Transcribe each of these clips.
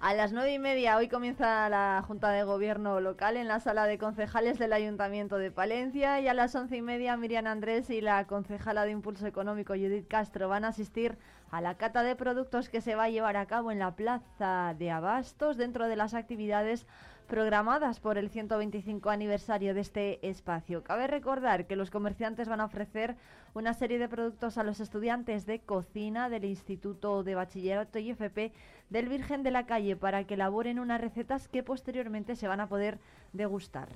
A las nueve y media hoy comienza la Junta de Gobierno local en la sala de concejales del Ayuntamiento de Palencia y a las once y media Miriam Andrés y la concejala de Impulso Económico Judith Castro van a asistir a la cata de productos que se va a llevar a cabo en la Plaza de Abastos dentro de las actividades programadas por el 125 aniversario de este espacio. Cabe recordar que los comerciantes van a ofrecer una serie de productos a los estudiantes de cocina del Instituto de Bachillerato y FP del Virgen de la Calle para que elaboren unas recetas que posteriormente se van a poder degustar.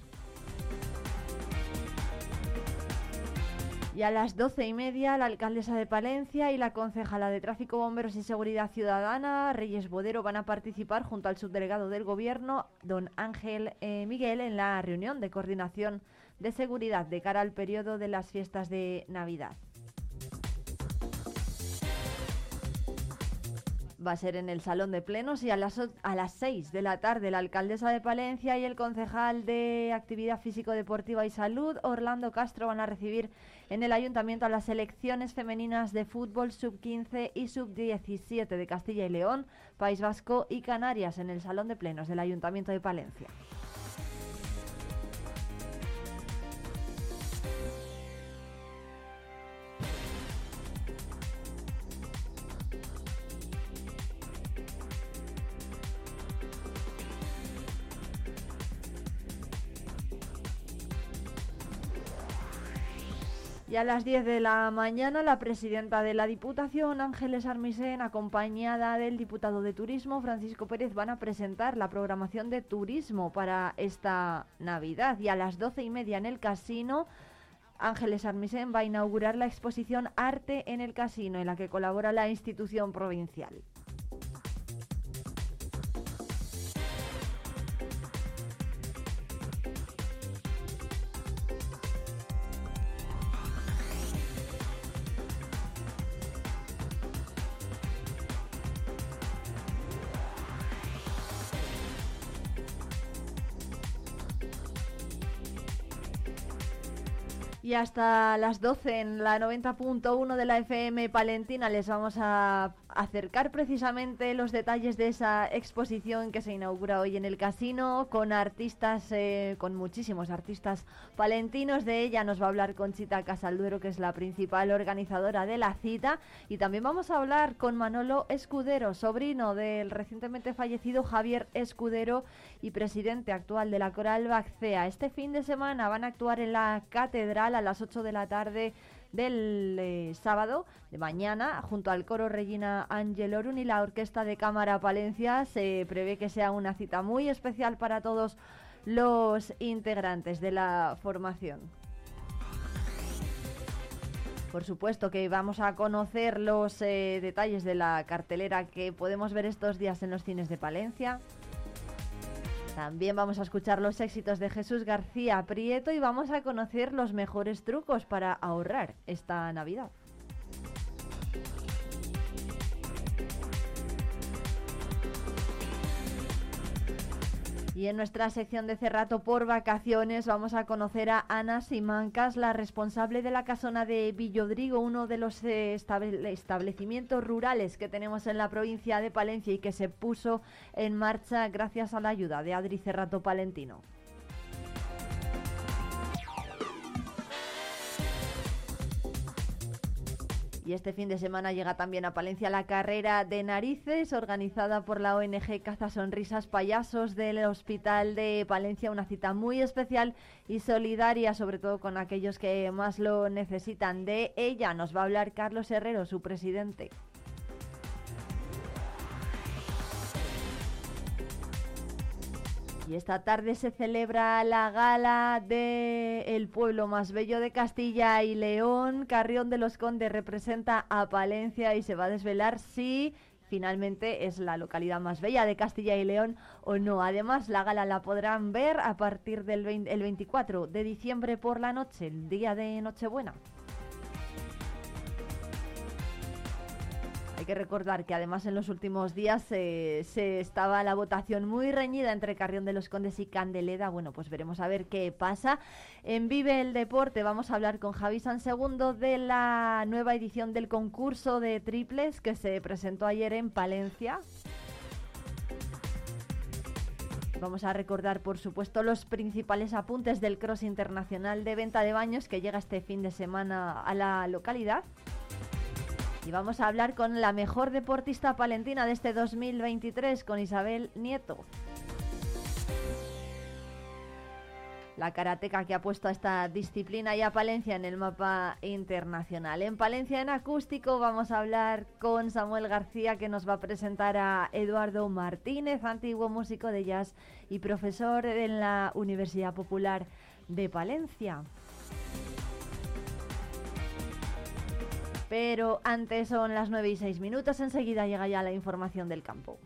Y a las doce y media, la alcaldesa de Palencia y la concejala de Tráfico, Bomberos y Seguridad Ciudadana, Reyes Bodero, van a participar junto al subdelegado del Gobierno, don Ángel eh, Miguel, en la reunión de coordinación de seguridad de cara al periodo de las fiestas de Navidad. va a ser en el Salón de Plenos y a las, a las 6 de la tarde la alcaldesa de Palencia y el concejal de Actividad Físico-Deportiva y Salud, Orlando Castro, van a recibir en el ayuntamiento a las selecciones femeninas de fútbol sub-15 y sub-17 de Castilla y León, País Vasco y Canarias en el Salón de Plenos del Ayuntamiento de Palencia. Y a las 10 de la mañana, la presidenta de la Diputación, Ángeles Armisen, acompañada del diputado de Turismo, Francisco Pérez, van a presentar la programación de turismo para esta Navidad. Y a las 12 y media en el casino, Ángeles Armisen va a inaugurar la exposición Arte en el Casino, en la que colabora la institución provincial. Hasta las 12 en la 90.1 de la FM Palentina. Les vamos a acercar precisamente los detalles de esa exposición que se inaugura hoy en el casino con artistas, eh, con muchísimos artistas palentinos. De ella nos va a hablar Conchita Casalduero, que es la principal organizadora de la cita. Y también vamos a hablar con Manolo Escudero, sobrino del recientemente fallecido Javier Escudero y presidente actual de la Coral Baccea. Este fin de semana van a actuar en la Catedral a las 8 de la tarde del eh, sábado de mañana junto al coro Regina Angelorum y la Orquesta de Cámara Palencia. Se prevé que sea una cita muy especial para todos los integrantes de la formación. Por supuesto que vamos a conocer los eh, detalles de la cartelera que podemos ver estos días en los cines de Palencia. También vamos a escuchar los éxitos de Jesús García Prieto y vamos a conocer los mejores trucos para ahorrar esta Navidad. Y en nuestra sección de Cerrato por vacaciones vamos a conocer a Ana Simancas, la responsable de la casona de Villodrigo, uno de los eh, establecimientos rurales que tenemos en la provincia de Palencia y que se puso en marcha gracias a la ayuda de Adri Cerrato Palentino. Y este fin de semana llega también a Palencia la carrera de narices organizada por la ONG Caza Sonrisas Payasos del Hospital de Palencia. Una cita muy especial y solidaria, sobre todo con aquellos que más lo necesitan. De ella nos va a hablar Carlos Herrero, su presidente. Y esta tarde se celebra la gala de el pueblo más bello de Castilla y León. Carrión de los Condes representa a Palencia y se va a desvelar si finalmente es la localidad más bella de Castilla y León o no. Además, la gala la podrán ver a partir del el 24 de diciembre por la noche, el día de Nochebuena. Hay que recordar que además en los últimos días se estaba la votación muy reñida entre Carrión de los Condes y Candeleda. Bueno, pues veremos a ver qué pasa. En Vive el Deporte vamos a hablar con Javi San Segundo de la nueva edición del concurso de triples que se presentó ayer en Palencia. Vamos a recordar, por supuesto, los principales apuntes del Cross Internacional de Venta de Baños que llega este fin de semana a la localidad. Y vamos a hablar con la mejor deportista palentina de este 2023, con Isabel Nieto. la karateca que ha puesto a esta disciplina y a Palencia en el mapa internacional. En Palencia en acústico vamos a hablar con Samuel García que nos va a presentar a Eduardo Martínez, antiguo músico de jazz y profesor en la Universidad Popular de Palencia. Pero antes son las 9 y 6 minutos, enseguida llega ya la información del campo.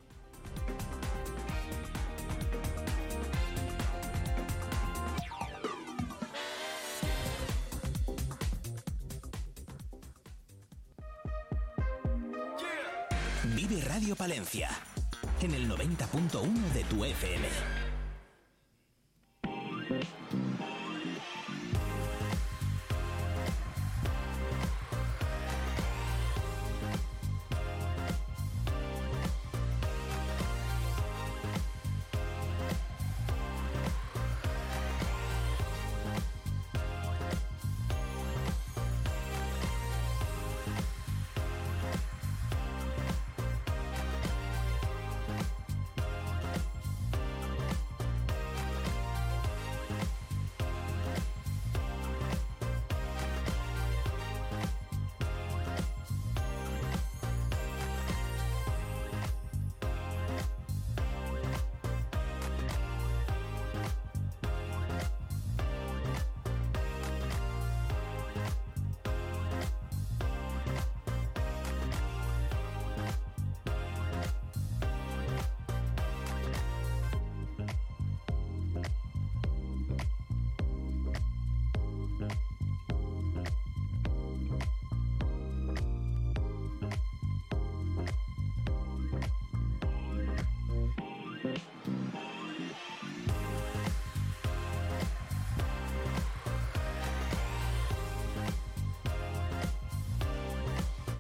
Vive Radio Palencia en el 90.1 de tu FM.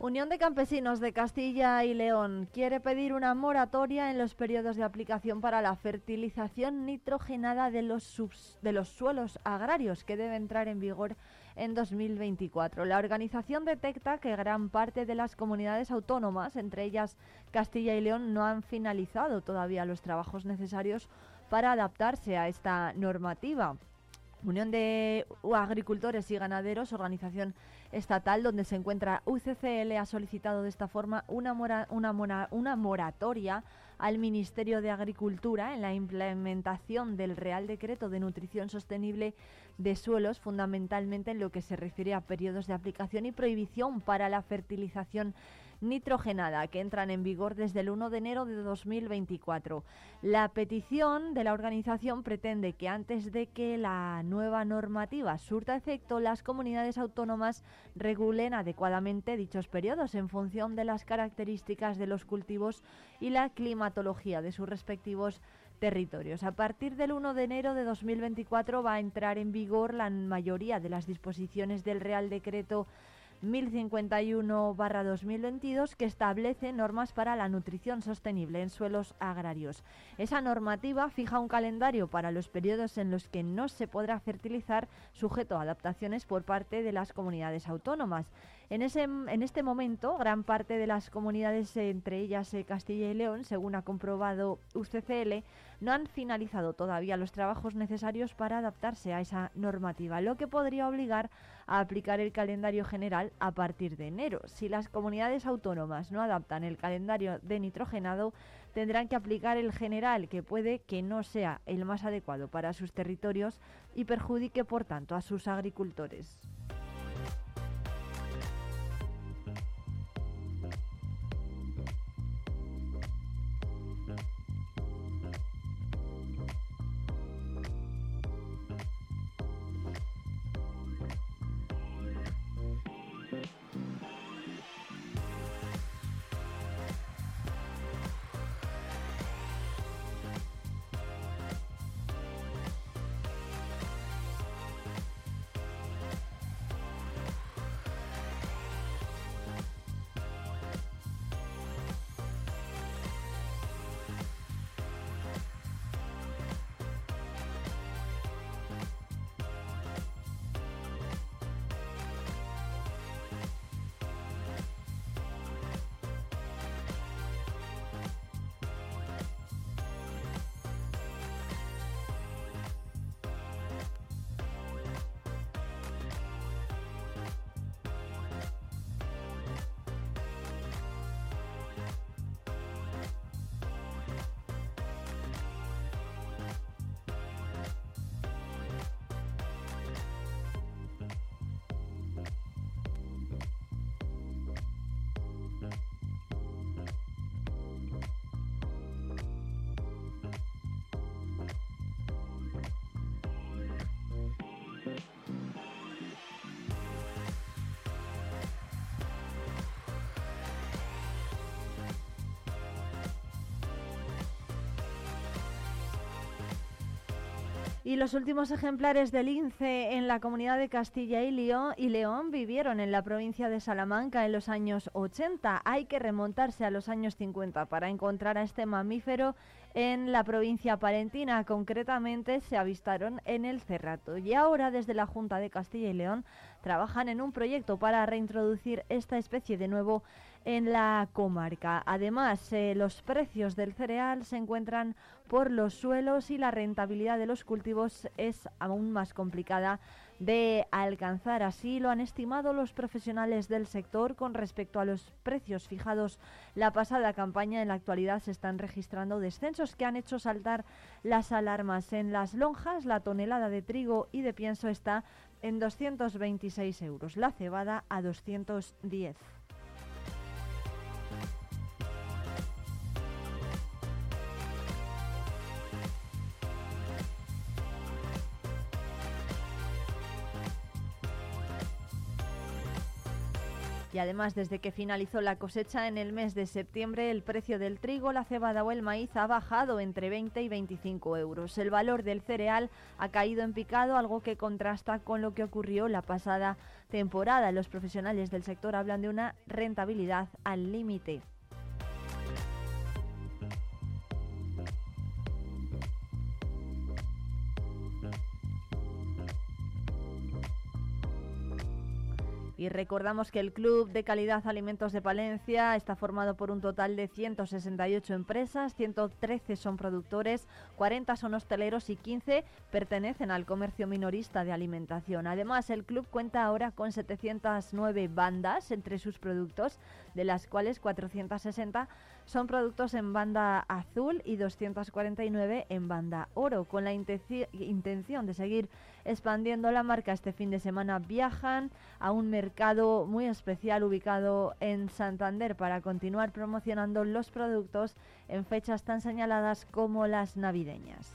Unión de Campesinos de Castilla y León quiere pedir una moratoria en los periodos de aplicación para la fertilización nitrogenada de los, de los suelos agrarios que debe entrar en vigor en 2024. La organización detecta que gran parte de las comunidades autónomas, entre ellas Castilla y León, no han finalizado todavía los trabajos necesarios para adaptarse a esta normativa. Unión de Agricultores y Ganaderos, organización estatal donde se encuentra UCCL, ha solicitado de esta forma una, una, una moratoria al Ministerio de Agricultura en la implementación del Real Decreto de Nutrición Sostenible de Suelos, fundamentalmente en lo que se refiere a periodos de aplicación y prohibición para la fertilización nitrogenada que entran en vigor desde el 1 de enero de 2024. La petición de la organización pretende que antes de que la nueva normativa surta efecto, las comunidades autónomas regulen adecuadamente dichos periodos en función de las características de los cultivos y la climatología de sus respectivos territorios. A partir del 1 de enero de 2024 va a entrar en vigor la mayoría de las disposiciones del Real Decreto 1051-2022 que establece normas para la nutrición sostenible en suelos agrarios. Esa normativa fija un calendario para los periodos en los que no se podrá fertilizar sujeto a adaptaciones por parte de las comunidades autónomas. En, ese, en este momento, gran parte de las comunidades, entre ellas eh, Castilla y León, según ha comprobado UCCL, no han finalizado todavía los trabajos necesarios para adaptarse a esa normativa, lo que podría obligar a aplicar el calendario general a partir de enero. Si las comunidades autónomas no adaptan el calendario de nitrogenado, tendrán que aplicar el general, que puede que no sea el más adecuado para sus territorios y perjudique, por tanto, a sus agricultores. Y los últimos ejemplares del lince en la comunidad de Castilla y León, y León vivieron en la provincia de Salamanca en los años 80. Hay que remontarse a los años 50 para encontrar a este mamífero en la provincia palentina. Concretamente se avistaron en el Cerrato. Y ahora desde la Junta de Castilla y León trabajan en un proyecto para reintroducir esta especie de nuevo en la comarca. Además, eh, los precios del cereal se encuentran por los suelos y la rentabilidad de los cultivos es aún más complicada de alcanzar. Así lo han estimado los profesionales del sector con respecto a los precios fijados la pasada campaña. En la actualidad se están registrando descensos que han hecho saltar las alarmas. En las lonjas, la tonelada de trigo y de pienso está en 226 euros, la cebada a 210. Y además, desde que finalizó la cosecha en el mes de septiembre, el precio del trigo, la cebada o el maíz ha bajado entre 20 y 25 euros. El valor del cereal ha caído en picado, algo que contrasta con lo que ocurrió la pasada temporada. Los profesionales del sector hablan de una rentabilidad al límite. Y recordamos que el Club de Calidad Alimentos de Palencia está formado por un total de 168 empresas, 113 son productores, 40 son hosteleros y 15 pertenecen al comercio minorista de alimentación. Además, el club cuenta ahora con 709 bandas entre sus productos, de las cuales 460 son productos en banda azul y 249 en banda oro. Con la intención de seguir expandiendo la marca, este fin de semana viajan a un mercado muy especial ubicado en Santander para continuar promocionando los productos en fechas tan señaladas como las navideñas.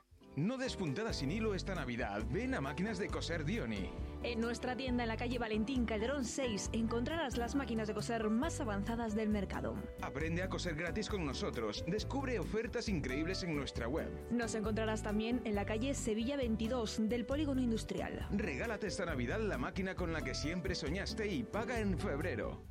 No despuntada sin hilo esta Navidad. Ven a Máquinas de Coser Dioni. En nuestra tienda en la calle Valentín Calderón 6 encontrarás las máquinas de coser más avanzadas del mercado. Aprende a coser gratis con nosotros. Descubre ofertas increíbles en nuestra web. Nos encontrarás también en la calle Sevilla 22 del Polígono Industrial. Regálate esta Navidad la máquina con la que siempre soñaste y paga en febrero.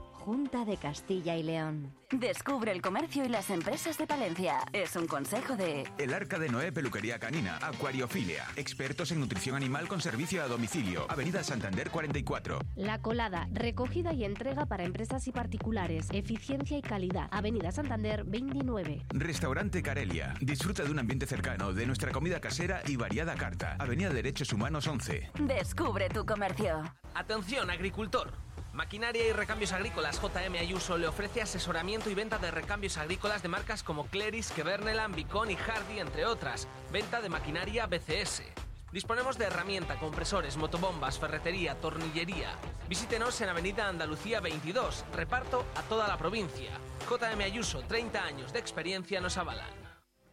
Junta de Castilla y León. Descubre el comercio y las empresas de Palencia. Es un consejo de... El Arca de Noé Peluquería Canina, Acuariofilia. Expertos en nutrición animal con servicio a domicilio. Avenida Santander 44. La Colada, recogida y entrega para empresas y particulares. Eficiencia y calidad. Avenida Santander 29. Restaurante Carelia. Disfruta de un ambiente cercano, de nuestra comida casera y variada carta. Avenida Derechos Humanos 11. Descubre tu comercio. Atención, agricultor. Maquinaria y Recambios Agrícolas JM Ayuso le ofrece asesoramiento y venta de recambios agrícolas de marcas como Cleris, Keverneland, Bicon y Hardy, entre otras. Venta de maquinaria BCS. Disponemos de herramienta, compresores, motobombas, ferretería, tornillería. Visítenos en Avenida Andalucía 22. Reparto a toda la provincia. JM Ayuso, 30 años de experiencia nos avalan.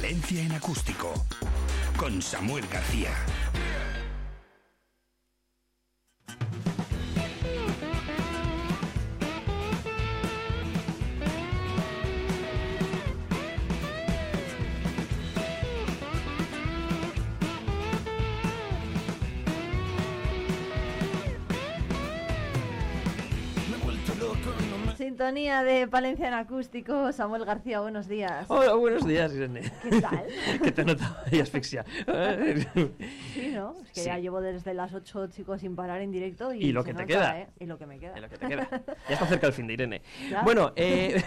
Palencia en acústico con Samuel García. Sintonía de Palencia en acústico, Samuel García, buenos días. Hola, buenos días, Irene. ¿Qué tal? que te notaba ahí asfixia. sí, ¿no? Es que Sí. ya llevo desde las 8, chicos, sin parar en directo. Y, Y lo que te nota, queda. ¿eh? Y lo que me queda. Y lo que te queda. Ya está cerca el fin de Irene. Ya. Bueno, eh,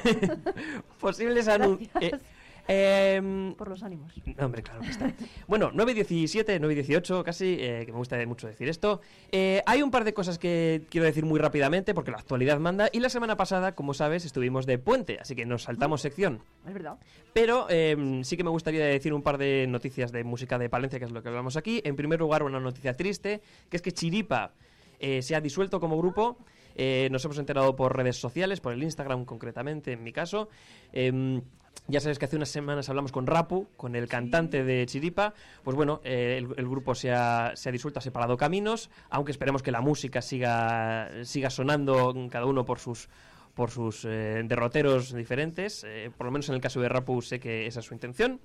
posibles anuncios. Por los ánimos. No, hombre, claro que está. Bueno, 9.17, 9.18 casi, eh, que me gusta mucho decir esto. Eh, hay un par de cosas que quiero decir muy rápidamente porque la actualidad manda. Y la semana pasada, como sabes, estuvimos de puente, así que nos saltamos sección. Es verdad. Pero eh, sí que me gustaría decir un par de noticias de música de Palencia, que es lo que hablamos aquí. En primer lugar, una noticia triste, que es que Chiripa eh, se ha disuelto como grupo. Nos hemos enterado por redes sociales, por el Instagram concretamente, en mi caso. Ya sabes que hace unas semanas hablamos con Rapu, con el cantante de Chiripa. Pues bueno, eh, el, el grupo se ha, se ha disuelto, ha separado caminos, aunque esperemos que la música siga, siga sonando cada uno por sus por sus eh, derroteros diferentes. eh, por lo menos en el caso de Rapu sé que esa es su intención.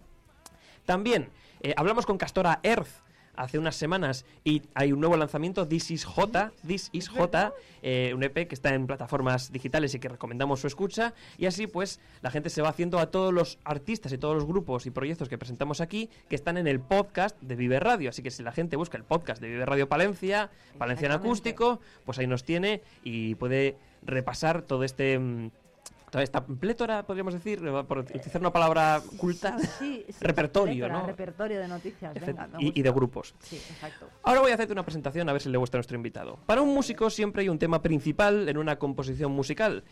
También hablamos con Castora Earth hace unas semanas y hay un nuevo lanzamiento, This is J, This is J, eh, un EP que está en plataformas digitales y que recomendamos su escucha. Y así pues la gente se va haciendo a todos los artistas y todos los grupos y proyectos que presentamos aquí que están en el podcast de Vive Radio. Así que si la gente busca el podcast de Vive Radio Palencia, Palencia en acústico, pues ahí nos tiene y puede repasar todo este... Toda esta plétora, podríamos decir, eh, por utilizar una palabra culta, Sí, sí, repertorio, plétora, ¿no? Repertorio de noticias, venga. me y, y de grupos. Sí, exacto. Ahora voy a hacerte una presentación a ver si le gusta a nuestro invitado. Para un músico siempre hay un tema principal en una composición musical.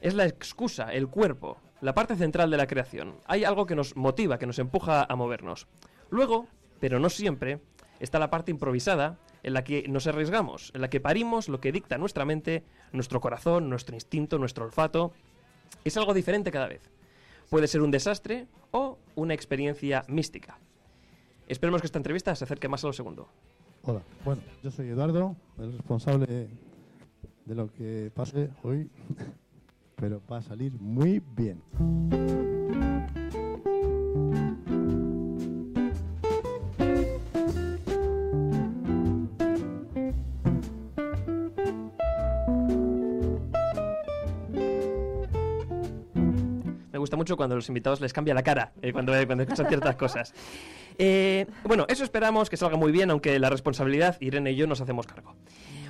Es la excusa, el cuerpo, la parte central de la creación. Hay algo que nos motiva, que nos empuja a movernos. Luego, pero no siempre, está la parte improvisada en la que nos arriesgamos, en la que parimos lo que dicta nuestra mente, nuestro corazón, nuestro instinto, nuestro olfato. Es algo diferente cada vez. Puede ser un desastre o una experiencia mística. Esperemos que esta entrevista se acerque más a lo segundo. Hola, bueno, yo soy Eduardo, el responsable de lo que pase hoy, pero va a salir muy bien. Gusta mucho cuando los invitados les cambia la cara eh, cuando, cuando escuchan ciertas cosas. Eh, bueno, eso esperamos que salga muy bien, aunque la responsabilidad Irene y yo nos hacemos cargo.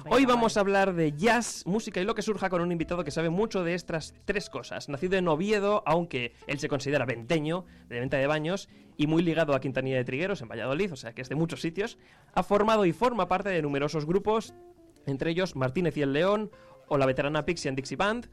Hoy vamos a hablar de jazz, música y lo que surja con un invitado que sabe mucho de estas tres cosas. Nacido en Oviedo, aunque él se considera venteño, de venta de baños, y muy ligado a Quintanilla de Trigueros, en Valladolid, o sea que es de muchos sitios, ha formado y forma parte de numerosos grupos, entre ellos Martínez y el León, o la veterana Pixie and Dixie Band,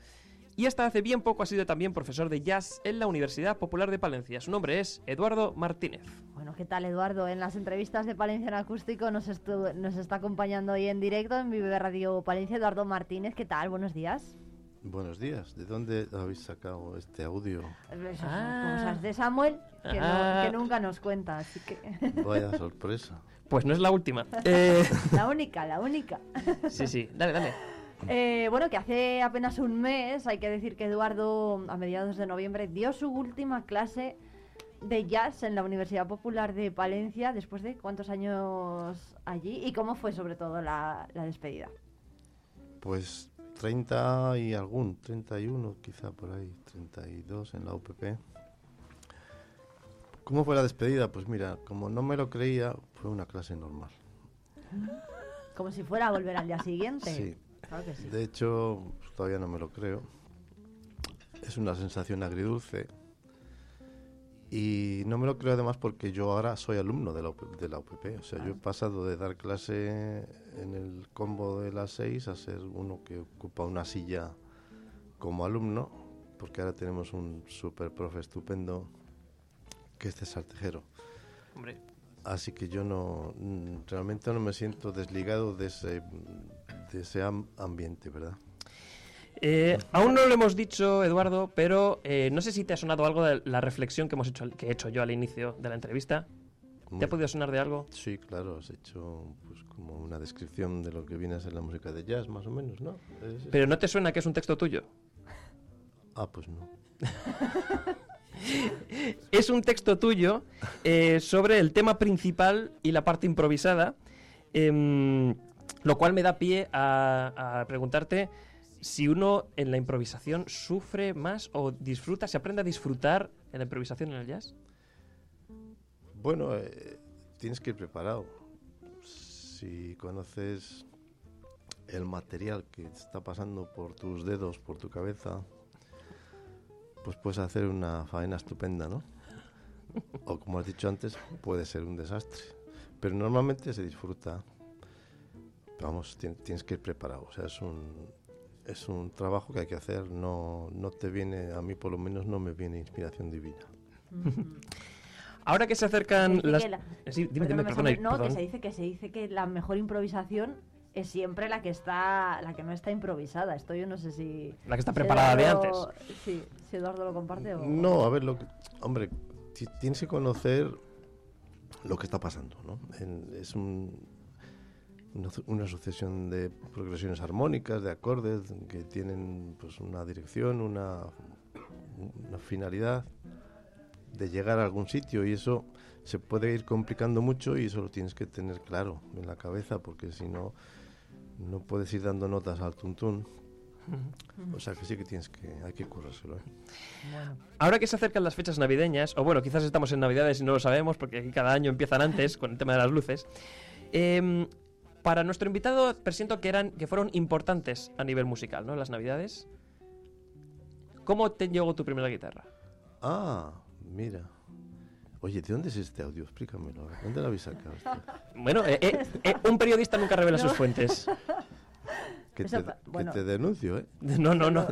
y hasta hace bien poco ha sido también profesor de jazz en la Universidad Popular de Palencia. Su nombre es Eduardo Martínez. Bueno, ¿qué tal, Eduardo? En las entrevistas de Palencia en Acústico nos, está acompañando hoy en directo en Vive Radio Palencia Eduardo Martínez. ¿Qué tal? Buenos días. Buenos días. ¿De dónde habéis sacado este audio? Esas son Ah. cosas de Samuel que, no- Ah. que nunca nos cuenta, así que... Vaya sorpresa. Pues no es la última. Eh, la única, la única. sí, sí, dale, dale. Eh, bueno, que hace apenas un mes, hay que decir que Eduardo, a mediados de noviembre, dio su última clase de jazz en la Universidad Popular de Palencia después de cuántos años allí y cómo fue sobre todo la, la despedida. Pues 30 y algún, 31 quizá por ahí, 32 en la UPP. ¿Cómo fue la despedida? Pues mira, como no me lo creía, fue una clase normal. Como si fuera a volver al día siguiente. Sí. Claro que sí. De hecho, pues, todavía no me lo creo. Es una sensación agridulce. Y no me lo creo además porque yo ahora soy alumno de la, UP de la UPP. O sea, yo he pasado de dar clase en el combo de las seis a ser uno que ocupa una silla como alumno, porque ahora tenemos un super profe estupendo que es César Tejero. Hombre. Así que yo no realmente no me siento desligado de ese, de ese am- ambiente, ¿verdad? Eh, aún no lo hemos dicho, Eduardo, pero eh, no sé si te ha sonado algo de la reflexión que hemos hecho, que he hecho yo al inicio de la entrevista. ¿Te ha podido sonar de algo? Sí, claro, has hecho pues como una descripción de lo que viene a ser la música de jazz, más o menos, ¿no? Es- Pero ¿no te suena que es un texto tuyo? Ah, pues no. Es un texto tuyo eh, sobre el tema principal y la parte improvisada, em, lo cual me da pie a, a preguntarte si uno en la improvisación sufre más o disfruta, se aprende a disfrutar en la improvisación en el jazz. Bueno, eh, tienes que ir preparado. Si conoces el material que está pasando por tus dedos, por tu cabeza, pues puedes hacer una faena estupenda, ¿no? O como has dicho antes, puede ser un desastre. Pero normalmente se disfruta. Vamos, tien- tienes que ir preparado. O sea, es un, es un trabajo que hay que hacer. No, no te viene, a mí por lo menos no me viene inspiración divina. Ahora que se acercan Se las... que la- Sí, dime, dime, perdona, no, perdón. que se dice que se dice que la mejor improvisación es siempre la que está la que no está improvisada. Esto yo no sé si La que está si preparada de antes. Sí, si Eduardo lo comparte o No, a ver, lo que, hombre, ti- tienes que conocer lo que está pasando, ¿no? En- es un- una, su- una sucesión de progresiones armónicas, de acordes que tienen pues una dirección, una, una finalidad de llegar a algún sitio y eso se puede ir complicando mucho y eso lo tienes que tener claro en la cabeza porque si no no puedes ir dando notas al tuntún. O sea que sí que tienes que hay que currárselo. ¿eh? Ahora que se acercan las fechas navideñas, o bueno, quizás estamos en Navidades y no lo sabemos porque aquí cada año empiezan antes con el tema de las luces. em, para nuestro invitado presiento que eran que fueron importantes a nivel musical, ¿no? Las Navidades. ¿Cómo te llegó tu primera guitarra? Ah, mira. Oye, ¿de dónde es este audio? Explícamelo. ¿Dónde lo habéis sacado? Bueno, eh, eh, eh, un periodista nunca revela sus fuentes. Que, Eso te, pa- que bueno. te denuncio, ¿eh? No, no, no.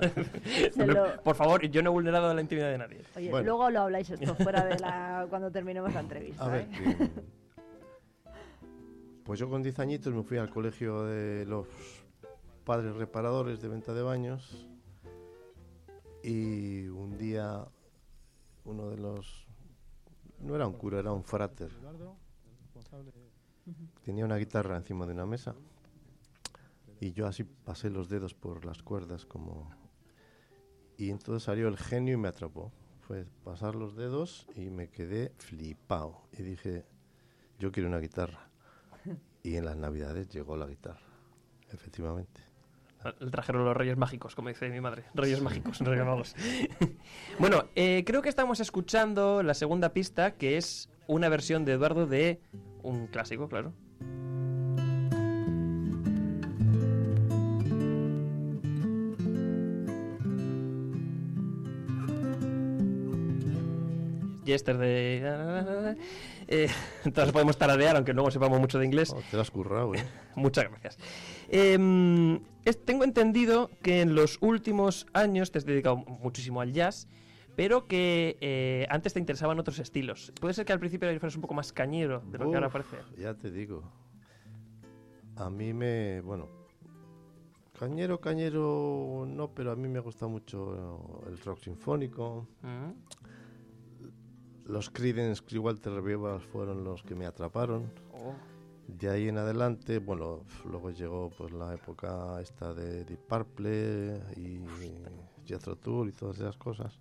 Lo- Por favor, yo no he vulnerado la intimidad de nadie. Oye, Bueno. luego lo habláis esto fuera de la cuando terminemos la entrevista. A ver, ¿eh? Pues yo con 10 añitos me fui al colegio de los padres reparadores de venta de baños y un día uno de los... No era un cura, era un frater. Tenía una guitarra encima de una mesa y yo así pasé los dedos por las cuerdas como... Y entonces salió el genio y me atrapó. Fue pasar los dedos y me quedé flipado. Y dije, yo quiero una guitarra. Y en las navidades llegó la guitarra, efectivamente. Le trajeron los Reyes Mágicos, como dice mi madre. Reyes Mágicos, Reyes Magos. bueno, eh, creo que estamos escuchando la segunda pista, que es una versión de Eduardo de un clásico, claro. Jester de... Eh, entonces podemos tararear, aunque luego sepamos mucho de inglés. Oh, te lo has currado, ¿eh? Muchas gracias. Em, es- tengo entendido que en los últimos años te has dedicado muchísimo al jazz, pero que eh, antes te interesaban otros estilos. Puede ser que al principio fueras un poco más cañero de lo que ahora Uf, parece. Ya te digo. A mí me, bueno, cañero, cañero, no, pero a mí me gusta mucho el rock sinfónico. Mm. Los Creedence Clearwater Revival fueron los que me atraparon. Oh. De ahí en adelante, bueno, luego llegó pues la época esta de Deep Purple y Jethro Tull y todas esas cosas.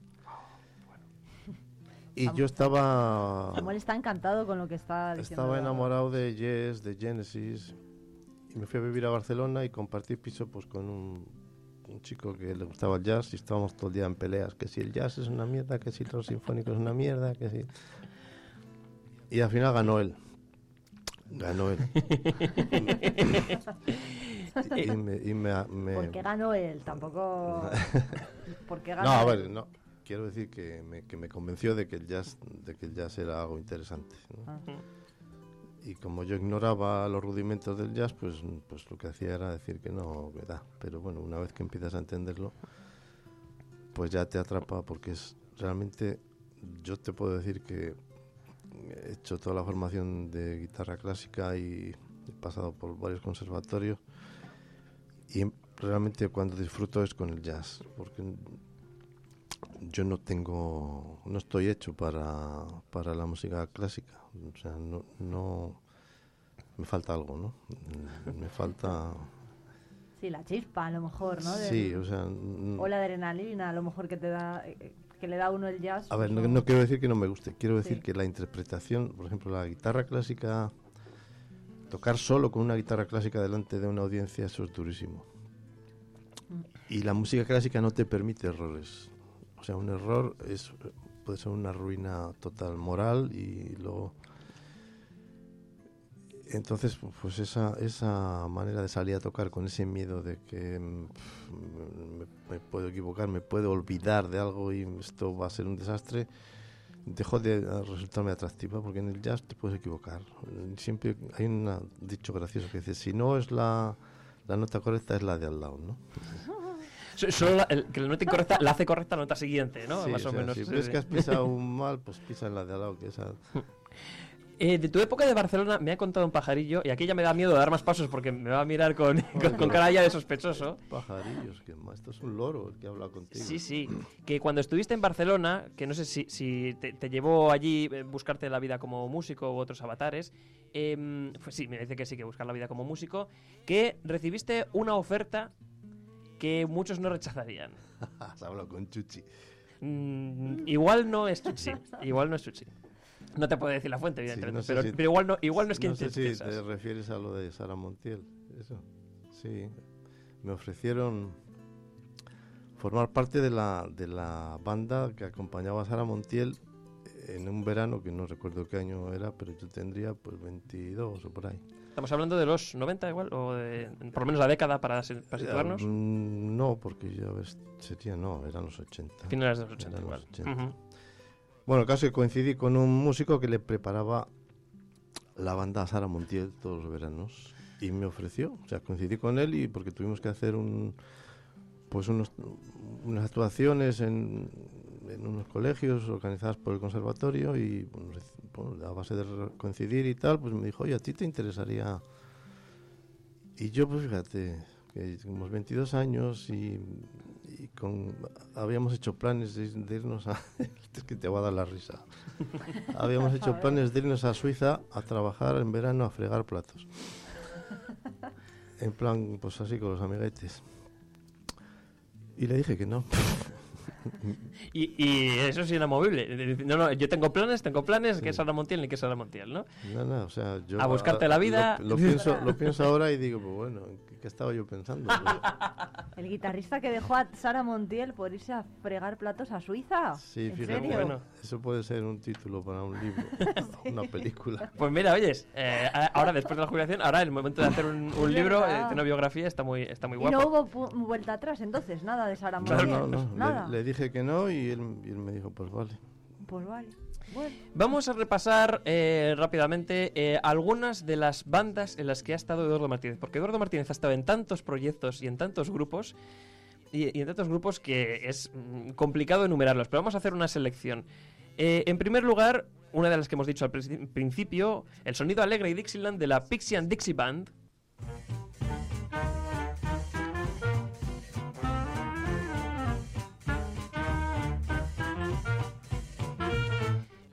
Y yo estaba... Samuel está encantado con lo que está diciendo. Estaba enamorado de Yes, de Genesis. Y me fui a vivir a Barcelona y compartí piso pues con un, un chico que le gustaba el jazz y estábamos todo el día en peleas. Que si el jazz es una mierda, que si el sinfónico es una mierda, que si... Y al final ganó él. Ganó él. y me, y me, ¿Por qué ganó él? Tampoco... ¿Por qué ganó no, a ver, no quiero decir que me, que me convenció de que el jazz de que el jazz era algo interesante y como yo ignoraba los rudimentos del jazz pues pues lo que hacía era decir que no ¿verdad? pero bueno una vez que empiezas a entenderlo pues ya te atrapa porque es realmente yo te puedo decir que he hecho toda la formación de guitarra clásica y he pasado por varios conservatorios y realmente cuando disfruto es con el jazz porque yo no tengo, no estoy hecho para, para la música clásica. O sea, no, no, me falta algo, ¿no? Me falta... Sí, la chispa a lo mejor, ¿no? sí, o sea... O la adrenalina a lo mejor que te da, que le da uno el jazz. A ver, pues no, quiero decir que no me guste, quiero decir que la interpretación, por ejemplo, la guitarra clásica, tocar solo con una guitarra clásica delante de una audiencia, eso es durísimo. Mm. Y la música clásica no te permite errores. O sea, un error es puede ser una ruina total moral y luego entonces pues esa esa manera de salir a tocar con ese miedo de que mm, me, puedo equivocar me puedo olvidar de algo y esto va a ser un desastre dejó de resultarme atractiva porque en el jazz te puedes equivocar. Siempre hay un dicho gracioso que dice si no es la la nota correcta es la de al lado no Solo la, el, que la nota incorrecta la hace correcta la nota siguiente, ¿no? Más o, menos. Si ves que has pisado un mal, pues pisa en la de al lado, que esa... Eh, de tu época de Barcelona me ha contado un pajarillo, y aquí ya me da miedo dar más pasos porque me va a mirar con, con, cara ya de sospechoso. Pajarillos, que esto es un loro el que habla contigo. Sí, sí. Que cuando estuviste en Barcelona, que no sé si, si te, llevó allí eh, buscarte la vida como músico u otros avatares, eh, pues sí, me dice que sí, que buscar la vida como músico, que recibiste una oferta que muchos no rechazarían. Has hablado con Chuchi. Mm, igual no es Chuchi. igual no es Chuchi. No te puedo decir la fuente, evidentemente, pero, igual, no, igual no es quien no sé si te refieres a lo de Sara Montiel. Eso. Sí. Me ofrecieron formar parte de la, de la banda que acompañaba a Sara Montiel en un verano que no recuerdo qué año era, pero yo tendría pues 22 o por ahí. ¿Estamos hablando de los 90 igual? ¿O de, por lo menos la década para, para situarnos? Mm, no, porque ya ves, sería, no, eran los 80. Finales de los 80 igual. Bueno, casi que coincidí con un músico que le preparaba la banda Sara Montiel todos los veranos y me ofreció, o sea, coincidí con él y porque tuvimos que hacer un pues unos, unas actuaciones en, en unos colegios organizadas por el conservatorio y bueno, a base de coincidir y tal, pues me dijo, oye, ¿a ti te interesaría? Y yo, pues fíjate, que unos 22 años y, con, habíamos hecho planes de, irnos a... es que te va a dar la risa. habíamos hecho planes de irnos a Suiza a trabajar en verano a fregar platos. en plan, pues así con los amiguetes. Y le dije que no. y, y, eso es inamovible. No, no, yo tengo planes, tengo planes, que es Sara Montiel ni que es Sara Montiel, ¿no? No, no, o sea, yo... A buscarte la vida... Lo, pienso, lo pienso ahora y digo, pues bueno, ¿qué, estaba yo pensando? El guitarrista que dejó a Sara Montiel por irse a fregar platos a Suiza. Sí, fíjate, bueno, eso puede ser un título para un libro, una película. Pues mira, oyes, eh, ahora después de la jubilación, ahora el momento de hacer un, libro, eh, de una biografía, está muy, está muy guapo. Y no hubo vuelta atrás entonces, nada de Sara Montiel. No, no, no, nada dije que no y él, me dijo, pues vale. Pues vale. Vamos a repasar eh, rápidamente eh, algunas de las bandas en las que ha estado Eduardo Martínez, porque Eduardo Martínez ha estado en tantos proyectos y en tantos grupos, y, en tantos grupos que es mm, complicado enumerarlos, pero vamos a hacer una selección. Eh, en primer lugar, una de las que hemos dicho al principio, el sonido alegre y Dixieland de la Pixie and Dixie Band.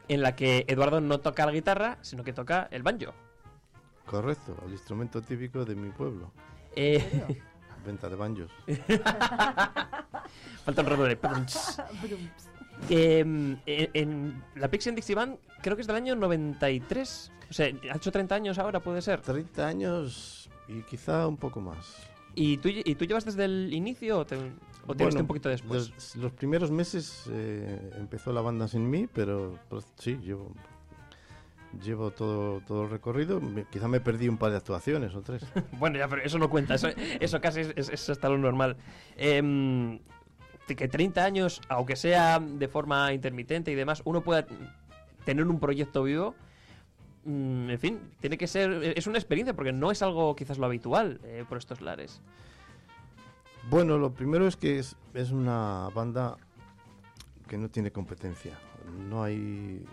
En la que Eduardo no toca la guitarra, sino que toca el banjo. Correcto, el instrumento típico de mi pueblo. Eh... Venta de banjos. Falta un rato de Em, en, la Pixie and Dixie Band creo que es del año 93. O sea, ha hecho 30 años ahora, puede ser. 30 años y quizá un poco más. ¿Y tú, y tú llevas desde el inicio o te, o un poquito después? Los, primeros meses eh, empezó la banda sin mí, pero pues, sí, llevo, llevo todo, todo el recorrido. quizá me perdí un par de actuaciones o tres. bueno, ya, pero eso no cuenta, eso, eso casi es, es, hasta lo normal. Eh, que 30 años, aunque sea de forma intermitente y demás, uno pueda tener un proyecto vivo, mm, en fin, tiene que ser, es una experiencia porque no es algo quizás lo habitual eh, por estos lares. Bueno, lo primero es que es, una banda que no tiene competencia. No hay...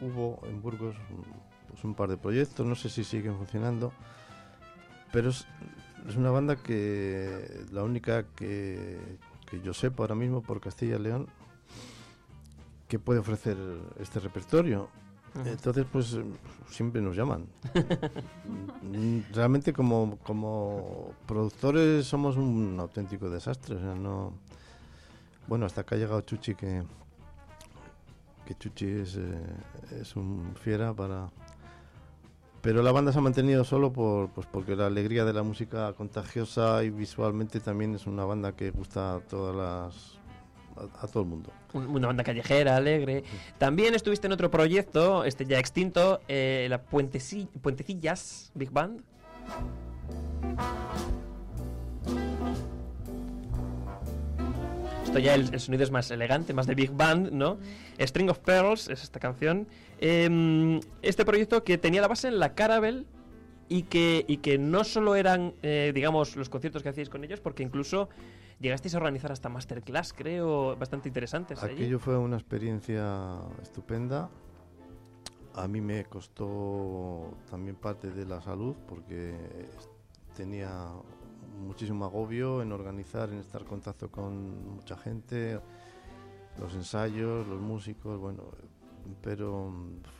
Hubo en Burgos pues, un par de proyectos, no sé si siguen funcionando, pero es, es una banda que la única que, que yo sepa ahora mismo por Castilla y León que puede ofrecer este repertorio. Entonces, pues siempre nos llaman. Realmente como, como productores somos un auténtico desastre. O sea, no... Bueno, hasta acá ha llegado Chuchi, que, que Chuchi es, eh, es un fiera para... Pero la banda se ha mantenido solo por, pues porque la alegría de la música contagiosa y visualmente también es una banda que gusta a todas las a, todo el mundo. Una banda callejera, alegre. También estuviste en otro proyecto, este ya extinto, eh, la Puentecillas Big Band. Esto ya el, sonido es más elegante, más de Big Band, ¿no? String of Pearls es esta canción. Em, este proyecto que tenía la base en la Caravelle y que, y que no solo eran, eh, digamos, los conciertos que hacíais con ellos, porque incluso Llegasteis a organizar hasta masterclass, creo, bastante interesantes. Aquello fue una experiencia estupenda. A mí me costó también parte de la salud porque tenía muchísimo agobio en organizar, en estar en contacto con mucha gente, los ensayos, los músicos, bueno, pero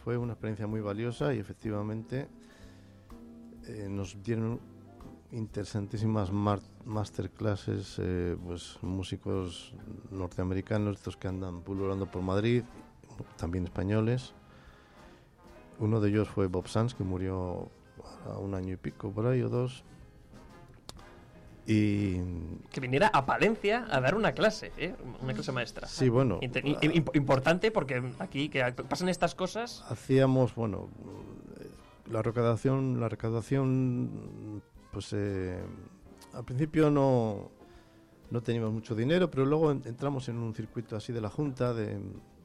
fue una experiencia muy valiosa y efectivamente eh, nos dieron interesantísimas masterclasses, eh, pues músicos norteamericanos, estos que andan pululando por Madrid, también españoles. Uno de ellos fue Bob Sanz, que murió a un año y pico por ahí o dos. Y que viniera a Palencia a dar una clase, ¿eh? una clase maestra. Sí, bueno. importante porque aquí que pasan estas cosas. Hacíamos, bueno, la recaudación, la recaudación pues eh, al principio no, no teníamos mucho dinero, pero luego entramos en un circuito así de la Junta de,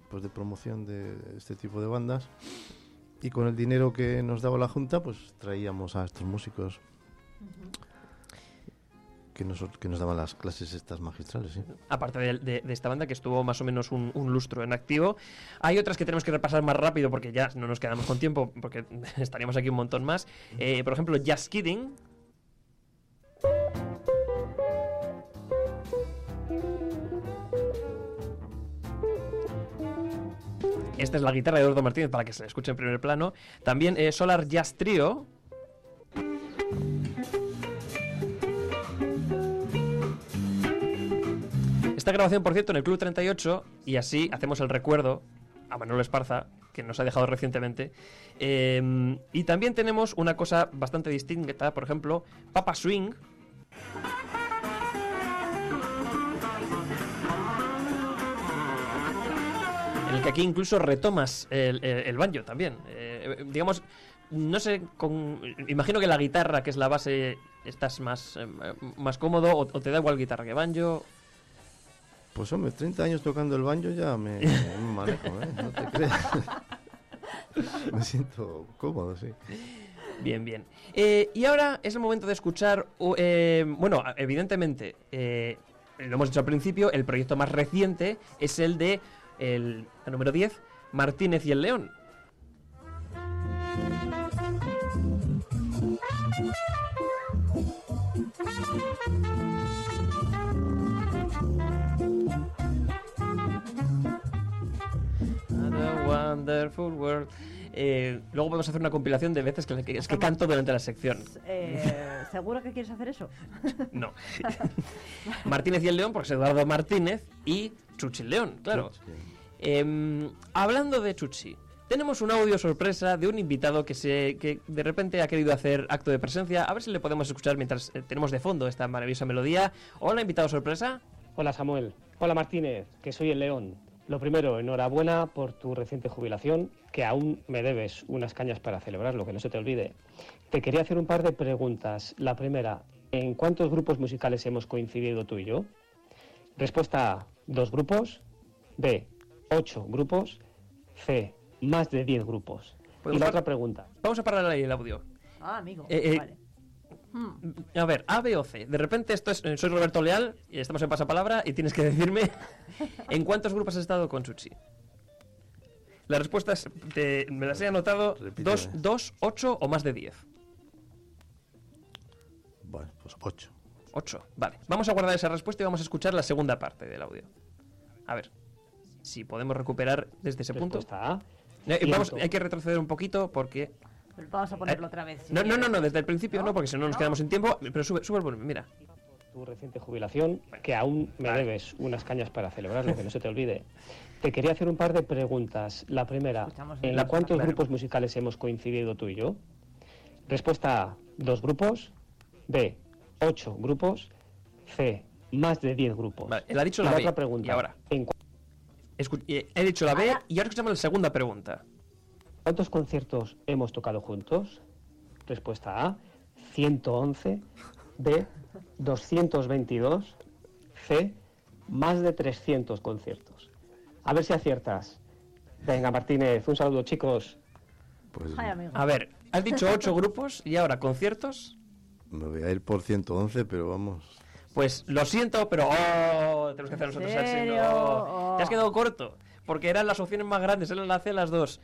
pues de promoción de este tipo de bandas y con el dinero que nos daba la Junta pues traíamos a estos músicos que nos, que nos daban las clases estas magistrales. ¿sí? Aparte de, esta banda que estuvo más o menos un, lustro en activo, hay otras que tenemos que repasar más rápido porque ya no nos quedamos con tiempo, porque estaríamos aquí un montón más. Eh, por ejemplo, Just Kidding, esta es la guitarra de Eduardo Martínez para que se escuche en primer plano. También eh, Solar Jazz Trio. Esta grabación, por cierto, en el Club 38, y así hacemos el recuerdo a Manuel Esparza, que nos ha dejado recientemente. Eh, y también tenemos una cosa bastante distinta, por ejemplo, Papa Swing, el que aquí incluso retomas el, el, banjo también. Eh, digamos, no sé, con, imagino que la guitarra, que es la base, estás más, eh, más cómodo o, te da igual guitarra que banjo. Pues hombre, 30 años tocando el banjo ya me, manejo, ¿eh? No te creas. me siento cómodo, sí. Bien, bien. Eh, y ahora es el momento de escuchar, eh, bueno, evidentemente, eh, lo hemos dicho al principio, el proyecto más reciente es el de el, número 10, Martínez y el León. Eh, luego podemos hacer una compilación de veces que, que- es que canto durante la sección. Eh, ¿Seguro que quieres hacer eso? No. Martínez y el León, porque es Eduardo Martínez y Chuchi el León, claro. Em, hablando de Chuchi, tenemos un audio sorpresa de un invitado que se que de repente ha querido hacer acto de presencia. A ver si le podemos escuchar mientras eh, tenemos de fondo esta maravillosa melodía. Hola, invitado sorpresa. Hola Samuel. Hola Martínez, que soy el León. Lo primero, enhorabuena por tu reciente jubilación, que aún me debes unas cañas para celebrarlo, que no se te olvide. Te quería hacer un par de preguntas. La primera, ¿en cuántos grupos musicales hemos coincidido tú y yo? Respuesta A, dos grupos. B, ocho grupos. C, más de diez grupos. Y ¿Podemos la otra pregunta. Vamos a parar ahí el audio. Ah, amigo. Eh, eh, vale. A ver, A, B o C. De repente esto es, eh, soy Roberto Leal y estamos en pasapalabra y tienes que decirme en cuántos grupos has estado con Chuchi. Las respuestas te- me las he anotado Repíteme. dos, dos, ocho o más de diez. Bueno, pues ocho. Ocho, vale. Vamos a guardar esa respuesta y vamos a escuchar la segunda parte del audio. A ver, si podemos recuperar desde ese punto. Respuesta A. Eh, vamos, hay que retroceder un poquito porque... Vamos a ponerlo otra vez. si No, no, no, no, desde el principio no, porque si no nos quedamos sin tiempo. Pero sube, sube el volumen, mira. tu reciente jubilación, que aún me debes unas cañas para celebrarlo, que no se te olvide. Te quería hacer un par de preguntas. La primera, ¿en la- cuántos claro. grupos musicales hemos coincidido tú y yo? Respuesta A, dos grupos. B, ocho grupos. C, más de diez grupos. Vale, él ha dicho Y la B, otra pregunta. y ahora. ¿en cu- Escu- eh, he dicho la B y ahora escuchamos la segunda pregunta. ¿Cuántos conciertos hemos tocado juntos? Respuesta A, 111. B, 222. C, más de 300 conciertos. A ver si aciertas. Venga, Martínez, un saludo, chicos. Pues Ay. A ver, has dicho ocho grupos y ahora conciertos. me voy a ir por 111, pero vamos. Pues lo siento, pero oh, tenemos que hacer nosotros signo. Oh. Te has quedado corto, porque eran las opciones más grandes, eran la C las dos.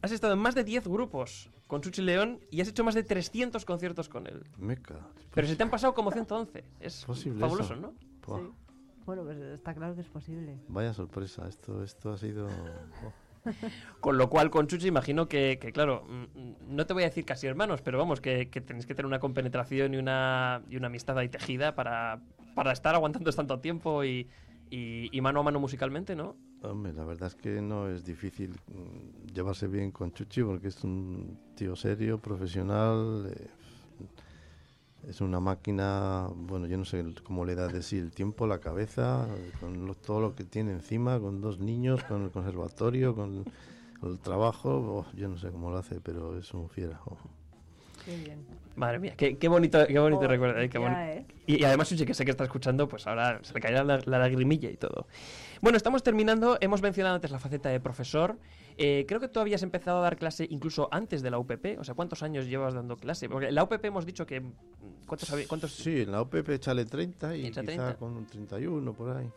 Has estado en más de 10 grupos con Chuchi León y has hecho más de 300 conciertos con él. Meca. Pero se te han pasado como 111. Es posible fabuloso, eso? ¿no? Buah, Bueno, pues está claro que es posible. Vaya sorpresa, esto, esto ha sido. Con lo cual, con Chuchi, imagino que, que, claro, mm, no te voy a decir casi hermanos, pero vamos, que, que tenéis que tener una compenetración y una, y una amistad ahí tejida para, para estar aguantando tanto tiempo y, y, y mano a mano musicalmente, ¿no? Hombre, la verdad es que no es difícil mm, llevarse bien con Chuchi porque es un tío serio, profesional. eh, es una máquina, bueno, yo no sé cómo le da de sí el tiempo, la cabeza, con lo- todo lo que tiene encima, con dos niños, con el conservatorio, con el trabajo. oh, yo no sé cómo lo hace, pero es un fiera. oh. Qué bien. Madre mía, qué, qué bonito, qué bonito Joder, recuerdo. eh, qué ya, boni- ¿eh? y, y además, Chuchi, que sé que está escuchando, pues ahora se le caerá la, la lagrimilla y todo. Bueno, estamos terminando. Hemos mencionado antes la faceta de profesor. Eh, creo que tú habías empezado a dar clase incluso antes de la UPP. O sea, ¿cuántos años llevas dando clase? Porque en la UPP hemos dicho que... ¿Cuántos, cuántos Sí, en la OPP échale 30 y Echa quizá 30. con un 31 por ahí.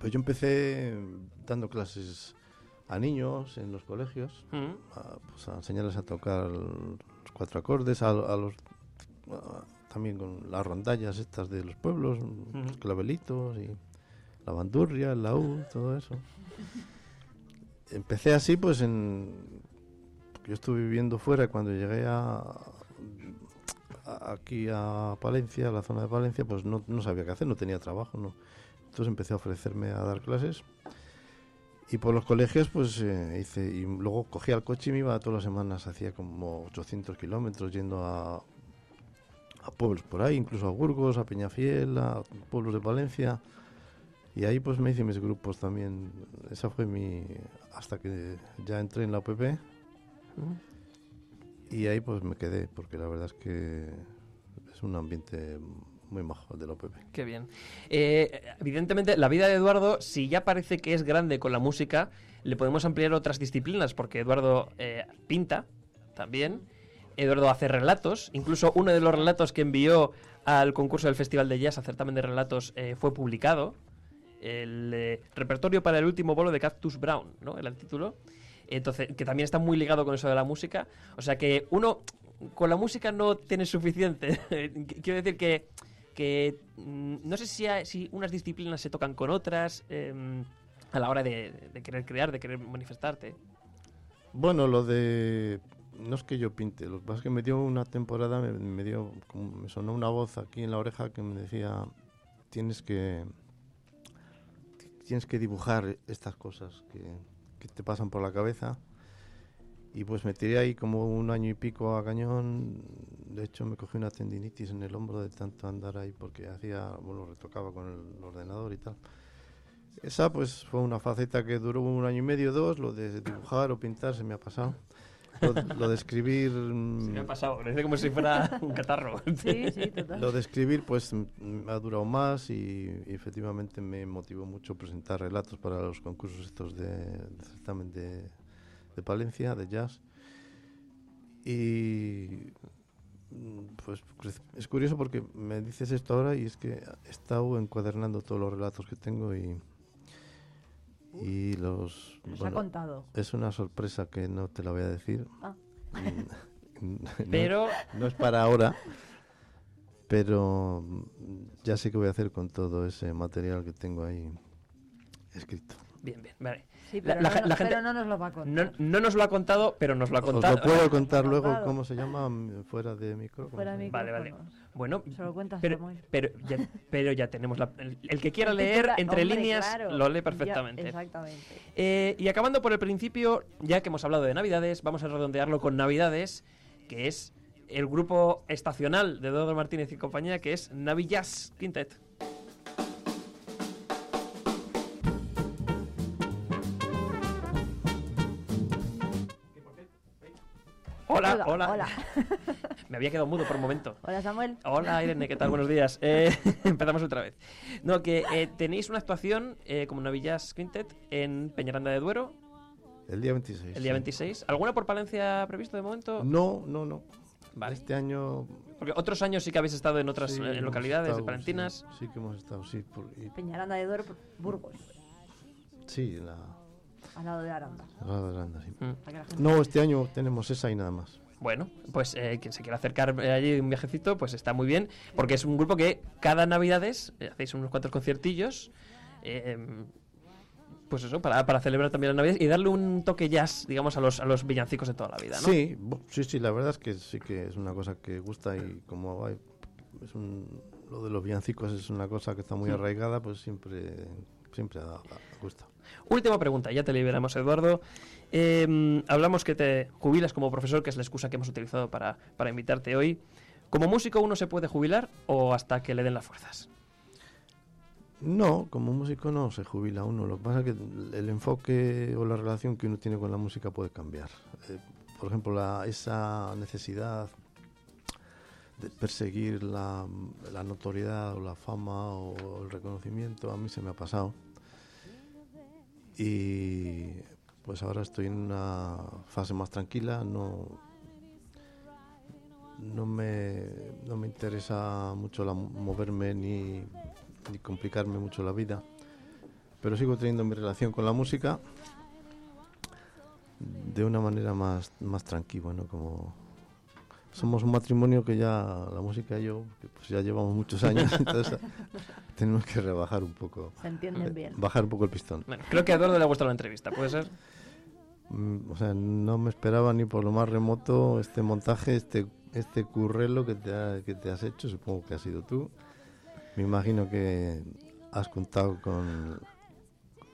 Pues yo empecé dando clases a niños en los colegios, Mm. a, pues a enseñarles a tocar los cuatro acordes, a, a los a- también con las rondallas estas de los pueblos, los clavelitos y la bandurria, el laúd, todo eso. Empecé así, pues en yo estuve viviendo fuera cuando llegué a, aquí a Palencia, a la zona de Palencia, pues no, sabía qué hacer, no tenía trabajo, no. Entonces empecé a ofrecerme a dar clases y por los colegios pues eh, hice y luego cogía el coche y me iba todas las semanas, hacía como 800 kilómetros yendo a, a pueblos por ahí, incluso a Burgos, a Peñafiel, a pueblos de Palencia. Y ahí pues me hice mis grupos también. Esa fue mi... hasta que ya entré en la UPP. Y ahí pues me quedé, porque la verdad es que es un ambiente muy majo de la UPP. Qué bien. Eh, evidentemente, la vida de Eduardo, si ya parece que es grande con la música, le podemos ampliar otras disciplinas, porque Eduardo eh, pinta también. Eduardo hace relatos. Incluso uno de los relatos que envió al concurso del Festival de Jazz, a certamen de relatos, eh, fue publicado. El eh, repertorio para el último bolo de Cactus Brown, ¿no? Era el título. Entonces, que también está muy ligado con eso de la música. O sea que uno con la música no tiene suficiente. Quiero decir que, que mm, no sé si, hay- si unas disciplinas se tocan con otras em, a la hora de, de querer crear, de querer manifestarte. Bueno, lo de... No es que yo pinte, lo que pasa es que me dio una temporada, me, me dio, me sonó una voz aquí en la oreja que me decía, tienes que, tienes que dibujar estas cosas que, te pasan por la cabeza. Y pues me tiré ahí como un año y pico a cañón. De hecho, me cogí una tendinitis en el hombro de tanto andar ahí porque hacía, bueno, retocaba con el ordenador y tal. Esa pues fue una faceta que duró un año y medio, dos, lo de dibujar o pintar se me ha pasado. Lo, lo de escribir... Se me ha pasado, parece como si fuera un catarro. Sí, sí, total. Lo de escribir pues ha durado más y, y efectivamente me motivó mucho presentar relatos para los concursos estos de, de certamen de, de Palencia, de jazz. Y mm, pues cre- es curioso porque me dices esto ahora y es que he estado encuadernando todos los relatos que tengo y, y los... Nos ha contado. Es una sorpresa que no te la voy a decir. Ah. No- Pero- No es para ahora, pero mm, ya sé qué voy a hacer con todo ese material que tengo ahí escrito. Bien, bien, vale. Sí, pero, la no, la gente- pero no nos lo va a contar. No, no nos lo ha contado, pero nos lo ha Os contado. lo puedo contar luego Contado. cómo se llama fuera de micrófono. Fuera de Vale, vale. micrófonos. Bueno, Se lo cuentas, pero, pero, ya, pero ya tenemos la, el, el que quiera leer entre hombre, líneas claro, lo lee ya, perfectamente. exactamente. Eh, y acabando por el principio, ya que hemos hablado de Navidades, vamos a redondearlo con Navidades, que es el grupo estacional de Eduardo Martínez y compañía, que es Navi Jazz Quintet. Hola, Hola, hola. hola. Me había quedado mudo por un momento. Hola, Samuel. Hola Irene, ¿qué tal? Buenos días. Eh, empezamos otra vez. No, que eh, tenéis una actuación eh, como Navillas Quintet en Peñaranda de Duero El día 26. el día sí. 26. ¿Alguna por Palencia previsto de momento? No, no, no. Vale. Este año... Porque otros años sí que habéis estado en otras sí, eh, hemos localidades estado, de palentinas. Sí, sí que hemos estado, sí. por- y- Peñaranda de Duero, Burgos, sí, en la... al lado de Aranda. Sí. Mm. La No, este año tenemos esa y nada más. Bueno, pues eh, quien se quiera acercar eh, allí un viajecito, pues está muy bien, porque es un grupo que cada Navidades eh, hacéis unos cuantos conciertillos, eh, pues eso, para, para celebrar también las Navidades y darle un toque jazz, digamos, a los, a los villancicos de toda la vida, ¿no? Sí, sí, sí, la verdad es que sí que es una cosa que gusta y como hay, es un, lo de los villancicos es una cosa que está muy Sí. arraigada, pues siempre, siempre da- da- gusta. Última pregunta, ya te liberamos, Eduardo. Eh, hablamos que te jubilas como profesor, que es la excusa que hemos utilizado para, para invitarte hoy. ¿Como músico uno se puede jubilar o hasta que le den las fuerzas? No, como músico no se jubila uno. Lo que pasa es que el- enfoque o la relación que uno tiene con la música puede cambiar. Eh, por ejemplo, esa necesidad de perseguir la notoriedad o la fama o el reconocimiento a mí se me ha pasado. Y pues ahora estoy en una fase más tranquila, no, no, me, no me interesa mucho la, moverme ni, ni complicarme mucho la vida, pero sigo teniendo mi relación con la música de una manera más, más tranquila, ¿no? Como somos un matrimonio que ya la música y yo que pues ya llevamos muchos años, entonces tenemos que rebajar un poco. Se entienden bien. Bajar un poco el pistón. Bueno, creo que a Eduardo le ha gustado la entrevista, ¿puede ser? Mm, O sea, no me esperaba ni por lo más remoto este montaje, este este currelo que te, ha- que te has hecho, supongo que has sido tú. Me imagino que has contado con,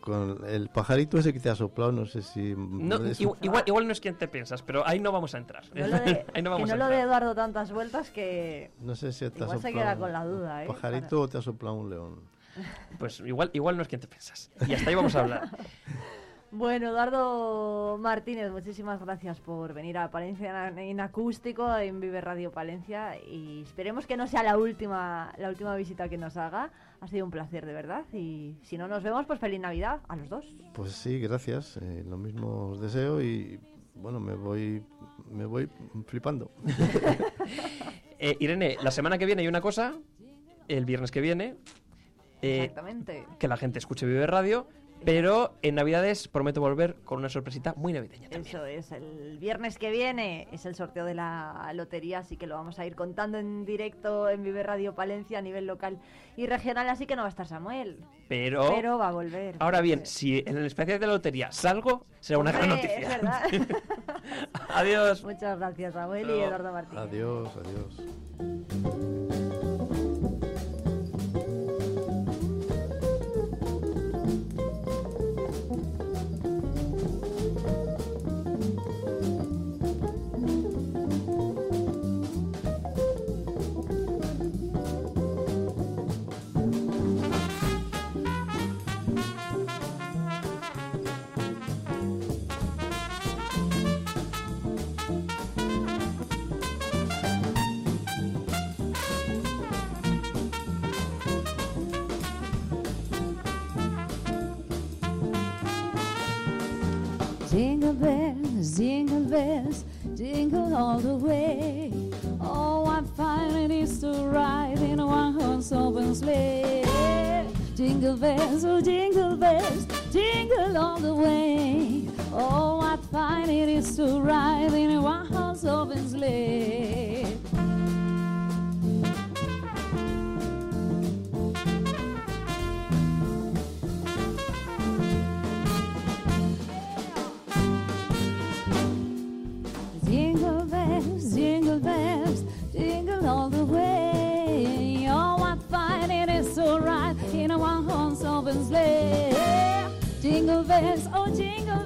con el pajarito ese que te ha soplado, no sé si... No, igual, igual, no es quien te piensas, pero ahí no vamos a entrar. No lo de, ahí no que no a lo de Eduardo tantas vueltas que no sé si te ha se soplado queda con la duda, ¿eh? pajarito o te ha soplado un león. Pues igual, igual no es quien te piensas. Y hasta ahí vamos a hablar. Bueno, Eduardo Martínez, muchísimas gracias por venir a Palencia en, acústico en Vive Radio Palencia y esperemos que no sea la última la última visita que nos haga. Ha sido un placer de verdad y si no nos vemos, pues feliz Navidad a los dos. Pues sí, gracias. eh, lo mismo os deseo y bueno, me voy, me voy flipando. Eh, Irene, la semana que viene hay una cosa, el viernes que viene, eh, Exactamente. que la gente escuche Vive Radio, Pero en Navidades prometo volver con una sorpresita muy navideña. Eso es, el viernes que viene es el sorteo de la lotería, así que lo vamos a ir contando en directo en Vive Radio Palencia a nivel local y regional, así que no va a estar Samuel. Pero, Pero va a volver. ahora bien, si en el especial de la lotería salgo, será una gran noticia. Es verdad. Adiós. Muchas gracias, Samuel y. Eduardo Martín. Adiós, adiós. Bells, jingle all the way. Oh, what fun it is to ride in a one-horse open sleigh. Jingle bells, oh jingle bells, jingle all the way. Oh, what fun it is to ride in a one-horse open sleigh. Bells, oh jingle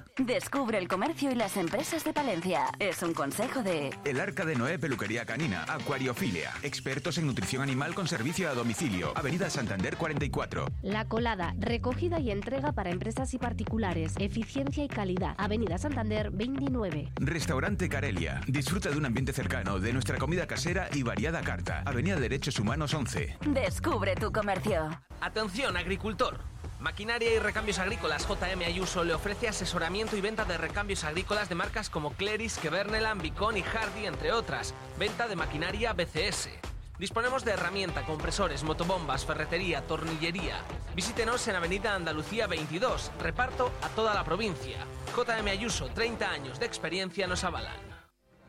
Descubre el comercio y las empresas de Palencia. Es un consejo de... El Arca de Noé Peluquería Canina, Acuariofilia, expertos en nutrición animal con servicio a domicilio, Avenida Santander 44. La Colada, recogida y entrega para empresas y particulares. Eficiencia y calidad. Avenida Santander 29. Restaurante Carelia. Disfruta de un ambiente cercano, de nuestra comida casera y variada carta. Avenida Derechos Humanos 11. Descubre tu comercio. Atención, agricultor. Maquinaria y recambios agrícolas JM Ayuso le ofrece asesoramiento y venta de recambios agrícolas de marcas como Cleris, Kevernelan, Bicon y Hardy, entre otras. Venta de maquinaria BCS. Disponemos de herramienta, compresores, motobombas, ferretería, tornillería. Visítenos en Avenida Andalucía 22. Reparto a toda la provincia. JM Ayuso, 30 años de experiencia nos avalan.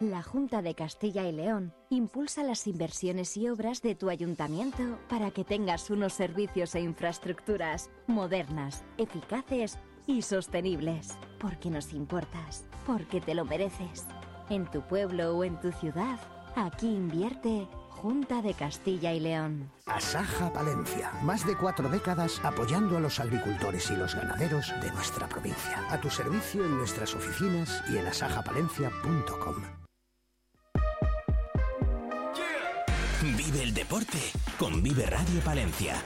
La Junta de Castilla y León impulsa las inversiones y obras de tu ayuntamiento para que tengas unos servicios e infraestructuras modernas, eficaces y sostenibles. Porque nos importas, porque te lo mereces. En tu pueblo o en tu ciudad, aquí invierte Junta de Castilla y León. Asaja Palencia. Más de cuatro décadas apoyando a los agricultores y los ganaderos de nuestra provincia. A tu servicio en nuestras oficinas y en asajapalencia.com. Vive el deporte con Vive Radio Palencia.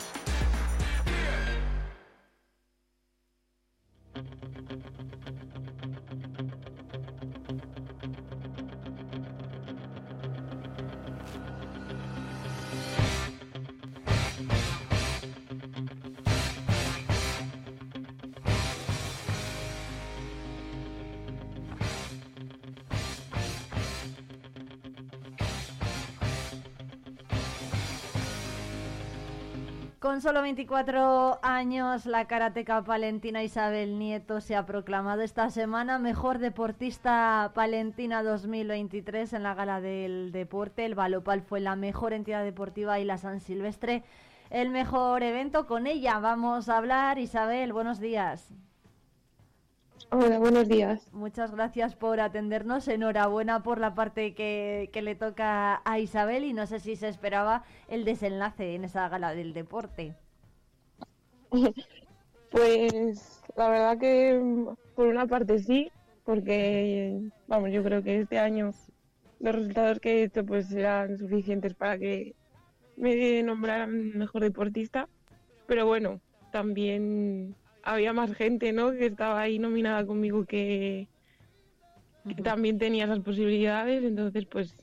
Con solo 24 años, la karateca palentina Isabel Nieto se ha proclamado esta semana mejor deportista palentina 2023 en la gala del deporte. El Balopal fue la mejor entidad deportiva y la San Silvestre el mejor evento. Con ella vamos a hablar. Isabel, buenos días. Hola, buenos días. Muchas gracias por atendernos. Enhorabuena por la parte que, que, le toca a Isabel y no sé si se esperaba el desenlace en esa gala del deporte. Pues la verdad que por una parte sí, porque vamos, yo creo que este año los resultados que he hecho pues serán suficientes para que me nombraran mejor deportista, pero bueno, también había más gente, ¿no? Que estaba ahí nominada conmigo que, que también tenía esas posibilidades, entonces pues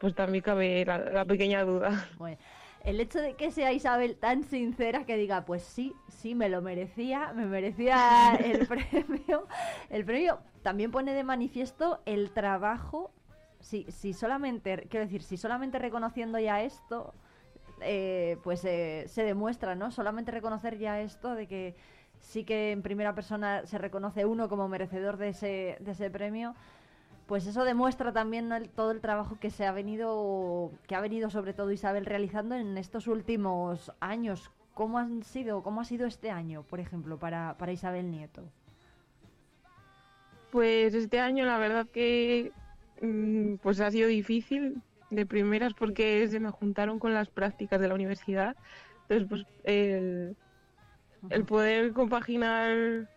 pues también cabe la, la, pequeña duda. Bueno, el hecho de que sea Isabel tan sincera que diga, pues sí, sí, me lo merecía, me merecía el premio, el premio también pone de manifiesto el trabajo, si, si solamente, quiero decir, si solamente reconociendo ya esto, eh, pues eh, se demuestra, ¿no? Solamente reconocer ya esto de que sí que en primera persona se reconoce uno como merecedor de ese, de ese premio, pues eso demuestra también todo el trabajo que se ha venido, que ha venido sobre todo Isabel realizando en estos últimos años. ¿Cómo han sido, cómo ha sido este año, por ejemplo, para, para Isabel Nieto? Pues este año la verdad que mm, pues ha sido difícil de primeras porque se me juntaron con las prácticas de la universidad. Entonces, pues el, el poder compaginar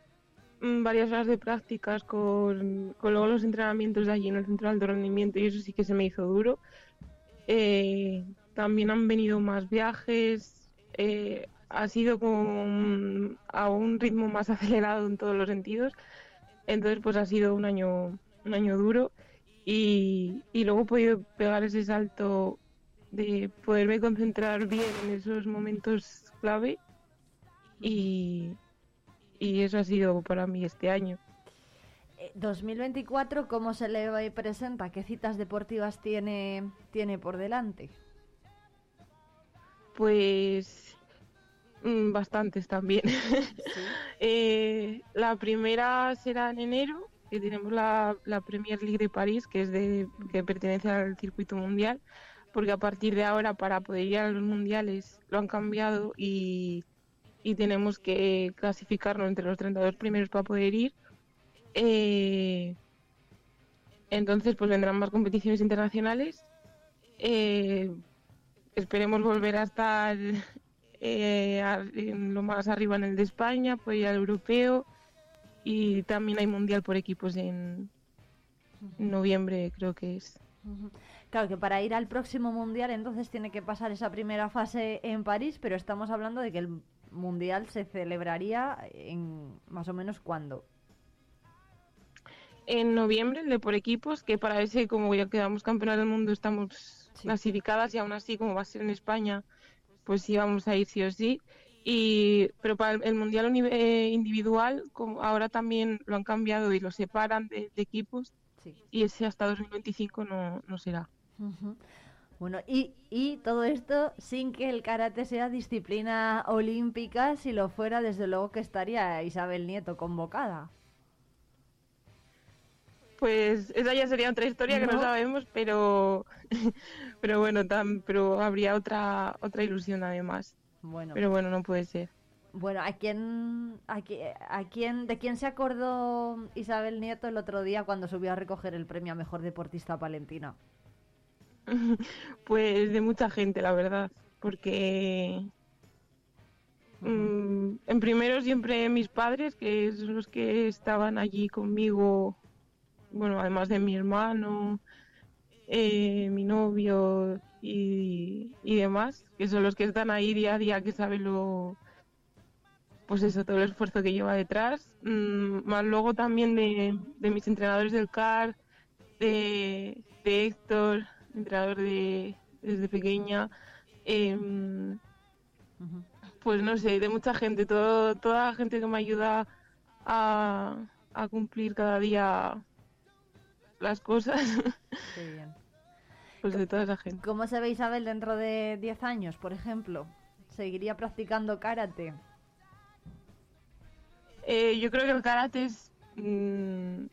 varias horas de prácticas con, con, luego los entrenamientos de allí en el centro de alto rendimiento y eso sí que se me hizo duro. Eh, también han venido más viajes, eh, ha sido a un ritmo más acelerado en todos los sentidos, entonces pues ha sido un año, un año duro y, y luego he podido pegar ese salto de poderme concentrar bien en esos momentos clave y, y eso ha sido para mí este año. 2024, ¿cómo se le presenta? ¿Qué citas deportivas tiene, tiene por delante? Pues mm, bastantes también. eh, la primera será en enero, que tenemos la, la, Premier League de París, que es de que pertenece al circuito mundial, porque a partir de ahora para poder ir a los mundiales lo han cambiado y y tenemos que clasificarnos entre los 32 primeros para poder ir. Eh, entonces, pues vendrán más competiciones internacionales. Eh, esperemos volver a estar eh, en lo más arriba en el de España, pues ir al europeo y también hay mundial por equipos en noviembre, creo que es. Claro que para ir al próximo mundial entonces tiene que pasar esa primera fase en París, pero estamos hablando de que el mundial se celebraría en más o menos cuándo? En noviembre, el de por equipos, que para ese, como ya quedamos campeonas del mundo, estamos sí. clasificadas y aún así, como va a ser en España, pues sí vamos a ir sí o sí. Y, pero para el, mundial eh, individual, como ahora también lo han cambiado y lo separan de, de equipos, sí. y ese hasta 2025 no, no será. Uh -huh. Bueno, y, y, todo esto sin que el karate sea disciplina olímpica, si lo fuera, desde luego que estaría Isabel Nieto convocada. Pues esa ya sería otra historia que no, sabemos, pero pero bueno, tam, pero habría otra otra ilusión además. Bueno. Pero bueno, no puede ser. Bueno, ¿a quién, a, qui- a quién, ¿de quién se acordó Isabel Nieto el otro día cuando subió a recoger el premio a Mejor Deportista Palentina? Pues de mucha gente, la verdad, porque mm, en primero siempre mis padres, que son los que estaban allí conmigo, bueno, además de mi hermano, eh, mi novio y, y demás, que son los que están ahí día a día, que saben lo, pues eso, todo el esfuerzo que lleva detrás, mm, más luego también de, de mis entrenadores del CAR, de, de Héctor, entrenador de, desde pequeña, em, pues no sé, de mucha gente, todo, toda la gente que me ayuda a, a cumplir cada día las cosas, Qué bien. pues de toda esa gente. ¿Cómo se ve Isabel dentro de 10 años, por ejemplo? ¿Seguiría practicando karate? Eh, yo creo que el karate es... mm,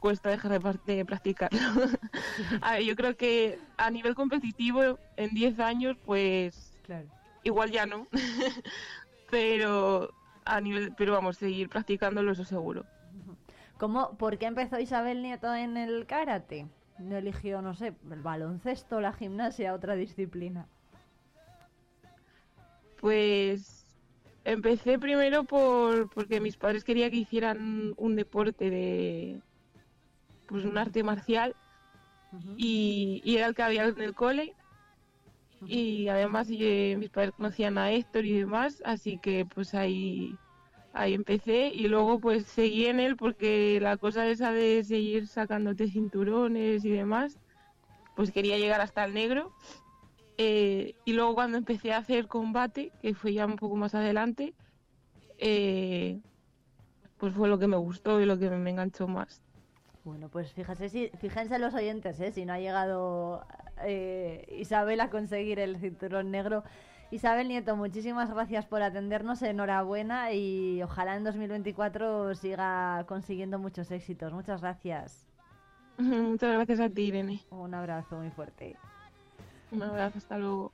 cuesta dejar de, de practicarlo. a ver, yo creo que a nivel competitivo, en 10 años, pues Claro. igual ya no. pero a nivel, pero vamos, seguir practicándolo, eso seguro. ¿Cómo, ¿Por qué empezó Isabel Nieto en el karate? No eligió, no sé, el baloncesto, la gimnasia, otra disciplina. Pues empecé primero por porque mis padres querían que hicieran un deporte de pues un arte marcial y, y era el que había en el cole. Y además eh, mis padres conocían a Héctor y demás así que pues ahí ahí empecé. Y luego pues seguí en él porque la cosa esa de seguir sacándote cinturones y demás pues quería llegar hasta el negro. Eh, y luego cuando empecé a hacer combate, que fue ya un poco más adelante, eh, pues fue lo que me gustó y lo que me enganchó más. Bueno, pues fíjese si, fíjense los oyentes, ¿eh? si no ha llegado eh, Isabel a conseguir el cinturón negro. Isabel Nieto, muchísimas gracias por atendernos, enhorabuena y ojalá en 2024 siga consiguiendo muchos éxitos. Muchas gracias. Muchas gracias a ti, Irene. Un abrazo muy fuerte. Un abrazo, hasta luego.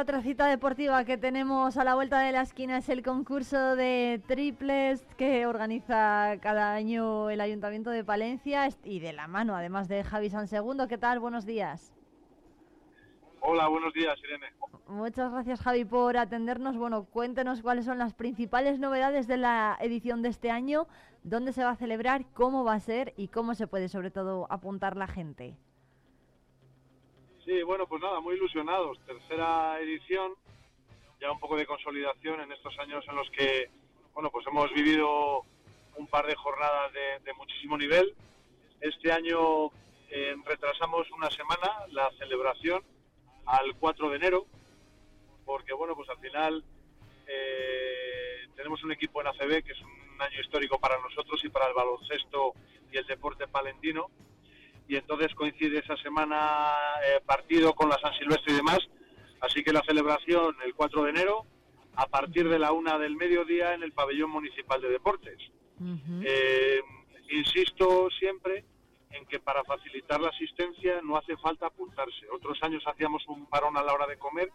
Otra cita deportiva que tenemos a la vuelta de la esquina es el concurso de triples que organiza cada año el Ayuntamiento de Palencia y de la mano, además de Javi San Segundo. ¿Qué tal? Buenos días. Hola, buenos días, Irene. Muchas gracias, Javi, por atendernos. Bueno, cuéntenos cuáles son las principales novedades de la edición de este año, dónde se va a celebrar, cómo va a ser y cómo se puede, sobre todo, apuntar la gente. Sí, bueno, pues nada, muy ilusionados. Tercera edición, ya un poco de consolidación en estos años en los que, bueno, pues hemos vivido un par de jornadas de, muchísimo nivel. Este año eh, retrasamos una semana la celebración al 4 de enero, porque, bueno, pues al final eh, tenemos un equipo en ACB que es un año histórico para nosotros y para el baloncesto y el deporte palentino. Y entonces coincide esa semana eh, partido con la San Silvestre y demás, así que la celebración el 4 de enero a partir de la una del mediodía en el pabellón municipal de deportes. Eh, insisto siempre en que para facilitar la asistencia no hace falta apuntarse. Otros años hacíamos un parón a la hora de comer,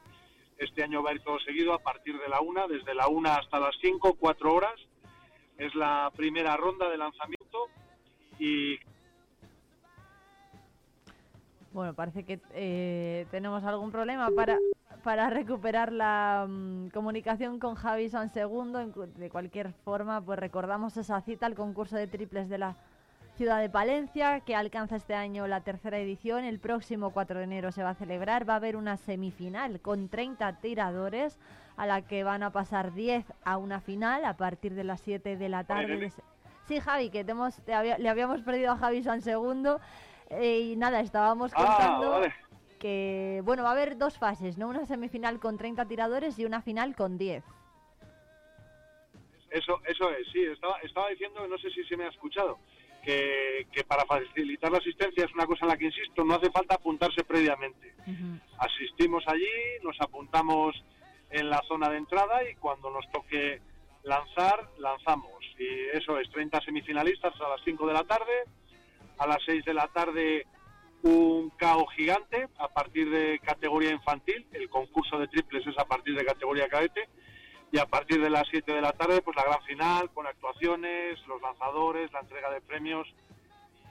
este año va a ir todo seguido a partir de la una, desde la una hasta las cinco, cuatro horas. Es la primera ronda de lanzamiento y Bueno, parece que eh, tenemos algún problema para, para recuperar la mm, comunicación con Javi San Segundo. De cualquier forma, pues recordamos esa cita al concurso de triples de la Ciudad de Palencia, que alcanza este año la tercera edición. El próximo 4 de enero se va a celebrar. Va a haber una semifinal con 30 tiradores, a la que van a pasar 10 a una final a partir de las 7 de la tarde. Sí, Javi, que te hemos, le habíamos perdido a Javi San Segundo. Eh, y nada, estábamos ah, contando que, bueno, va a haber dos fases, ¿no? Una semifinal con 30 tiradores y una final con 10. Eso, eso es, sí. Estaba, estaba diciendo, no sé si se me ha escuchado, que, para facilitar la asistencia es una cosa en la que insisto, no hace falta apuntarse previamente. Asistimos allí, nos apuntamos en la zona de entrada y cuando nos toque lanzar, lanzamos. Y eso es, 30 semifinalistas a las 5 de la tarde, a las 6 de la tarde un cao gigante a partir de categoría infantil, el concurso de triples es a partir de categoría cadete, y a partir de las 7 de la tarde pues la gran final con actuaciones, los lanzadores, la entrega de premios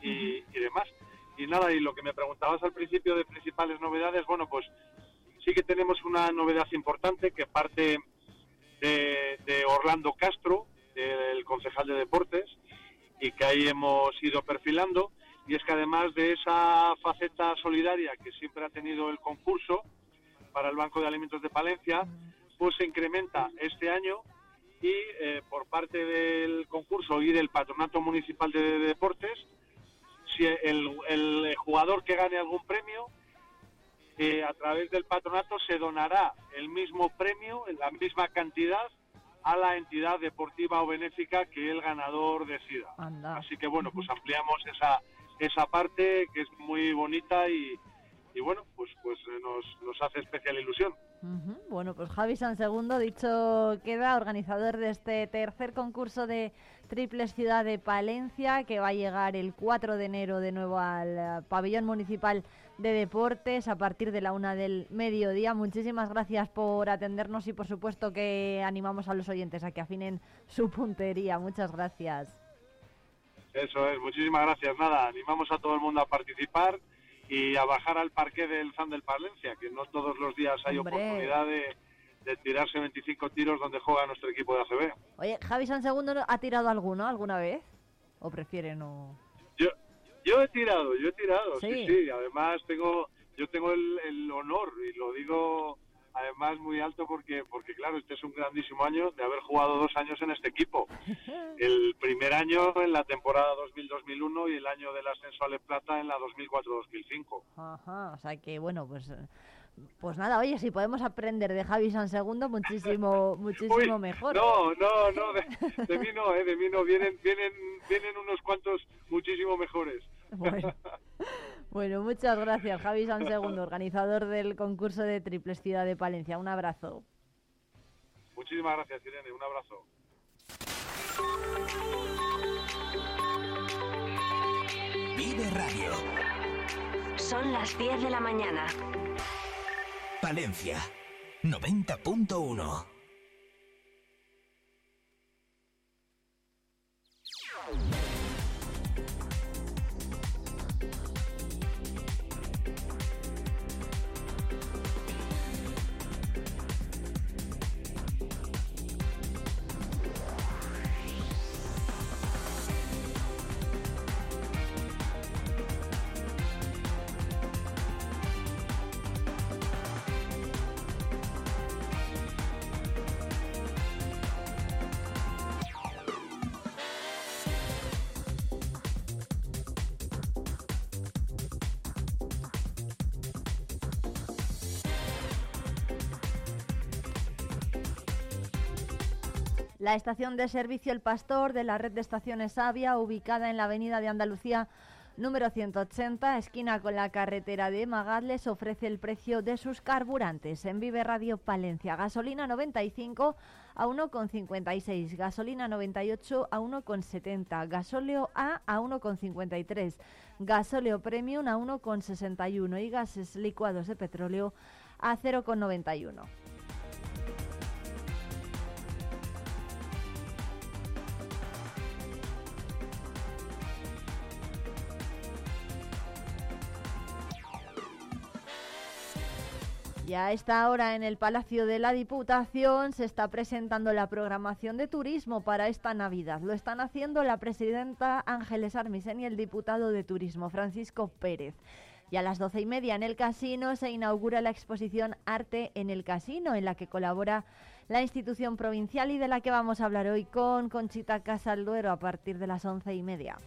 y, demás. Y nada, y lo que me preguntabas al principio de principales novedades, bueno, pues sí que tenemos una novedad importante que parte de, de Orlando Castro, del concejal de deportes, y que ahí hemos ido perfilando. Y es que además de esa faceta solidaria que siempre ha tenido el concurso para el Banco de Alimentos de Palencia, pues se incrementa este año y eh, por parte del concurso y del Patronato Municipal de, Deportes, si el, jugador que gane algún premio, eh, a través del patronato se donará el mismo premio, la misma cantidad, a la entidad deportiva o benéfica que el ganador decida. Así que bueno, pues ampliamos esa, esa parte que es muy bonita y, y bueno, pues, pues eh, nos, nos hace especial ilusión. Bueno, pues Javi San Segundo, dicho queda, organizador de este tercer concurso de Triples Ciudad de Palencia, que va a llegar el 4 de enero de nuevo al eh, pabellón municipal de deportes a partir de la una del mediodía. Muchísimas gracias por atendernos y por supuesto que animamos a los oyentes a que afinen su puntería. Muchas gracias. Eso es, muchísimas gracias. Nada, animamos a todo el mundo a participar y a bajar al parque del San del Palencia, que no todos los días hay oportunidad de, tirarse 25 tiros donde juega nuestro equipo de ACB. Oye, ¿Javi San Segundo ha tirado alguno alguna vez? ¿O prefiere no...? Yo, yo he tirado, yo he tirado, sí, sí. Además tengo, yo tengo el, el honor, y lo digo además muy alto porque, porque claro, este es un grandísimo año de haber jugado dos años en este equipo. El primer año en la temporada 2000-2001 y el año del ascenso a Plata en la 2004-2005. Ajá, o sea que bueno, pues... Pues nada, oye, si podemos aprender de Javi San Segundo, muchísimo, muchísimo mejor. No, no, no, de, mí no, eh, de mí no, vienen, vienen, vienen unos cuantos muchísimo mejores. Bueno. Bueno, muchas gracias, Javi San Segundo, organizador del concurso de Triples Ciudad de Palencia. Un abrazo. Muchísimas gracias, Irene. Un abrazo. Vive Radio. Son las 10 de la mañana. Palencia, 90.1. La estación de servicio El Pastor de la red de estaciones Avia, ubicada en la avenida de Andalucía número 180, esquina con la carretera de Magadles, ofrece el precio de sus carburantes. En Vive Radio Palencia, gasolina 95 a 1,56, gasolina 98 a 1,70, gasóleo A a 1,53, gasóleo Premium a 1,61 y gases licuados de petróleo a 0,91. Y a esta hora en el Palacio de la Diputación se está presentando la programación de turismo para esta Navidad. Lo están haciendo la presidenta Ángeles Armisen y el diputado de Turismo Francisco Pérez. Y a las doce y media en el casino se inaugura la exposición Arte en el Casino, en la que colabora la institución provincial y de la que vamos a hablar hoy con Conchita Casalduero a partir de las once y media.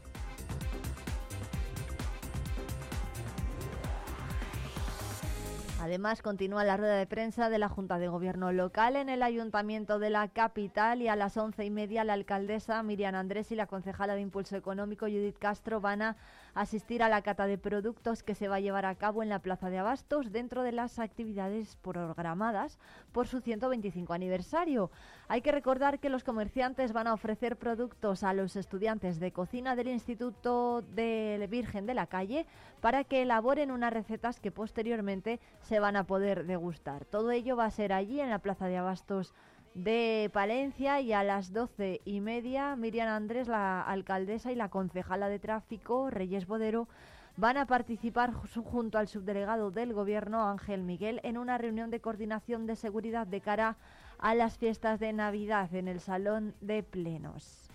Además, continúa la rueda de prensa de la Junta de Gobierno local en el Ayuntamiento de la capital y a las once y media la alcaldesa Miriam Andrés y la concejala de Impulso Económico Judith Castro van a asistir a la cata de productos que se va a llevar a cabo en la Plaza de Abastos dentro de las actividades programadas por su 125 aniversario. Hay que recordar que los comerciantes van a ofrecer productos a los estudiantes de cocina del Instituto de Virgen de la Calle para que elaboren unas recetas que posteriormente se van a poder degustar. Todo ello va a ser allí en la Plaza de Abastos de Palencia y a las doce y media Miriam Andrés, la alcaldesa y la concejala de tráfico Reyes Bodero van a participar junto al subdelegado del gobierno Ángel Miguel en una reunión de coordinación de seguridad de cara a las fiestas de Navidad en el Salón de Plenos.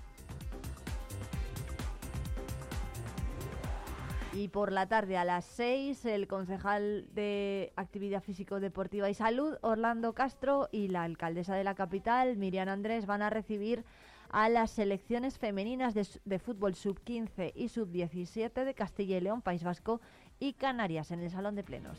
Y por la tarde a las 6, el concejal de Actividad Físico Deportiva y Salud, Orlando Castro, y la alcaldesa de la capital, Miriam Andrés, van a recibir a las selecciones femeninas de, de fútbol sub-15 y sub-17 de Castilla y León, País Vasco y Canarias en el Salón de Plenos.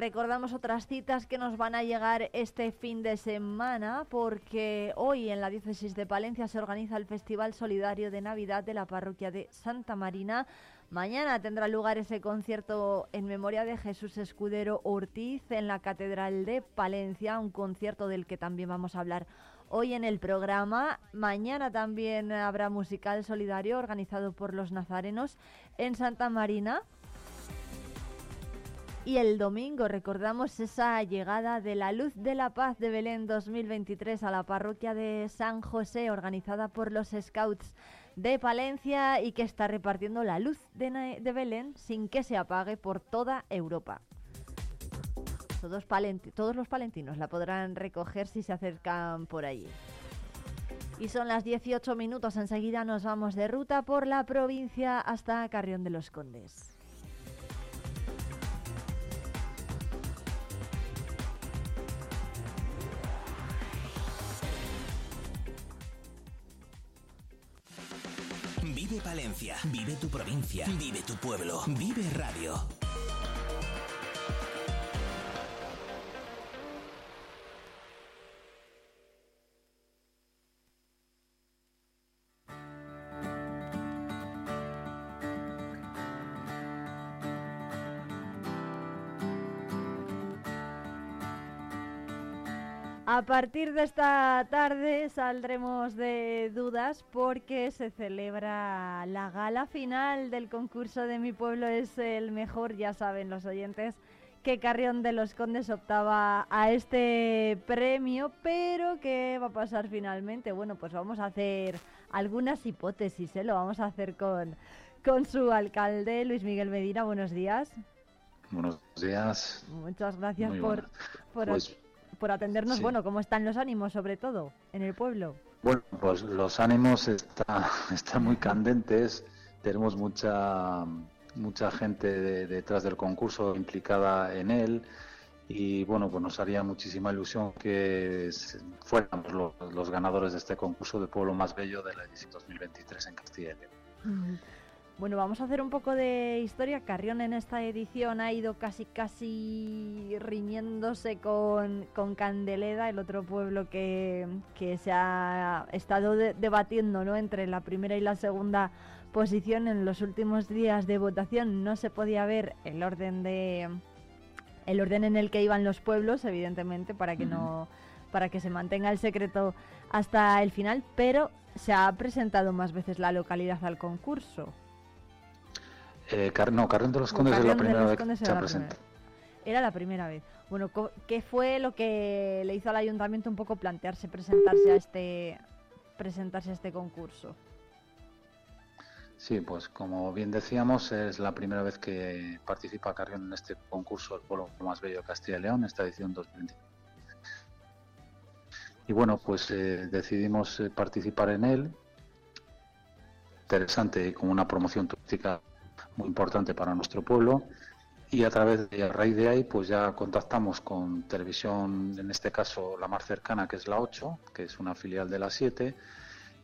Recordamos otras citas que nos van a llegar este fin de semana, porque hoy en la diócesis de Palencia se organiza el Festival Solidario de Navidad de la parroquia de Santa Marina. Mañana tendrá lugar ese concierto en memoria de Jesús Escudero Ortiz en la Catedral de Palencia, un concierto del que también vamos a hablar hoy en el programa. Mañana también habrá musical solidario organizado por los nazarenos en Santa Marina. Y el domingo recordamos esa llegada de la Luz de la Paz de Belén 2023 a la parroquia de San José, organizada por los Scouts de Palencia y que está repartiendo la luz de, Belén sin que se apague por toda Europa. Todos, todos los palentinos la podrán recoger si se acercan por allí. Y son las 18 minutos, enseguida nos vamos de ruta por la provincia hasta Carrión de los Condes. Vive Palencia, vive tu provincia, vive tu pueblo, vive radio. A partir de esta tarde saldremos de dudas porque se celebra la gala final del concurso de Mi Pueblo es el mejor, ya saben los oyentes que Carrión de los Condes optaba a este premio, pero ¿qué va a pasar finalmente? Bueno, pues vamos a hacer algunas hipótesis, ¿eh? lo vamos a hacer con, con su alcalde, Luis Miguel Medina. Buenos días. Buenos días. Muchas gracias por, por, pues, por atendernos. Sí. Bueno, ¿cómo están los ánimos, sobre todo, en el pueblo? Bueno, pues los ánimos está- están muy candentes. Tenemos mucha mucha gente de- detrás del concurso implicada en él y bueno, pues nos haría muchísima ilusión que fuéramos lo- los, ganadores de este concurso de pueblo más bello de la edición 2023 en Castilla y León. Bueno, vamos a hacer un poco de historia. Carrión en esta edición ha ido casi casi riñéndose con, con Candeleda, el otro pueblo que, que se ha estado debatiendo ¿no? entre la primera y la segunda posición en los últimos días de votación. No se podía ver el orden de el orden en el que iban los pueblos, evidentemente, para que no para que se mantenga el secreto hasta el final, pero se ha presentado más veces la localidad al concurso. Eh, no, Carrión de los Condes es la primera vez que se. Era la primera vez. Bueno, ¿qué fue lo que le hizo al ayuntamiento un poco plantearse presentarse a este presentarse a este concurso? Sí, pues como bien decíamos, es la primera vez que participa Carrión en este concurso El Pueblo Más Bello de Castilla y León, esta edición 2020. Y bueno, pues eh, decidimos eh, participar en él. Interesante y como una promoción turística muy importante para nuestro pueblo. Y a través de raíz de ahí pues ya contactamos con televisión en este caso la más cercana que es la 8 que es una filial de la 7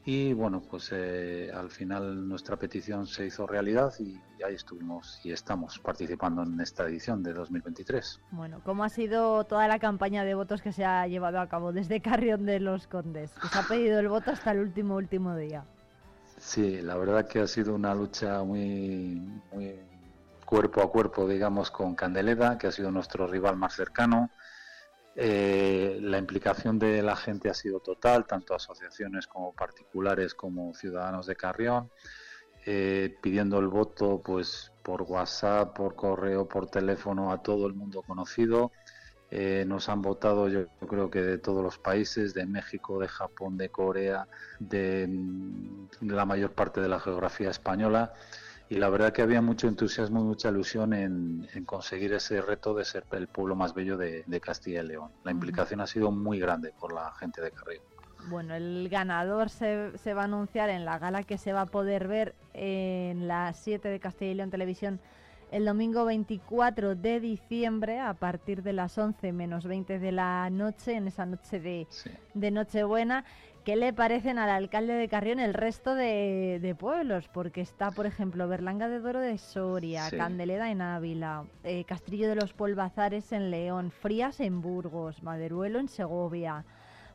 y bueno pues eh, al final nuestra petición se hizo realidad y, ahí estuvimos y estamos participando en esta edición de 2023 bueno cómo ha sido toda la campaña de votos que se ha llevado a cabo desde Carrión de los Condes se ha pedido el voto hasta el último último día Sí, la verdad que ha sido una lucha muy, cuerpo a cuerpo, digamos, con Candeleda, que ha sido nuestro rival más cercano. Eh, la implicación de la gente ha sido total, tanto asociaciones como particulares como ciudadanos de Carrión, eh, pidiendo el voto pues por WhatsApp, por correo, por teléfono a todo el mundo conocido. Eh, nos han votado yo, creo que de todos los países, de México, de Japón, de Corea, de, mm, la mayor parte de la geografía española. Y la verdad que había mucho entusiasmo y mucha ilusión en, conseguir ese reto de ser el pueblo más bello de, Castilla y León. La implicación ha sido muy grande por la gente de Carrillo. Bueno, el ganador se, se va a anunciar en la gala que se va a poder ver en las 7 de Castilla y León Televisión el domingo 24 de diciembre a partir de las 11 menos 20 de la noche, en esa noche de, de Nochebuena. ¿Qué le parecen al alcalde de Carrión el resto de, pueblos? Porque está, por ejemplo, Berlanga de Doro de Soria, Candeleda en Ávila, eh, Castrillo de los Polvazares en León, Frías en Burgos, Maderuelo en Segovia,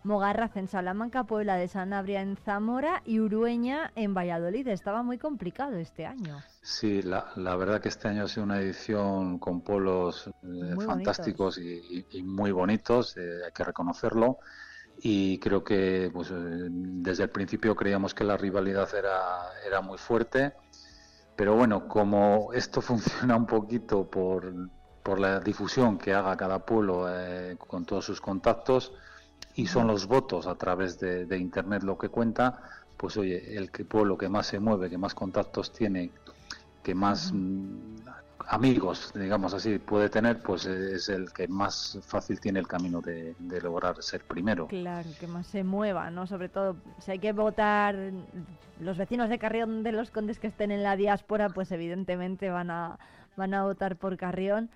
Mogarraz en Salamanca, Puebla de Sanabria en Zamora y Urueña en Valladolid. Estaba muy complicado este año. Sí, la, verdad que este año ha sido una edición con pueblos eh, fantásticos y, muy bonitos, eh, hay que reconocerlo. Y creo que pues, eh, desde el principio creíamos que la rivalidad era, era muy fuerte. Pero bueno, como esto funciona un poquito por, por la difusión que haga cada pueblo con todos sus contactos, y son los votos a través de, Internet lo que cuenta, pues oye, el que pueblo que más se mueve, que más contactos tiene, que más mm, amigos, digamos así, puede tener, pues es el que más fácil tiene el camino de, lograr ser primero. Claro, que más se mueva, ¿no? Sobre todo, si hay que votar los vecinos de Carrión de los Condes que estén en la diáspora, pues evidentemente van a, van a votar por Carrión.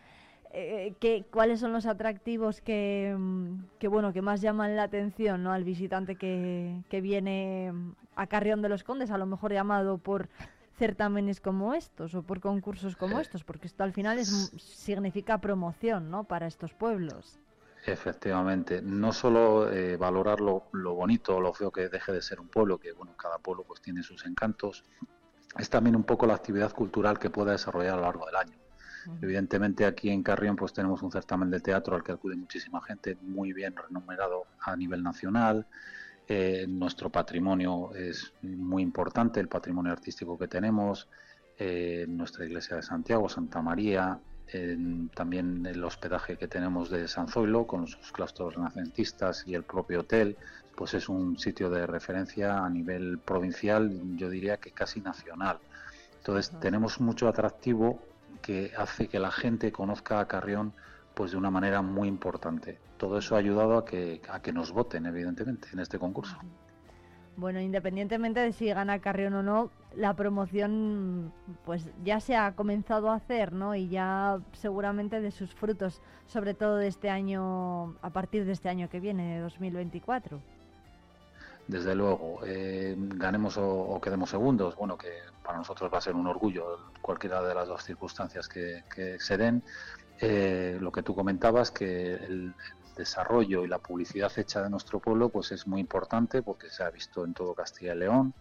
Eh, cuáles son los atractivos mm, que, bueno que más llaman la atención ¿no? al visitante que, viene a Carrión de los Condes, a lo mejor llamado por certámenes como estos o por concursos como estos, porque esto al final es, significa promoción ¿no? para estos pueblos. Efectivamente, no solo eh, valorar lo, bonito o lo feo que deje de ser un pueblo, que bueno, cada pueblo pues tiene sus encantos, es también un poco la actividad cultural que pueda desarrollar a lo largo del año. Evidentemente aquí en Carrión pues tenemos un certamen de teatro al que acude muchísima gente, muy bien remunerado a nivel nacional. Eh, nuestro patrimonio es muy importante, el patrimonio artístico que tenemos, eh, nuestra iglesia de Santiago, Santa María, también el hospedaje que tenemos de San Zoilo con sus claustros renacentistas y el propio hotel, pues es un sitio de referencia a nivel provincial, yo diría que casi nacional. Entonces tenemos mucho atractivo que hace que la gente conozca a Carrión pues de una manera muy importante. Todo eso ha ayudado a que, a que nos voten, evidentemente, en este concurso. Bueno, independientemente de si gana Carrión o no, la promoción pues ya se ha comenzado a hacer, ¿no? Y ya seguramente de sus frutos, sobre todo de este año, a partir de este año que viene, de 2024. desde luego, eh, ganemos o, quedemos segundos, bueno, que para nosotros va a ser un orgullo cualquiera de las dos circunstancias que, se den. Eh, lo que tú comentabas, que el, desarrollo y la publicidad hecha de nuestro pueblo, pues es muy importante porque se ha visto en todo Castilla y León,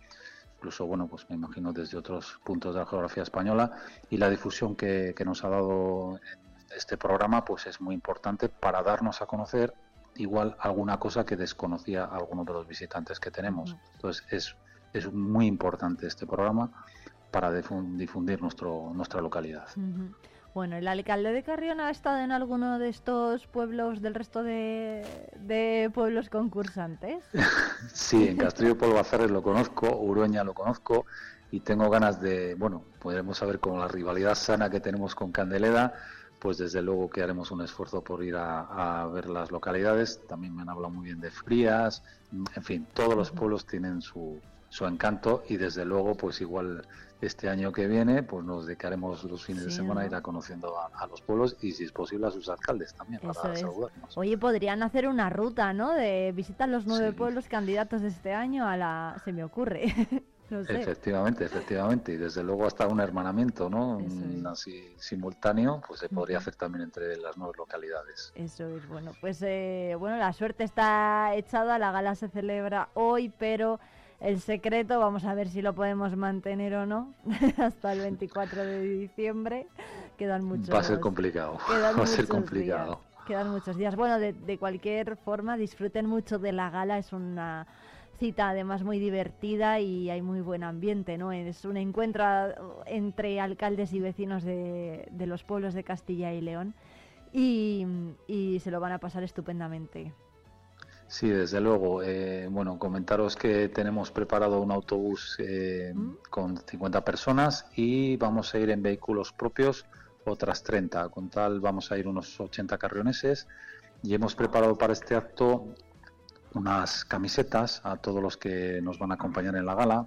incluso, bueno, pues me imagino desde otros puntos de la geografía española, y la difusión que, que nos ha dado este programa, pues es muy importante para darnos a conocer igual alguna cosa que desconocía alguno de los visitantes que tenemos. Entonces es, es muy importante este programa para difundir nuestro, nuestra localidad. Bueno, ¿el alcalde de Carrión ha estado en alguno de estos pueblos del resto de, pueblos concursantes? sí, en Castillo Polvazares lo conozco, Urueña lo conozco y tengo ganas de, bueno, podremos saber con la rivalidad sana que tenemos con Candeleda, pues desde luego que haremos un esfuerzo por ir a, ver las localidades. También me han hablado muy bien de Frías, en fin, todos los pueblos tienen su, su encanto y desde luego pues igual este año que viene pues nos dedicaremos los fines de semana a ir a conociendo a, los pueblos y si es posible a sus alcaldes también para saludarnos. Oye, podrían hacer una ruta, ¿no? De visitar los nueve pueblos candidatos de este año a la... se me ocurre. Efectivamente, efectivamente. Y desde luego hasta un hermanamiento, ¿no? Así simultáneo, pues se podría hacer también entre las nuevas localidades. Eso es bueno. Pues eh, bueno, la suerte está echada. La gala se celebra hoy, pero el secreto, vamos a ver si lo podemos mantener o no, hasta el 24 de diciembre. Quedan muchos. Va a ser complicado. Va a ser complicado. Quedan muchos días. Bueno, de, de cualquier forma, disfruten mucho de la gala. Es una cita además muy divertida y hay muy buen ambiente, ¿no? Es un encuentro entre alcaldes y vecinos de, los pueblos de Castilla y León y, se lo van a pasar estupendamente. Sí, desde luego. Eh, bueno, comentaros que tenemos preparado un autobús eh, ¿Mm? con 50 personas y vamos a ir en vehículos propios otras 30. Con tal vamos a ir unos 80 carrioneses y hemos preparado para este acto unas camisetas a todos los que nos van a acompañar en la gala,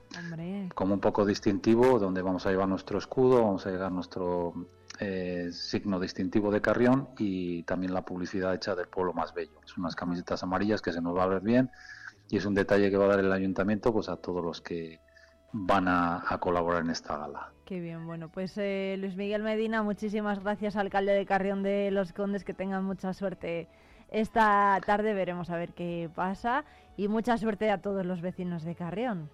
como un poco distintivo, donde vamos a llevar nuestro escudo, vamos a llevar nuestro eh, signo distintivo de Carrión y también la publicidad hecha del pueblo más bello. Son unas camisetas amarillas que se nos va a ver bien y es un detalle que va a dar el ayuntamiento pues a todos los que van a, colaborar en esta gala. Qué bien, bueno, pues eh, Luis Miguel Medina, muchísimas gracias, alcalde de Carrión de los Condes, que tengan mucha suerte esta tarde veremos a ver qué pasa y mucha suerte a todos los vecinos de Carrión.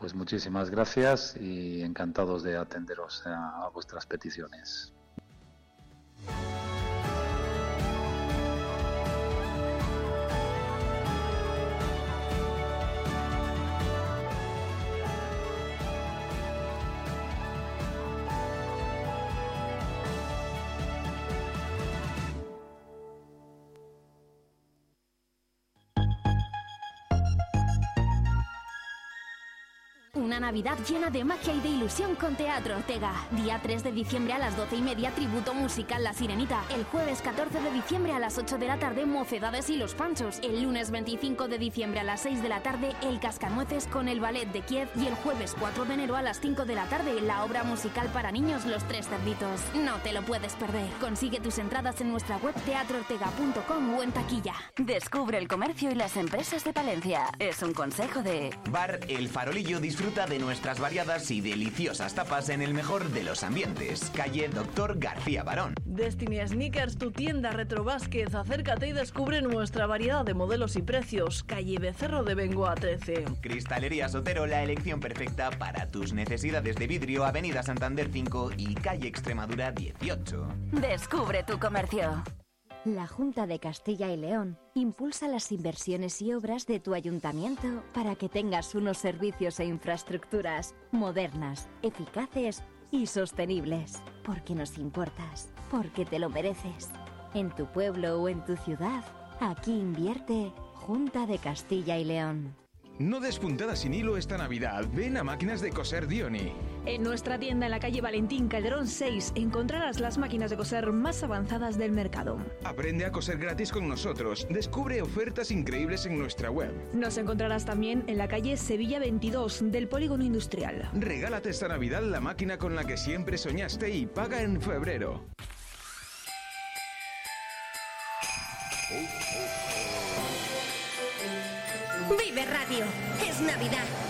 Pues muchísimas gracias y encantados de atenderos a vuestras peticiones. Una Navidad llena de magia y de ilusión con Teatro Ortega. Día 3 de diciembre a las 12 y media, tributo musical La Sirenita. El jueves 14 de diciembre a las 8 de la tarde, Mocedades y los Panchos. El lunes 25 de diciembre a las 6 de la tarde, El Cascanueces con el Ballet de Kiev. Y el jueves 4 de enero a las 5 de la tarde, la obra musical para niños Los Tres Cerditos. No te lo puedes perder. Consigue tus entradas en nuestra web teatroortega.com o en taquilla. Descubre el comercio y las empresas de Palencia. Es un consejo de... Bar El Farolillo disfruta de nuestras variadas y deliciosas tapas en el mejor de los ambientes. Calle Doctor García Barón. Destiny Sneakers, tu tienda Retro Vázquez. Acércate y descubre nuestra variedad de modelos y precios. Calle Becerro de Bengoa 13. Cristalería Sotero, la elección perfecta para tus necesidades de vidrio. Avenida Santander 5 y Calle Extremadura 18. Descubre tu comercio. La Junta de Castilla y León impulsa las inversiones y obras de tu ayuntamiento para que tengas unos servicios e infraestructuras modernas, eficaces y sostenibles. Porque nos importas, porque te lo mereces. En tu pueblo o en tu ciudad, aquí invierte Junta de Castilla y León. No despuntada sin hilo esta Navidad. Ven a Máquinas de Coser Dioni. En nuestra tienda en la calle Valentín Calderón 6 encontrarás las máquinas de coser más avanzadas del mercado. Aprende a coser gratis con nosotros. Descubre ofertas increíbles en nuestra web. Nos encontrarás también en la calle Sevilla 22 del Polígono Industrial. Regálate esta Navidad la máquina con la que siempre soñaste y paga en febrero. Vive Radio Radio. Es Navidad.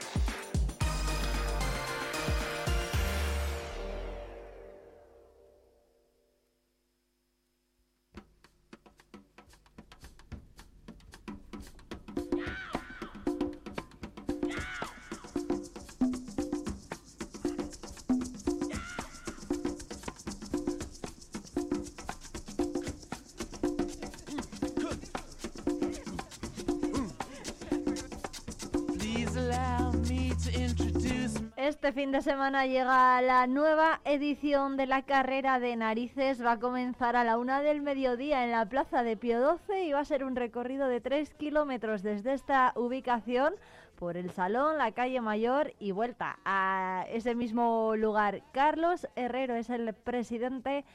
Este fin de semana llega la nueva edición de la carrera de narices. Va a comenzar a la una del mediodía en la plaza de Pío 12 y va a ser un recorrido de 3 kilómetros desde esta ubicación por el Salón, la calle Mayor y vuelta a ese mismo lugar. Carlos Herrero es el presidente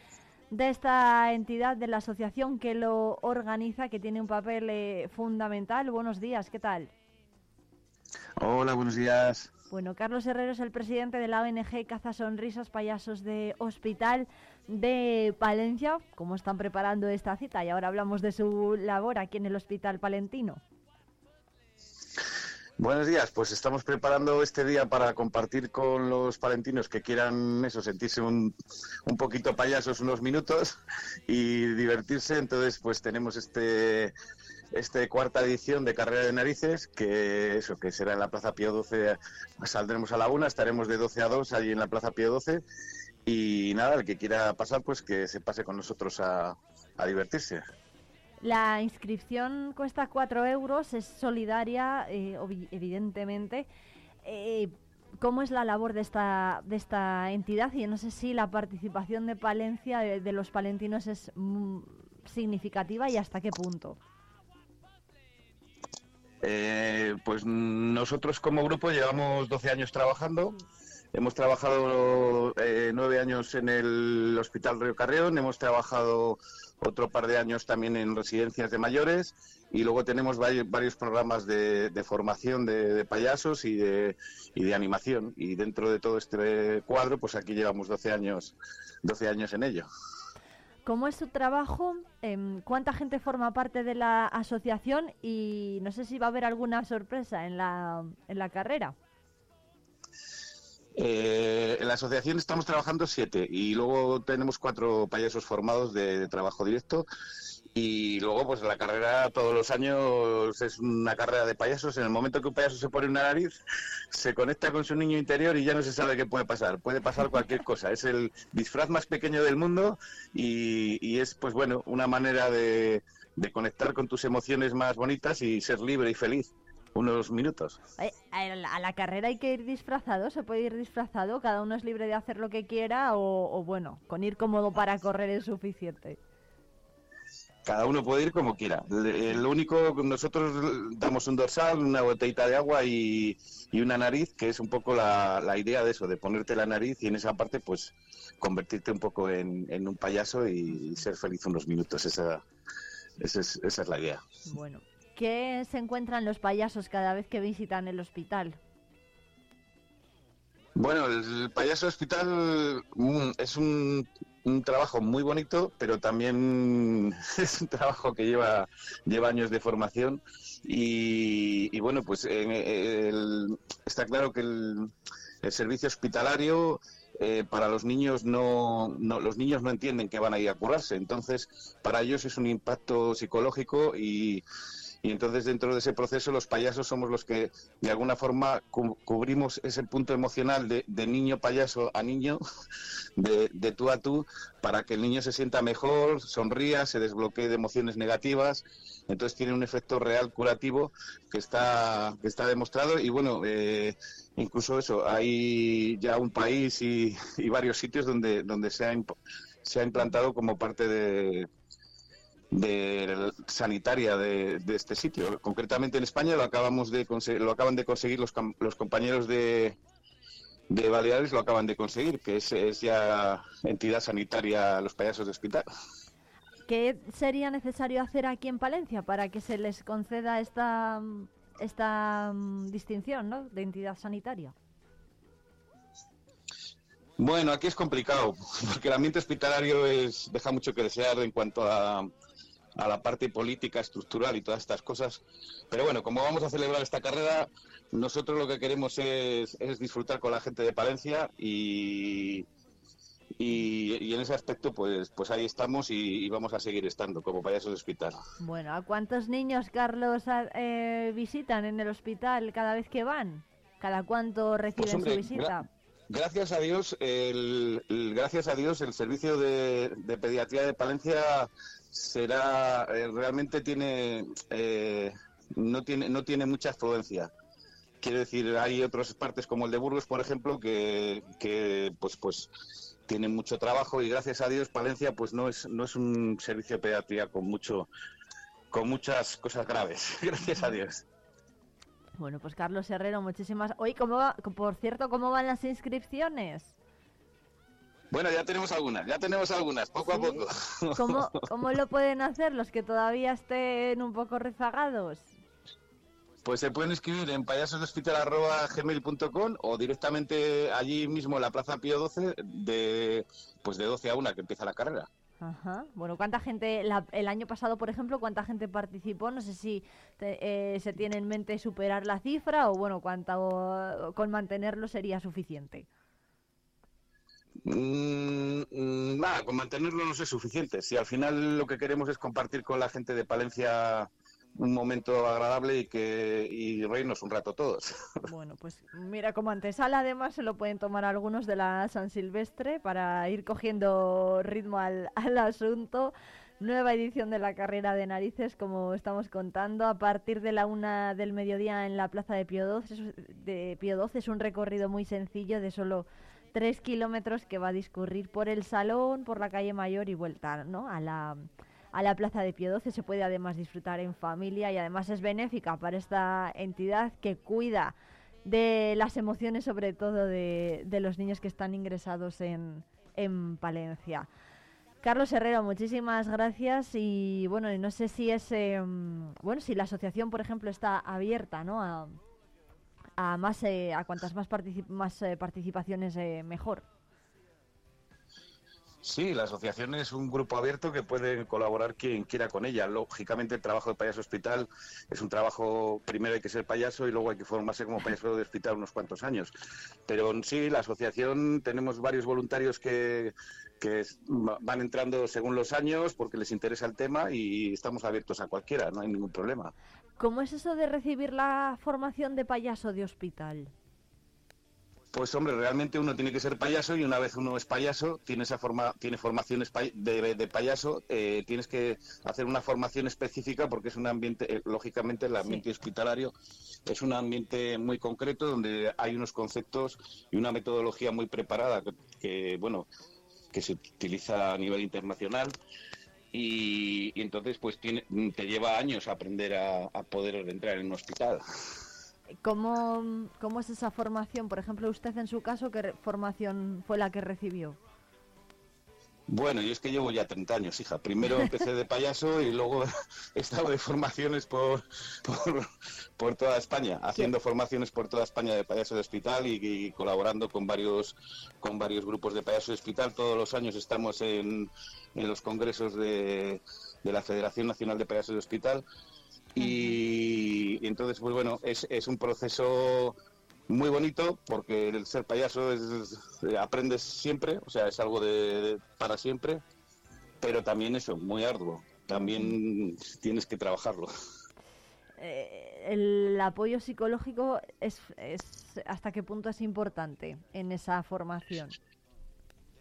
de esta entidad, de la asociación que lo organiza, que tiene un papel eh, fundamental. Buenos días, ¿qué tal? Hola, buenos días. Bueno, Carlos Herrero es el presidente de la ONG Caza Sonrisas Payasos de Hospital de Palencia. ¿Cómo están preparando esta cita? Y ahora hablamos de su labor aquí en el Hospital Palentino. Buenos días, pues estamos preparando este día para compartir con los palentinos que quieran eso, sentirse un, un poquito payasos unos minutos y divertirse. Entonces, pues tenemos este este cuarta edición de Carrera de Narices, que eso, que será en la Plaza Pío 12, saldremos a la una, estaremos de 12 a 2 allí en la Plaza Pío 12 y nada, el que quiera pasar, pues que se pase con nosotros a, divertirse. La inscripción cuesta 4 euros, es solidaria, eh, evidentemente. Eh, ¿Cómo es la labor de esta, de esta entidad? Y no sé si la participación de Palencia, de, los palentinos, es mm, significativa y hasta qué punto. Eh, pues nosotros como grupo llevamos 12 años trabajando. Hemos trabajado eh, nueve años en el Hospital Río Carreón, hemos trabajado otro par de años también en residencias de mayores y luego tenemos varios, programas de, formación de, payasos y de, y de animación. Y dentro de todo este cuadro, pues aquí llevamos 12 años, 12 años en ello. ¿Cómo es su trabajo? Em, ¿Cuánta gente forma parte de la asociación? Y no sé si va a haber alguna sorpresa en la, en la carrera. Eh, en la asociación estamos trabajando siete y luego tenemos cuatro payasos formados de trabajo directo y luego, pues la carrera todos los años es una carrera de payasos. En el momento que un payaso se pone una nariz, se conecta con su niño interior y ya no se sabe qué puede pasar. Puede pasar cualquier cosa. Es el disfraz más pequeño del mundo y, es, pues bueno, una manera de, conectar con tus emociones más bonitas y ser libre y feliz unos minutos. A la carrera hay que ir disfrazado, se puede ir disfrazado, cada uno es libre de hacer lo que quiera o bueno, con ir cómodo para correr es suficiente cada uno puede ir como quiera. Lo único, nosotros damos un dorsal, una botellita de agua y, una nariz, que es un poco la, idea de eso, de ponerte la nariz y en esa parte, pues, convertirte un poco en, un payaso y ser feliz unos minutos. Esa, esa, es, esa es la idea. Bueno, ¿qué se encuentran los payasos cada vez que visitan el hospital? Bueno, el payaso hospital mm, es un un trabajo muy bonito, pero también es un trabajo que lleva, lleva años de formación y, bueno, pues está claro que el, servicio hospitalario eh, para los niños no, no, los niños no entienden que van a ir a curarse, entonces para ellos es un impacto psicológico y y entonces dentro de ese proceso los payasos somos los que de alguna forma cubrimos ese punto emocional de, niño payaso a niño, de, de, tú a tú, para que el niño se sienta mejor, sonría, se desbloquee de emociones negativas. Entonces tiene un efecto real curativo que está, que está demostrado y bueno, eh, incluso eso, hay ya un país y, varios sitios donde, donde se, ha, se ha implantado como parte de de sanitaria de, este sitio. Concretamente en España lo acabamos de lo acaban de conseguir los, los compañeros de, de Baleares lo acaban de conseguir, que es, es, ya entidad sanitaria los payasos de hospital. ¿Qué sería necesario hacer aquí en Palencia para que se les conceda esta esta mm, distinción ¿no? de entidad sanitaria? Bueno, aquí es complicado, porque el ambiente hospitalario es, deja mucho que desear en cuanto a, a la parte política, estructural y todas estas cosas. Pero bueno, como vamos a celebrar esta carrera, nosotros lo que queremos es, es disfrutar con la gente de Palencia y, y, y en ese aspecto pues, pues ahí estamos y, y vamos a seguir estando como payasos de hospital. Bueno, ¿a cuántos niños, Carlos, eh, visitan en el hospital cada vez que van? ¿Cada cuánto reciben Pues, hombre, su visita? gra- Gracias a Dios, el, el- gracias a Dios, el servicio de, de pediatría de Palencia será eh, realmente tiene eh, no tiene no tiene mucha afluencia. Quiero decir, hay otras partes como el de Burgos, por ejemplo, que, que pues pues tienen mucho trabajo y gracias a Dios Palencia pues no es no es un servicio de pediatría con mucho con muchas cosas graves. gracias a Dios. Bueno, pues Carlos Herrero, muchísimas... Hoy, ¿cómo va? por cierto, ¿cómo van las inscripciones? Bueno, ya tenemos algunas, ya tenemos algunas, poco a poco. ¿Cómo, ¿Cómo lo pueden hacer los que todavía estén un poco rezagados? Pues se pueden escribir en payasoshospital.gmail.com o directamente allí mismo en la Plaza Pío 12 de, pues de 12 a 1 que empieza la carrera. Ajá. Bueno, ¿cuánta gente, la- el año pasado, por ejemplo, cuánta gente participó? No sé si te- eh, se tiene en mente superar la cifra o, bueno, cuánto con mantenerlo sería suficiente. Mm, mm, nada, con mantenerlo no es suficiente. Si al final lo que queremos es compartir con la gente de Palencia un momento agradable y que y reírnos un rato todos. Bueno, pues mira, como antesala además se lo pueden tomar algunos de la San Silvestre para ir cogiendo ritmo al, asunto. Nueva edición de la carrera de narices, como estamos contando, a partir de la una del mediodía en la plaza de Pío XII. De Pío XII es un recorrido muy sencillo de solo tres kilómetros que va a discurrir por el salón, por la calle Mayor y vuelta, ¿no? A la, a la plaza de Pío XII. Se puede además disfrutar en familia y además es benéfica para esta entidad que cuida de las emociones, sobre todo de, de los niños que están ingresados en, en Palencia. Carlos Herrero, muchísimas gracias y bueno, no sé si es mm, bueno si la asociación, por ejemplo, está abierta, ¿no? A, a más eh, a cuantas más particip- más eh, participaciones eh, mejor. Sí, la asociación es un grupo abierto que puede colaborar quien quiera con ella. Lógicamente, el trabajo de payaso hospital es un trabajo, primero hay que ser payaso y luego hay que formarse como payaso de hospital unos cuantos años. Pero sí, la asociación tenemos varios voluntarios que, que van entrando según los años porque les interesa el tema y estamos abiertos a cualquiera, no hay ningún problema. ¿Cómo es eso de recibir la formación de payaso de hospital? Pues hombre, realmente uno tiene que ser payaso y una vez uno es payaso, tiene esa forma, tiene formaciones de, de payaso, eh, tienes que hacer una formación específica porque es un ambiente, eh, lógicamente el ambiente hospitalario es un ambiente muy concreto donde hay unos conceptos y una metodología muy preparada que, que, bueno, que se utiliza a nivel internacional y, y entonces pues tiene, te lleva años aprender a, a poder entrar en un hospital. ¿Cómo, ¿Cómo es esa formación? Por ejemplo, usted en su caso, ¿qué formación fue la que recibió? Bueno, yo es que llevo ya 30 años, hija. Primero empecé de payaso y luego he estado de formaciones por, por, toda España, haciendo formaciones por toda España de payaso de hospital y, y colaborando con varios, con varios grupos de payaso de hospital. Todos los años estamos en, en los congresos de, de la Federación Nacional de Payasos de Hospital. Y, y entonces, pues bueno, es, es un proceso muy bonito porque el ser payaso es, es- aprendes siempre, o sea, es algo de, de- para siempre, pero también eso, muy arduo. También tienes que trabajarlo. Eh, el apoyo psicológico es, es hasta qué punto es importante en esa formación.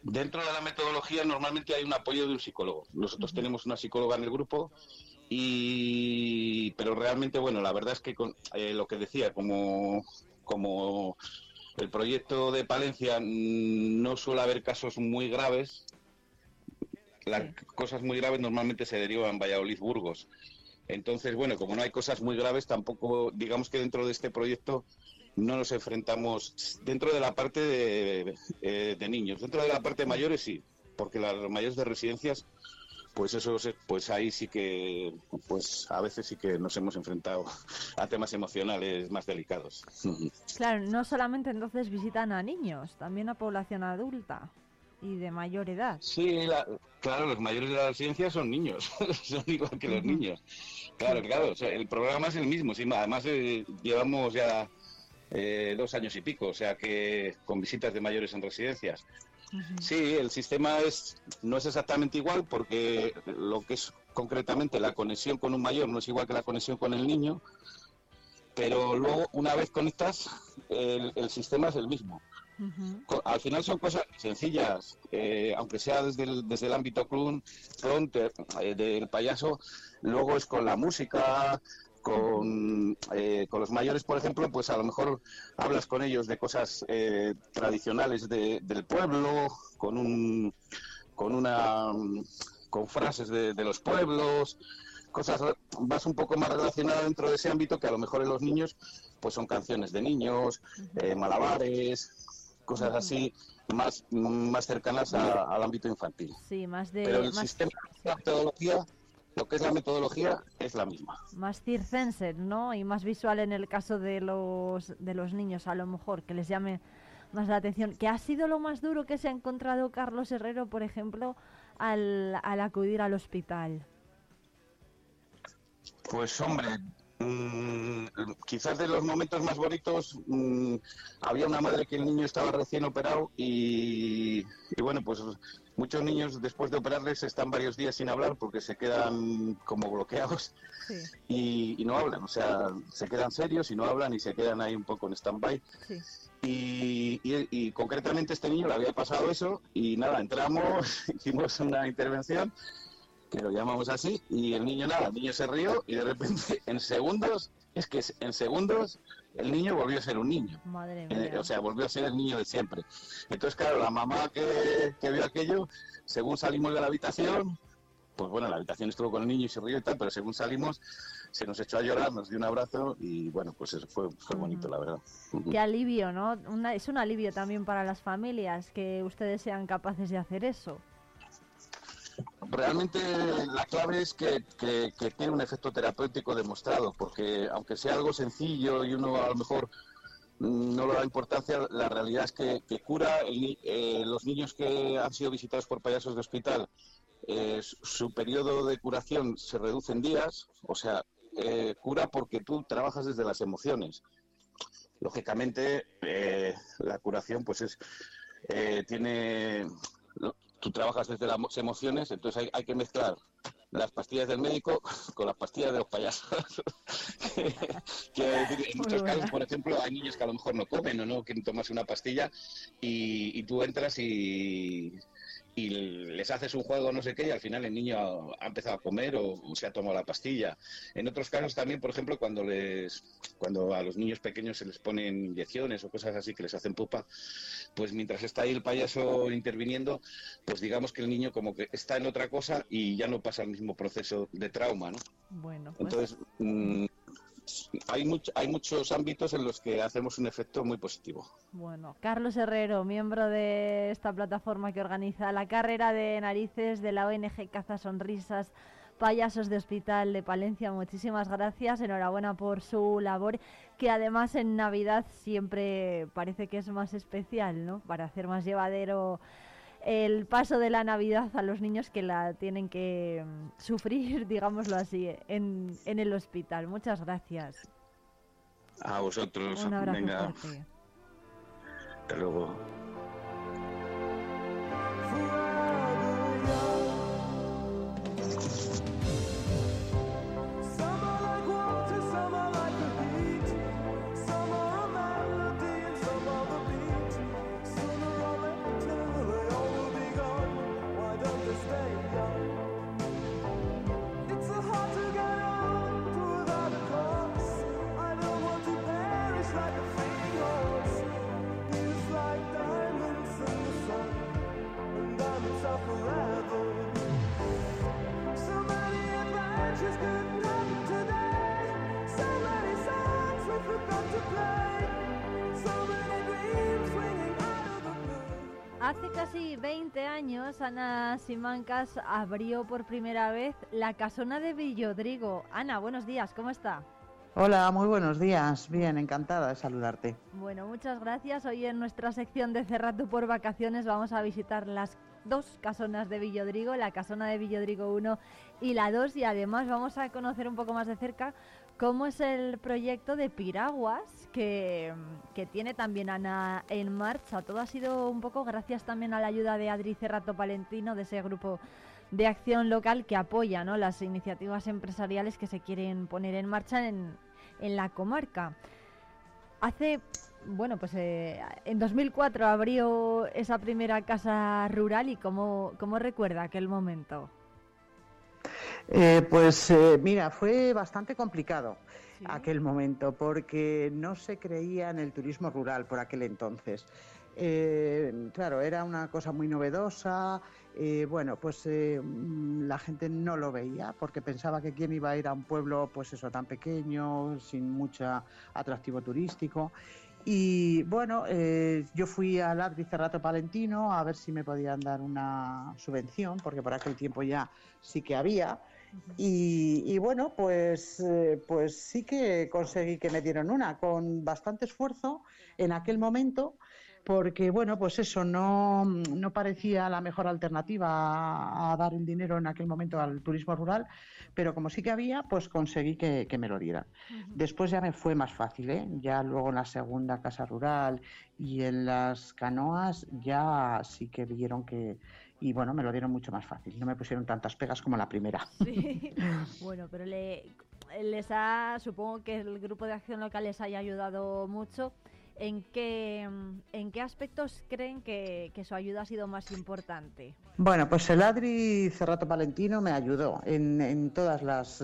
Dentro de la metodología normalmente hay un apoyo de un psicólogo. Nosotros tenemos una psicóloga en el grupo y pero realmente bueno, la verdad es que con eh, lo que decía como como el proyecto de Palencia mm, no suele haber casos muy graves. Las cosas muy graves normalmente se derivan en Valladolid, Burgos. Entonces, bueno, como no hay cosas muy graves, tampoco, digamos que dentro de este proyecto no nos enfrentamos dentro de la parte de, eh, de niños. Dentro de la parte de mayores sí, porque las mayores de residencias pues eso pues ahí sí que pues a veces sí que nos hemos enfrentado a temas emocionales más delicados. Claro, no solamente entonces visitan a niños, también a población adulta y de mayor edad. Sí, la- claro, los mayores de la residencia son niños, son igual que los niños. Claro, claro, o sea, el programa es el mismo, sí, además eh, llevamos ya eh, dos años y pico, o sea que con visitas de mayores en residencias. Sí, el sistema es no es exactamente igual porque lo que es concretamente la conexión con un mayor no es igual que la conexión con el niño, pero luego una vez conectas el, el sistema es el mismo. Al final son cosas sencillas, eh, aunque sea desde el, desde el ámbito clown, te- eh, del payaso, luego es con la música, con, eh, con los mayores, por ejemplo, pues a lo mejor hablas con ellos de cosas eh, tradicionales de- del pueblo, con un, con una, con frases de, de los pueblos, cosas, vas un poco más relacionado dentro de ese ámbito que a lo mejor en los niños, pues son canciones de niños, eh, malabares, cosas así más, más cercanas a- al ámbito infantil. Sí, más de Pero el más, sistema, la metodología, lo que es la metodología es la misma. más circense, ¿no? Y más visual en el caso de los de los niños, a lo mejor que les llame más la atención. ¿Qué ha sido lo más duro que se ha encontrado Carlos Herrero, por ejemplo, al, al acudir al hospital? Pues hombre, mm, quizás de los momentos más bonitos mm, había una madre que el niño estaba recién operado y, y bueno, pues muchos niños después de operarles están varios días sin hablar porque se quedan como bloqueados y, y no hablan, o sea, se quedan serios y no hablan y se quedan ahí un poco en stand-by. Y, y- y concretamente este niño le había pasado eso y nada, entramos, hicimos una intervención que lo llamamos así, y el niño nada, el niño se rió y de repente en segundos, es que en segundos el niño volvió a ser un niño. Madre Eh, mía. o sea, volvió a ser el niño de siempre. Entonces, claro, la mamá que, que vio aquello, según salimos de la habitación, pues bueno, la habitación estuvo con el niño y se rió y tal, pero según salimos, se nos echó a llorar, nos dio un abrazo y bueno, pues eso fue, fue bonito, la verdad. Qué alivio, ¿no? Una- es un alivio también para las familias que ustedes sean capaces de hacer eso. Realmente la clave es que, tiene un efecto terapéutico demostrado, porque aunque sea algo sencillo y uno a lo mejor no le da importancia, la realidad es que, cura eh, los niños que han sido visitados por payasos de hospital. eh, su- periodo de curación se reduce en días, o sea, eh, cura porque tú trabajas desde las emociones. Lógicamente, la curación pues es tiene tú trabajas desde las emociones, entonces hay, hay que mezclar las pastillas del médico con las pastillas de los payasos. Quiero decir, en muchos casos, por ejemplo, hay niños que a lo mejor no comen o no quieren tomarse una pastilla y, y tú entras y, y les haces un juego no sé qué y al final el niño ha, empezado a comer o, o se ha tomado la pastilla. En otros casos también, por ejemplo, cuando les cuando a los niños pequeños se les ponen inyecciones o cosas así que les hacen pupa, pues mientras está ahí el payaso interviniendo, pues digamos que el niño como que está en otra cosa y ya no pasa el mismo proceso de trauma, ¿no? Bueno, pues Entonces, mm, hay, much- hay muchos ámbitos en los que hacemos un efecto muy positivo. Bueno, Carlos Herrero, miembro de esta plataforma que organiza la carrera de narices de la ONG Caza Sonrisas, Payasos de Hospital de Palencia. Muchísimas gracias, enhorabuena por su labor, que además en Navidad siempre parece que es más especial, ¿no? Para hacer más llevadero el paso de la Navidad a los niños que la tienen que mm, sufrir, digámoslo así, en, en el hospital. Muchas gracias. A vosotros, Un abrazo venga, hasta luego. Ana Simancas abrió por primera vez la casona de Villodrigo. Ana, buenos días, ¿cómo está? Hola, muy buenos días. Bien, encantada de saludarte. Bueno, muchas gracias. Hoy en nuestra sección de Cerrato por Vacaciones vamos a visitar las dos casonas de Villodrigo, la casona de Villodrigo 1 y la 2 y además vamos a conocer un poco más de cerca cómo es el proyecto de Piraguas que, que, tiene también Ana en marcha. Todo ha sido un poco gracias también a la ayuda de Adri Cerrato Palentino, de ese grupo de acción local que apoya ¿no? las iniciativas empresariales que se quieren poner en marcha en, en la comarca. Hace, bueno, pues eh, en 2004 abrió esa primera casa rural y cómo, cómo recuerda aquel momento. Eh, pues eh, mira, fue bastante complicado aquel momento porque no se creía en el turismo rural por aquel entonces. Eh, claro, era una cosa muy novedosa. bueno, pues la gente no lo veía porque pensaba que quién iba a ir a un pueblo, pues eso, tan pequeño, sin mucho atractivo turístico. Y bueno, yo fui al Adri Cerrato Palentino a ver si me podían dar una subvención, porque por aquel tiempo ya sí que había. Y, bueno, pues, eh, pues sí que conseguí que me dieron una, con bastante esfuerzo en aquel momento, porque bueno, pues eso no, no parecía la mejor alternativa a, dar el dinero en aquel momento al turismo rural, pero como sí que había, pues conseguí que, me lo dieran. Después ya me fue más fácil, ¿eh? ya luego en la segunda casa rural y en las canoas ya sí que vieron que y bueno, me lo dieron mucho más fácil. No me pusieron tantas pegas como la primera. Sí. bueno, pero le, les ha, supongo que el grupo de acción local les haya ayudado mucho. ¿En qué, ¿En qué aspectos creen que, su ayuda ha sido más importante? Bueno, pues el Adri Cerrato Valentino me ayudó en, todas las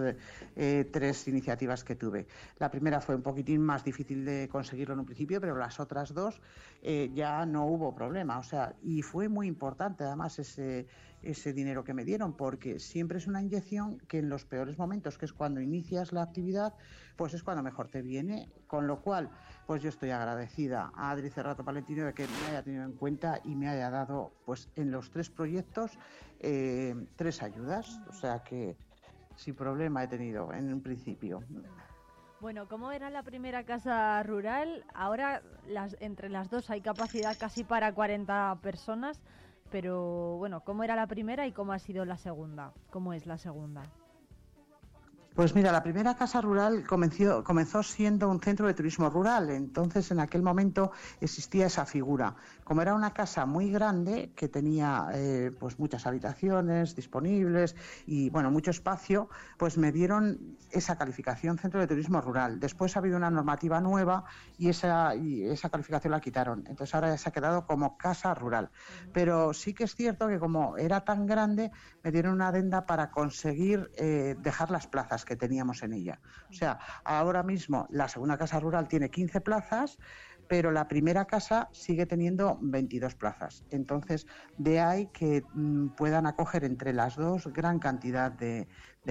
eh, tres iniciativas que tuve. La primera fue un poquitín más difícil de conseguirlo en un principio, pero las otras dos eh, ya no hubo problema. O sea, y fue muy importante además ese, ese dinero que me dieron, porque siempre es una inyección que en los peores momentos, que es cuando inicias la actividad, pues es cuando mejor te viene, con lo cual pues yo estoy agradecida a Adri Cerrato Palentino de que me haya tenido en cuenta y me haya dado, pues en los tres proyectos, eh, tres ayudas. O sea que sin problema he tenido en un principio. Bueno, ¿cómo era la primera casa rural? Ahora las, entre las dos hay capacidad casi para 40 personas, pero bueno, ¿cómo era la primera y cómo ha sido la segunda? ¿Cómo es la segunda? Pues mira, la primera casa rural comenzó, siendo un centro de turismo rural, entonces en aquel momento existía esa figura. Como era una casa muy grande que tenía eh, pues muchas habitaciones disponibles y bueno mucho espacio, pues me dieron esa calificación centro de turismo rural. Después ha habido una normativa nueva y esa, y esa calificación la quitaron. Entonces ahora se ha quedado como casa rural. Pero sí que es cierto que como era tan grande, me dieron una adenda para conseguir eh, dejar las plazas que teníamos en ella. O sea, ahora mismo la segunda casa rural tiene 15 plazas, pero la primera casa sigue teniendo 22 plazas. Entonces, de ahí que mm, puedan acoger entre las dos gran cantidad de,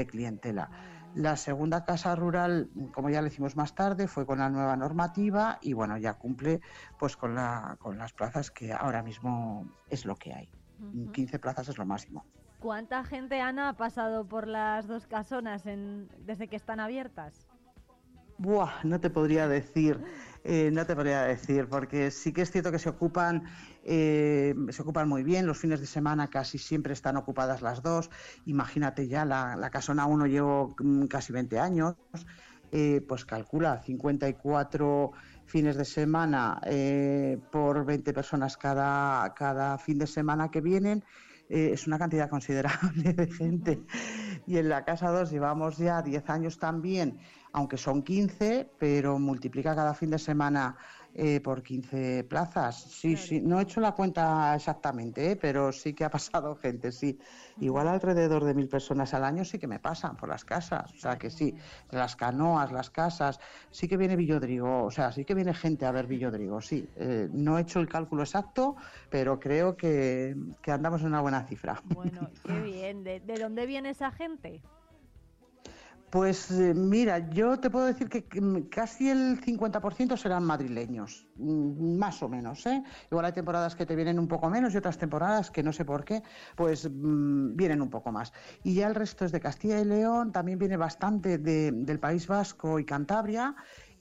clientela. La segunda casa rural, como ya le hicimos más tarde, fue con la nueva normativa y bueno, ya cumple pues con, la, con las plazas que ahora mismo es lo que hay. 15 plazas es lo máximo. ¿Cuánta gente, Ana, ha pasado por las dos casonas desde que están abiertas? No te podría decir, eh, no te podría decir, porque sí que es cierto que se ocupan, eh, se ocupan muy bien. Los fines de semana casi siempre están ocupadas las dos. Imagínate ya, la, casona 1 llevo mm, casi 20 años, eh, pues calcula 54 fines de semana por 20 personas cada, cada fin de semana que vienen eh, es una cantidad considerable de gente. Y en la casa 2 llevamos ya 10 años también, aunque son 15, pero multiplica cada fin de semana eh, por 15 plazas. Sí, sí, no he hecho la cuenta exactamente, ¿eh? pero sí que ha pasado gente, sí. Igual alrededor de mil personas al año sí que me pasan por las casas, o sea que sí, las canoas, las casas, sí que viene Villodrigo, o sea, sí que viene gente a ver Villodrigo, sí. Eh, no he hecho el cálculo exacto, pero creo que, andamos en una buena cifra. Bueno, qué bien. ¿De, de dónde viene esa gente? Pues eh, mira, yo te puedo decir que casi el 50% serán madrileños, mm, más o menos. ¿eh? Igual hay temporadas que te vienen un poco menos y otras temporadas que no sé por qué, pues mm, vienen un poco más. Y ya el resto es de Castilla y León, también viene bastante de- del País Vasco y Cantabria.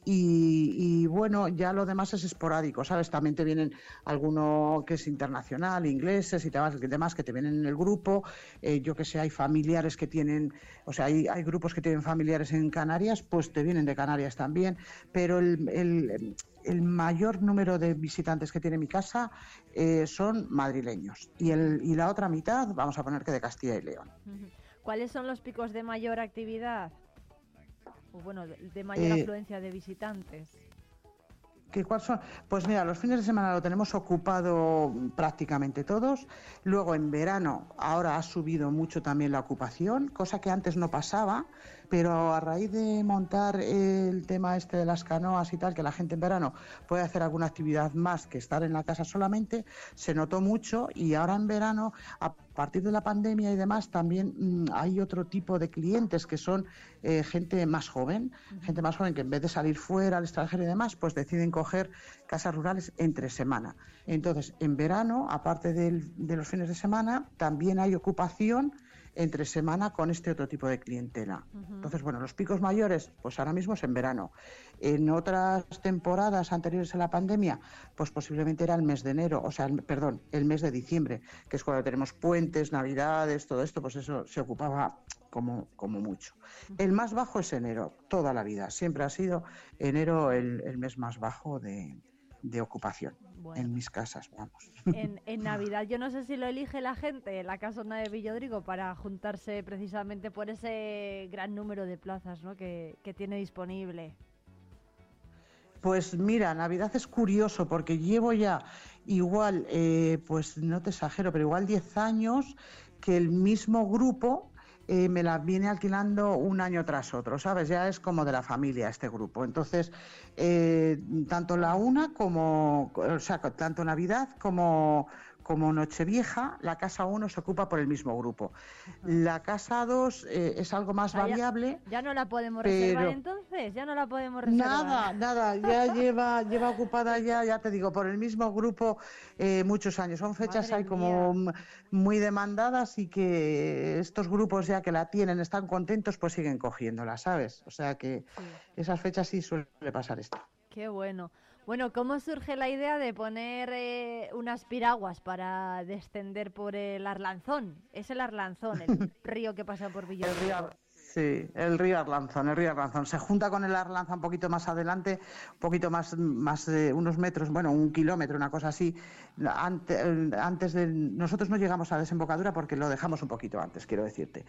Y, y, bueno, ya lo demás es esporádico, ¿sabes? También te vienen alguno que es internacional, ingleses y demás, que te vienen en el grupo. Eh, yo que sé, hay familiares que tienen, o sea, hay, hay grupos que tienen familiares en Canarias, pues te vienen de Canarias también. Pero el, el- el mayor número de visitantes que tiene mi casa eh, son madrileños. Y, el, y la otra mitad, vamos a poner que de Castilla y León. ¿Cuáles son los picos de mayor actividad? O bueno, de, de mayor Eh, afluencia de visitantes. ¿Qué, cuál son? Pues mira, los fines de semana lo tenemos ocupado prácticamente todos. Luego en verano, ahora ha subido mucho también la ocupación, cosa que antes no pasaba, pero a raíz de montar el tema este de las canoas y tal, que la gente en verano puede hacer alguna actividad más que estar en la casa solamente, se notó mucho y ahora en verano, a partir de la pandemia y demás, también mm, hay otro tipo de clientes que son eh, gente más joven, gente más joven que en vez de salir fuera al extranjero y demás, pues deciden coger casas rurales entre semana. Entonces, en verano, aparte del- de los fines de semana, también hay ocupación entre semana con este otro tipo de clientela. Entonces, bueno, los picos mayores, pues ahora mismo es en verano. En otras temporadas anteriores a la pandemia, pues posiblemente era el mes de enero, o sea, el- perdón, el mes de diciembre, que es cuando tenemos puentes, navidades, todo esto, pues eso se ocupaba como, como mucho. El más bajo es enero, toda la vida. Siempre ha sido enero el, el mes más bajo de, de ocupación Bueno. en mis casas, vamos. En, en Navidad, yo no sé si lo elige la gente, la casona de Villodrigo, para juntarse precisamente por ese gran número de plazas ¿no? que, que tiene disponible. Pues mira, Navidad es curioso porque llevo ya igual, eh, pues no te exagero, pero igual 10 años que el mismo grupo eh, me la viene alquilando un año tras otro, ¿sabes? Ya es como de la familia este grupo. Entonces, eh, tanto la una como, o sea, tanto Navidad como, como Nochevieja, la casa 1 se ocupa por el mismo grupo. La casa 2 es algo más Ah, variable. Ya no la podemos Pero- reservar entonces, ya no la podemos reservar. Nada, nada, ya lleva, lleva ocupada ya, ya te digo, por el mismo grupo eh, muchos años. Son fechas ahí como muy demandadas y que estos grupos ya que la tienen, están contentos, pues siguen cogiéndola, ¿sabes? O sea que esas fechas sí suele pasar esto. Qué bueno. Bueno, ¿cómo surge la idea de poner eh, unas piraguas para descender por el Arlanzón? Es el Arlanzón, el río que pasa por Villodrigo. Sí, el río Arlanzón, el río Arlanzón. Se junta con el Arlanzón un poquito más adelante, un poquito más, más de unos metros, bueno, un kilómetro, una cosa así. Ante- eh, antes de. Nosotros no llegamos a la desembocadura porque lo dejamos un poquito antes, quiero decirte.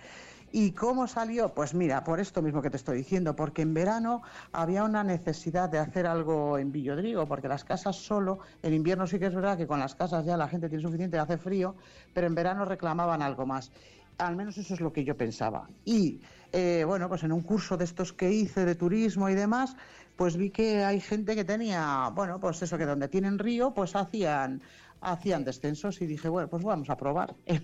¿Y cómo salió? Pues mira, por esto mismo que te estoy diciendo, porque en verano había una necesidad de hacer algo en Villodrigo, porque las casas solo, en invierno sí que es verdad que con las casas ya la gente tiene suficiente, hace frío, pero en verano reclamaban algo más. Al menos eso es lo que yo pensaba. Y eh, bueno, pues en un curso de estos que hice de turismo y demás, pues vi que hay gente que tenía, bueno, pues eso, que donde tienen río, pues hacían hacían descensos y dije, bueno, pues vamos a probar el.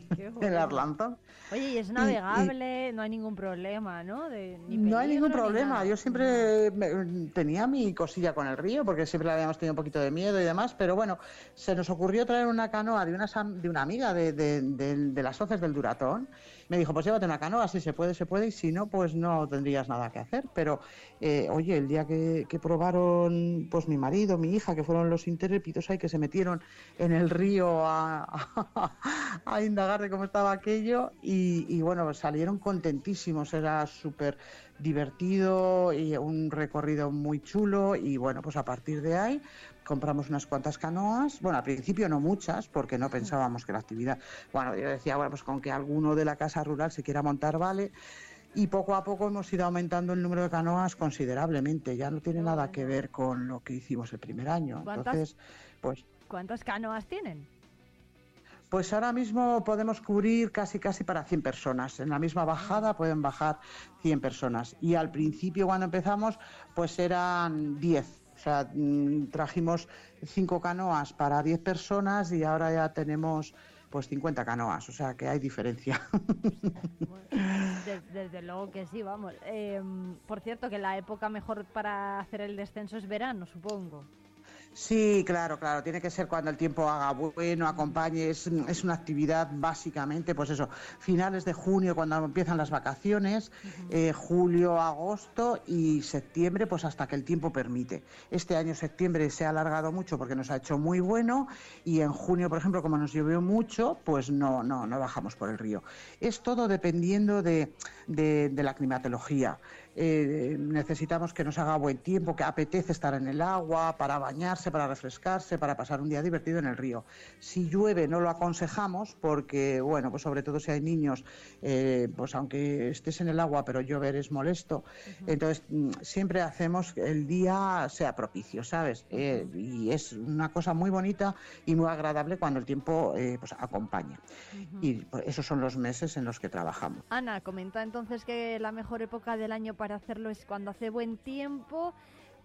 Arlanzón. Oye, y es y- navegable, no hay ningún problema, ¿no? De, ni No hay ningún peligro ni problema. nada. Yo siempre me- tenía mi cosilla con el río, porque siempre le habíamos tenido un poquito de miedo y demás, pero bueno, se nos ocurrió traer una canoa de una, de una amiga de, de- de- las socias del Duratón. Me dijo, pues llévate una canoa, si se puede, se puede, y si no, pues no tendrías nada que hacer. Pero, eh, oye, el día que, que probaron, pues mi marido, mi hija, que fueron los intrépidos ahí, que se metieron en el río a, indagar de cómo estaba aquello, y bueno, salieron contentísimos, era súper divertido y un recorrido muy chulo y bueno, pues a partir de ahí compramos unas cuantas canoas, bueno, al principio no muchas porque no pensábamos que la actividad, bueno, yo decía, bueno, pues con que alguno de la casa rural se quiera montar, vale. Y poco a poco hemos ido aumentando el número de canoas considerablemente. Ya no tiene nada que ver con lo que hicimos el primer año. Entonces, pues ¿Cuántas canoas tienen? pues ahora mismo podemos cubrir casi casi para 100 personas. En la misma bajada pueden bajar 100 personas. Y al principio cuando empezamos pues eran 10. O sea, mm, trajimos cinco canoas para 10 personas y ahora ya tenemos pues 50 canoas, o sea que hay diferencia. Des- desde luego que sí, vamos. Eh, por cierto, que la época mejor para hacer el descenso es verano, supongo. Sí, claro, claro. Tiene que ser cuando el tiempo haga bueno, acompañe. Es, es una actividad básicamente, pues eso, finales de junio cuando empiezan las vacaciones, eh, julio, agosto y septiembre, pues hasta que el tiempo permite. Este año septiembre se ha alargado mucho porque nos ha hecho muy bueno y en junio, por ejemplo, como nos llovió mucho, pues no, no, no bajamos por el río. Es todo dependiendo de, de- de la climatología. Eh, necesitamos que nos haga buen tiempo, que apetece estar en el agua, para bañarse, para refrescarse, para pasar un día divertido en el río. Si llueve no lo aconsejamos porque, bueno, pues sobre todo si hay niños, eh, pues aunque estés en el agua, pero llover es molesto. Entonces, mm, siempre hacemos que el día sea propicio, ¿sabes? Eh, y es una cosa muy bonita y muy agradable cuando el tiempo eh, pues acompaña. Y esos son los meses en los que trabajamos. Ana, comenta entonces que la mejor época del año para hacerlo es cuando hace buen tiempo.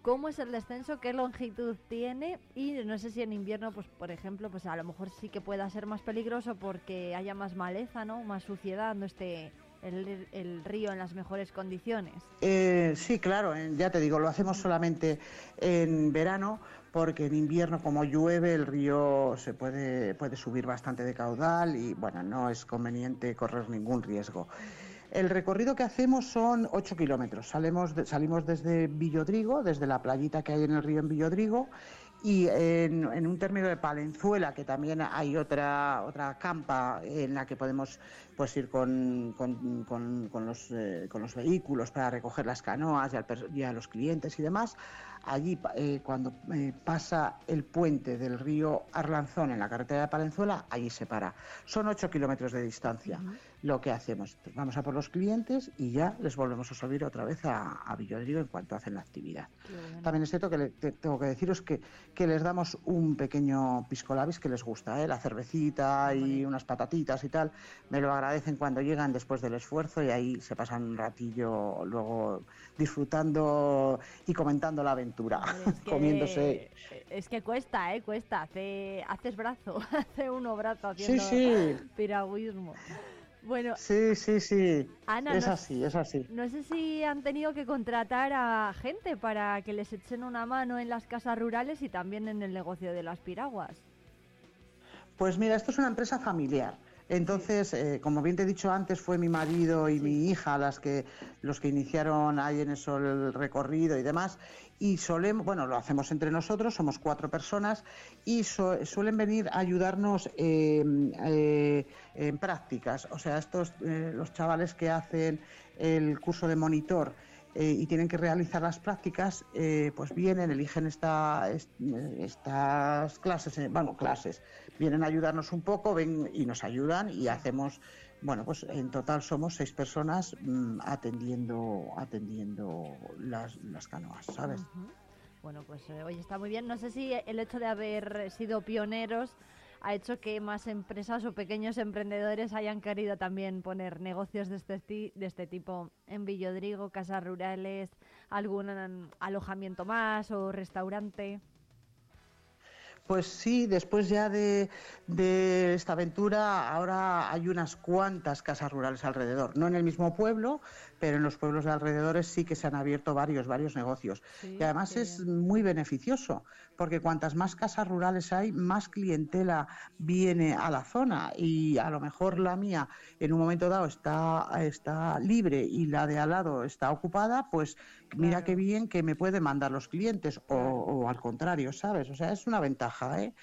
¿Cómo es el descenso? ¿Qué longitud tiene? Y no sé si en invierno, pues por ejemplo, pues a lo mejor sí que pueda ser más peligroso porque haya más maleza, ¿no? Más suciedad, no esté el, río en las mejores condiciones. Eh, sí, claro, en- ya te digo, lo hacemos solamente en verano porque en invierno como llueve el río se puede, puede subir bastante de caudal y bueno, no es conveniente correr ningún riesgo. El recorrido que hacemos son 8 kilómetros. Salimos, salimos desde Villodrigo, desde la playita que hay en el río en Villodrigo, y en, un término de Palenzuela, que también hay otra, otra campa en la que podemos pues, ir con, con- con- los, eh, con los vehículos para recoger las canoas y, a los clientes y demás. Allí, eh, cuando eh, pasa el puente del río Arlanzón en la carretera de Palenzuela, allí se para. Son 8 kilómetros de distancia. Lo que hacemos, vamos a por los clientes y ya les volvemos a subir otra vez a, a Villodrigo en cuanto hacen la actividad. También es cierto que le- te- tengo que deciros que, que les damos un pequeño pisco labis que les gusta, ¿eh? la cervecita y unas patatitas y tal. Me lo agradecen cuando llegan después del esfuerzo y ahí se pasan un ratillo luego disfrutando y comentando la aventura, que- comiéndose. Es que cuesta, ¿eh? Cuesta. Hace, haces brazo, hace uno brazo Sí, haciendo sí. piragüismo. Bueno, Sí, sí, sí. Ana, es no- así, es así. no sé si han tenido que contratar a gente para que les echen una mano en las casas rurales y también en el negocio de las piraguas. Pues mira, esto es una empresa familiar. Entonces, eh, como bien te he dicho antes, fue mi marido y mi hija las que los que iniciaron ahí en eso el recorrido y demás. Y solemos, bueno, lo hacemos entre nosotros, somos cuatro personas y so- suelen venir a ayudarnos eh, eh, en prácticas. O sea, estos los chavales que hacen el curso de monitor eh, y tienen que realizar las prácticas, eh, pues vienen, eligen esta, est- estas clases, bueno, clases, vienen a ayudarnos un poco, ven y nos ayudan y hacemos, bueno, pues en total somos seis personas mm, atendiendo, atendiendo las, las canoas, ¿sabes? Bueno, pues eh, oye, está muy bien. No sé si el hecho de haber sido pioneros ha hecho que más empresas o pequeños emprendedores hayan querido también poner negocios de este, ti- de este tipo en Villodrigo, casas rurales, algún alojamiento más o restaurante. Pues sí, después ya de, esta aventura, ahora hay unas cuantas casas rurales alrededor. No en el mismo pueblo, pero en los pueblos de alrededores sí que se han abierto varios, varios negocios. Sí, y además es muy beneficioso, porque cuantas más casas rurales hay, más clientela viene a la zona. Y a lo mejor la mía en un momento dado está, está libre y la de al lado está ocupada, pues mira qué bien que me puede mandar los clientes o, o al contrario, ¿sabes? O sea, es una ventaja, ¿eh?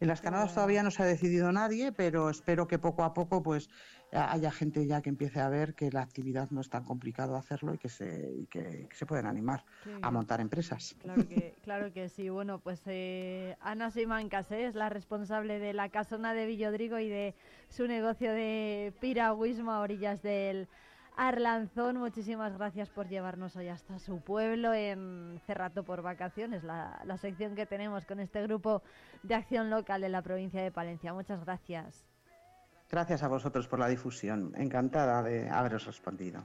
En las canoas todavía no se ha decidido nadie, pero espero que poco a poco pues haya gente ya que empiece a ver que la actividad no es tan complicado hacerlo y que se, y que, que se pueden animar a montar empresas. Claro que, claro que sí. Bueno, pues eh, Ana Simancas ¿eh? es la responsable de la casona de Villodrigo y de su negocio de piragüismo a orillas del Arlanzón. Muchísimas gracias por llevarnos hoy hasta su pueblo en Cerrato por Vacaciones, la, la sección que tenemos con este grupo de acción local de la provincia de Palencia. Muchas gracias. Gracias a vosotros por la difusión. Encantada de haberos respondido.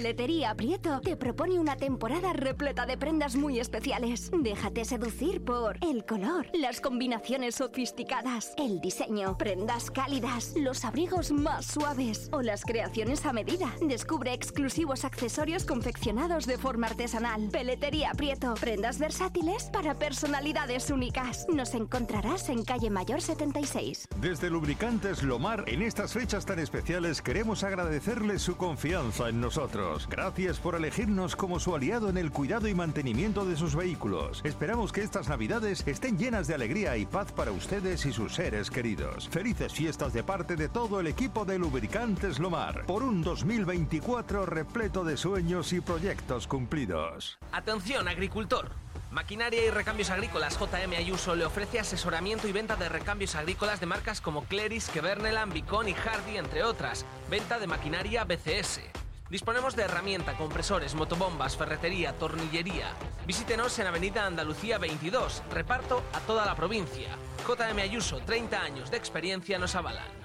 Peletería Prieto te propone una temporada repleta de prendas muy especiales. Déjate seducir por el color, las combinaciones sofisticadas, el diseño, prendas cálidas, los abrigos más suaves o las creaciones a medida. Descubre exclusivos accesorios confeccionados de forma artesanal. Peletería Prieto, prendas versátiles para personalidades únicas. Nos encontrarás en calle Mayor 76. Desde Lubricantes Lomar, en estas fechas tan especiales queremos agradecerles su confianza en nosotros. Gracias por elegirnos como su aliado en el cuidado y mantenimiento de sus vehículos. Esperamos que estas navidades estén llenas de alegría y paz para ustedes y sus seres queridos. Felices fiestas de parte de todo el equipo de Lubricantes Lomar por un 2024 repleto de sueños y proyectos cumplidos. Atención, agricultor. Maquinaria y Recambios Agrícolas JM Ayuso le ofrece asesoramiento y venta de recambios agrícolas de marcas como Cleris, Keverneland, Bicon y Hardy, entre otras. Venta de maquinaria BCS. Disponemos de herramienta, compresores, motobombas, ferretería, tornillería. Visítenos en Avenida Andalucía 22. Reparto a toda la provincia. JM Ayuso, 30 años de experiencia nos avalan.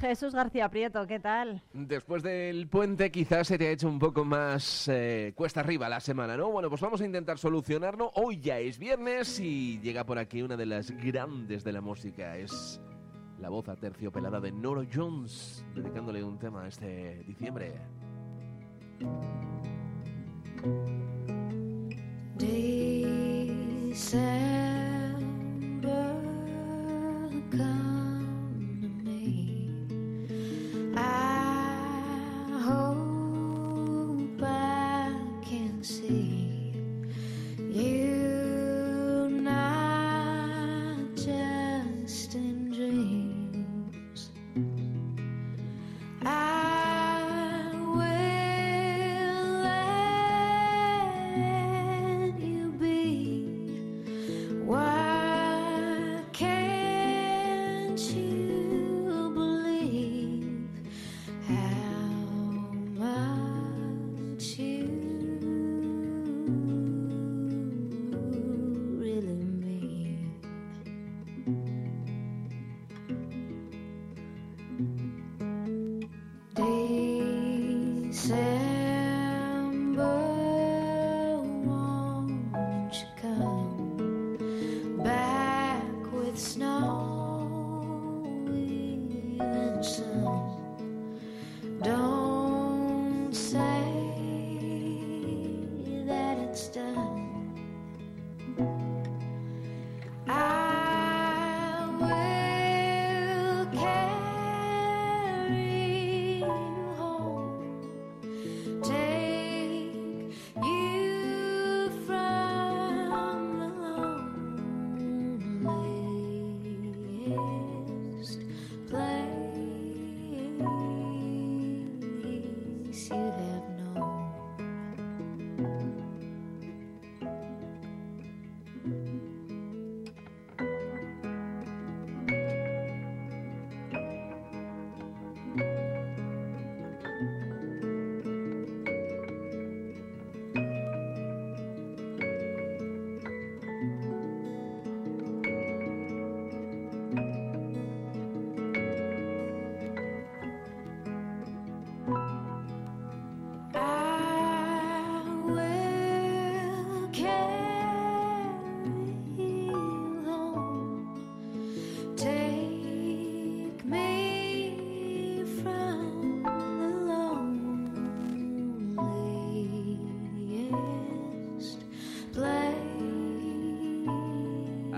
Jesús García Prieto, ¿qué tal? Después del puente quizás se te ha hecho un poco más eh, cuesta arriba la semana, ¿no? Bueno, pues vamos a intentar solucionarlo. Hoy ya es viernes y llega por aquí una de las grandes de la música. Es la voz aterciopelada de Noro Jones, dedicándole un tema este diciembre.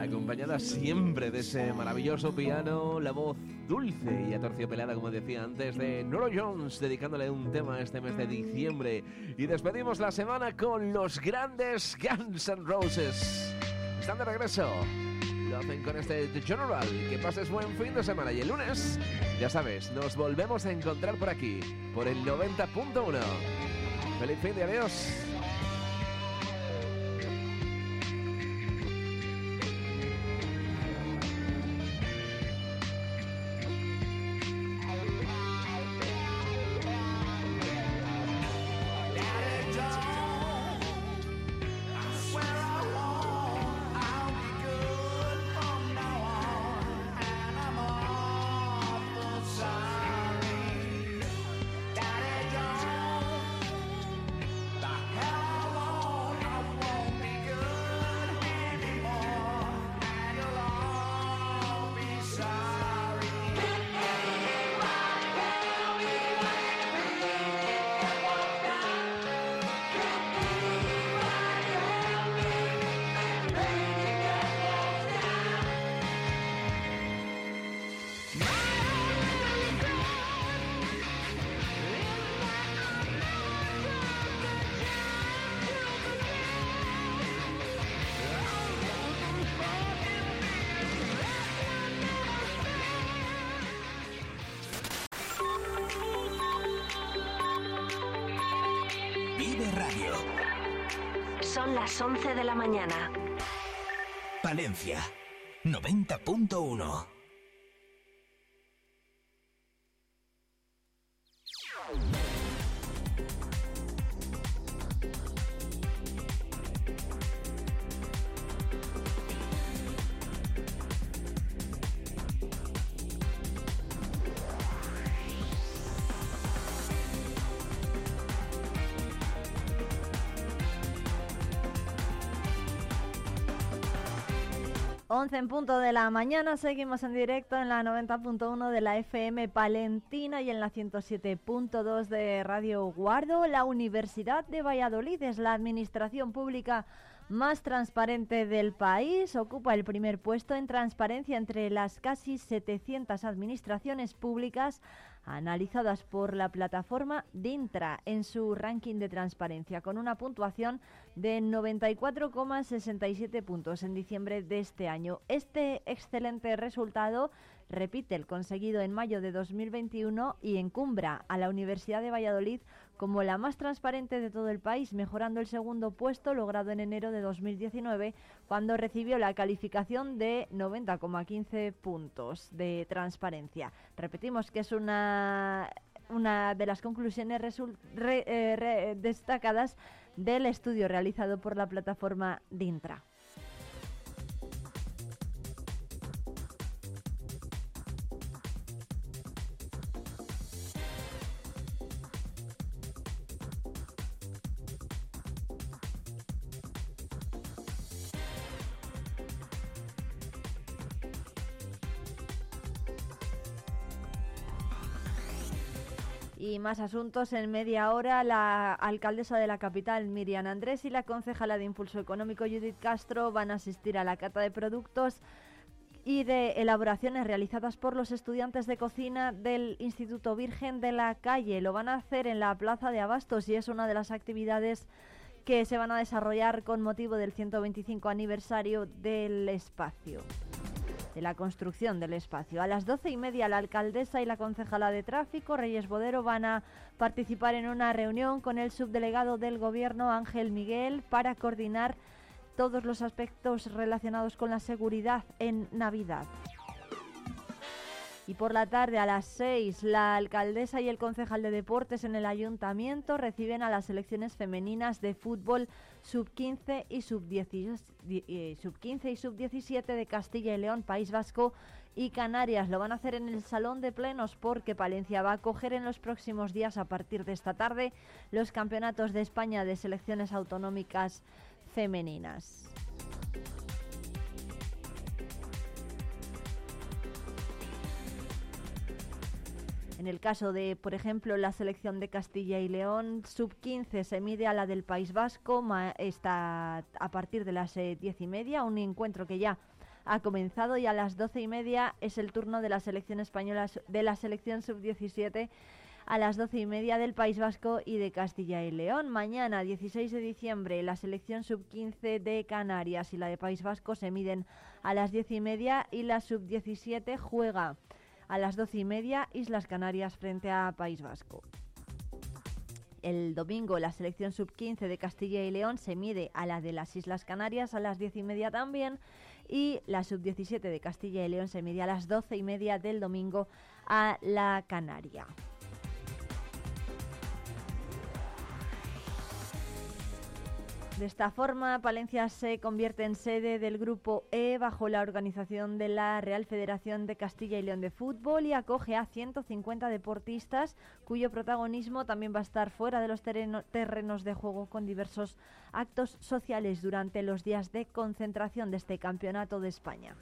Acompañada siempre de ese maravilloso piano, la voz dulce y aterciopelada, como decía antes, de Noro Jones, dedicándole un tema este mes de diciembre. Y despedimos la semana con los grandes Guns N' Roses. Están de regreso. Lo hacen con este The General. Que pases buen fin de semana. Y el lunes, ya sabes, nos volvemos a encontrar por aquí, por el 90.1. Feliz fin de adiós. Mañana. Palencia 90.1 11 en punto de la mañana, seguimos en directo en la 90.1 de la FM Palentina y en la 107.2 de Radio Guardo. La Universidad de Valladolid es la administración pública más transparente del país. Ocupa el primer puesto en transparencia entre las casi 700 administraciones públicas analizadas por la plataforma DINTRA en su ranking de transparencia, con una puntuación de 94,67 puntos en diciembre de este año. Este excelente resultado repite el conseguido en mayo de 2021 y encumbra a la Universidad de Valladolid como la más transparente de todo el país, mejorando el segundo puesto logrado en enero de 2019, cuando recibió la calificación de 90,15 puntos de transparencia. Repetimos que es una, una de las conclusiones eh, destacadas del estudio realizado por la plataforma DINTRA. Más asuntos en media hora. La alcaldesa de la capital, Miriam Andrés, y la concejala de Impulso Económico, Judith Castro, van a asistir a la cata de productos y de elaboraciones realizadas por los estudiantes de cocina del Instituto Virgen de la Calle. Lo van a hacer en la Plaza de Abastos y es una de las actividades que se van a desarrollar con motivo del 125 aniversario del espacio de la construcción del espacio. A las doce y media la alcaldesa y la concejala de tráfico, Reyes Bodero, van a participar en una reunión con el subdelegado del gobierno, Ángel Miguel, para coordinar todos los aspectos relacionados con la seguridad en Navidad. Y por la tarde a las 6, la alcaldesa y el concejal de deportes en el ayuntamiento reciben a las selecciones femeninas de fútbol sub-15 y sub-15 y sub-17 de Castilla y León, País Vasco y Canarias. Lo van a hacer en el Salón de Plenos porque Palencia va a coger en los próximos días, a partir de esta tarde, los campeonatos de España de selecciones autonómicas femeninas. En el caso de, por ejemplo, la selección de Castilla y León, sub-15 se mide a la del País Vasco, está a partir de las eh, diez y media, un encuentro que ya ha comenzado y a las doce y media es el turno de la selección española, de la selección sub-17 a las doce y media del País Vasco y de Castilla y León. Mañana, 16 de diciembre, la selección sub-15 de Canarias y la de País Vasco se miden a las diez y media y la sub-17 juega a las doce y media, Islas Canarias frente a País Vasco. El domingo la selección sub-15 de Castilla y León se mide a la de las Islas Canarias a las diez y media también y la sub-17 de Castilla y León se mide a las doce y media del domingo a la Canaria. De esta forma, Palencia se convierte en sede del Grupo E bajo la organización de la Real Federación de Castilla y León de Fútbol y acoge a 150 deportistas cuyo protagonismo también va a estar fuera de los terrenos de juego con diversos actos sociales durante los días de concentración de este Campeonato de España.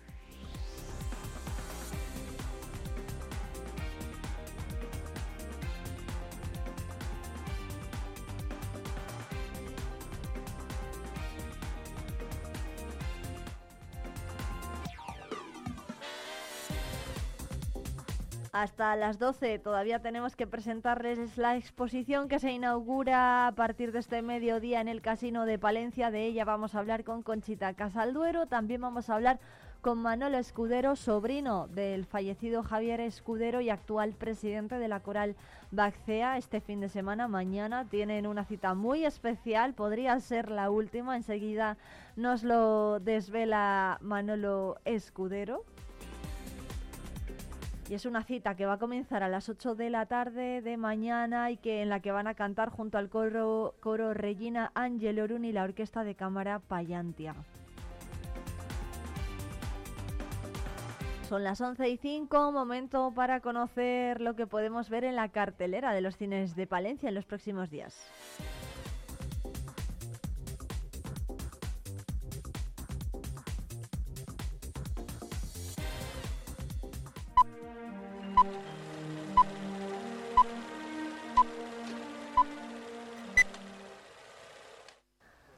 Hasta las 12. Todavía tenemos que presentarles la exposición que se inaugura a partir de este mediodía en el Casino de Palencia. De ella vamos a hablar con Conchita Casalduero. También vamos a hablar con Manolo Escudero, sobrino del fallecido Javier Escudero y actual presidente de la coral Baxea. Este fin de semana, mañana, tienen una cita muy especial, podría ser la última, enseguida nos lo desvela Manolo Escudero. Y es una cita que va a comenzar a las 8 de la tarde de mañana y que en la que van a cantar junto al coro, coro Regina Ángel Orun y la orquesta de cámara Payantia. Son las 11 y 5, momento para conocer lo que podemos ver en la cartelera de los cines de Palencia en los próximos días.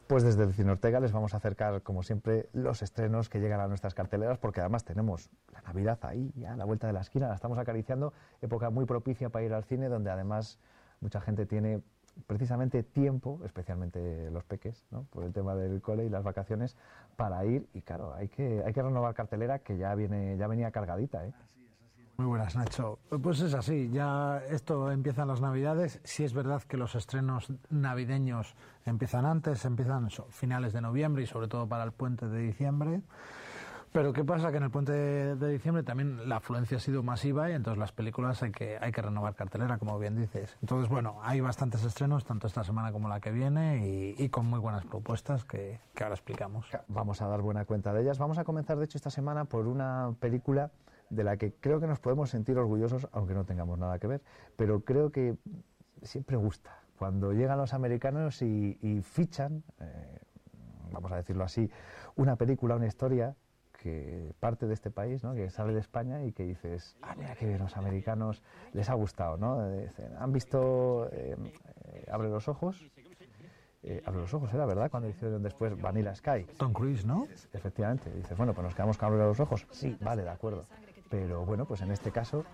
Pues desde Cine Ortega les vamos a acercar, como siempre, los estrenos que llegan a nuestras carteleras, porque además tenemos la Navidad ahí, ya a la vuelta de la esquina, la estamos acariciando, época muy propicia para ir al cine, donde además mucha gente tiene precisamente tiempo, especialmente los peques, ¿no? por el tema del cole y las vacaciones, para ir, y claro, hay que, hay que renovar cartelera que ya, viene, ya venía cargadita. ¿eh? Muy buenas, Nacho. Pues es así, ya esto empiezan las Navidades. Sí es verdad que los estrenos navideños empiezan antes, empiezan finales de noviembre y sobre todo para el puente de diciembre. Pero ¿qué pasa? Que en el puente de diciembre también la afluencia ha sido masiva y entonces las películas hay que, hay que renovar cartelera, como bien dices. Entonces, bueno, hay bastantes estrenos, tanto esta semana como la que viene, y, y con muy buenas propuestas que, que ahora explicamos. Vamos a dar buena cuenta de ellas. Vamos a comenzar, de hecho, esta semana por una película de la que creo que nos podemos sentir orgullosos, aunque no tengamos nada que ver, pero creo que siempre gusta. Cuando llegan los americanos y, y fichan, eh, vamos a decirlo así, una película, una historia que parte de este país, ¿no? que sale de España y que dices, ah, mira qué bien, los americanos les ha gustado, ¿no? Eh, dicen, Han visto eh, eh, Abre los ojos, eh, Abre los ojos, era verdad, cuando hicieron después Vanilla Sky. Tom Cruise, ¿no? Efectivamente, dices, bueno, pues nos quedamos con Abre los ojos. Sí, vale, de acuerdo. Pero bueno, pues en este caso,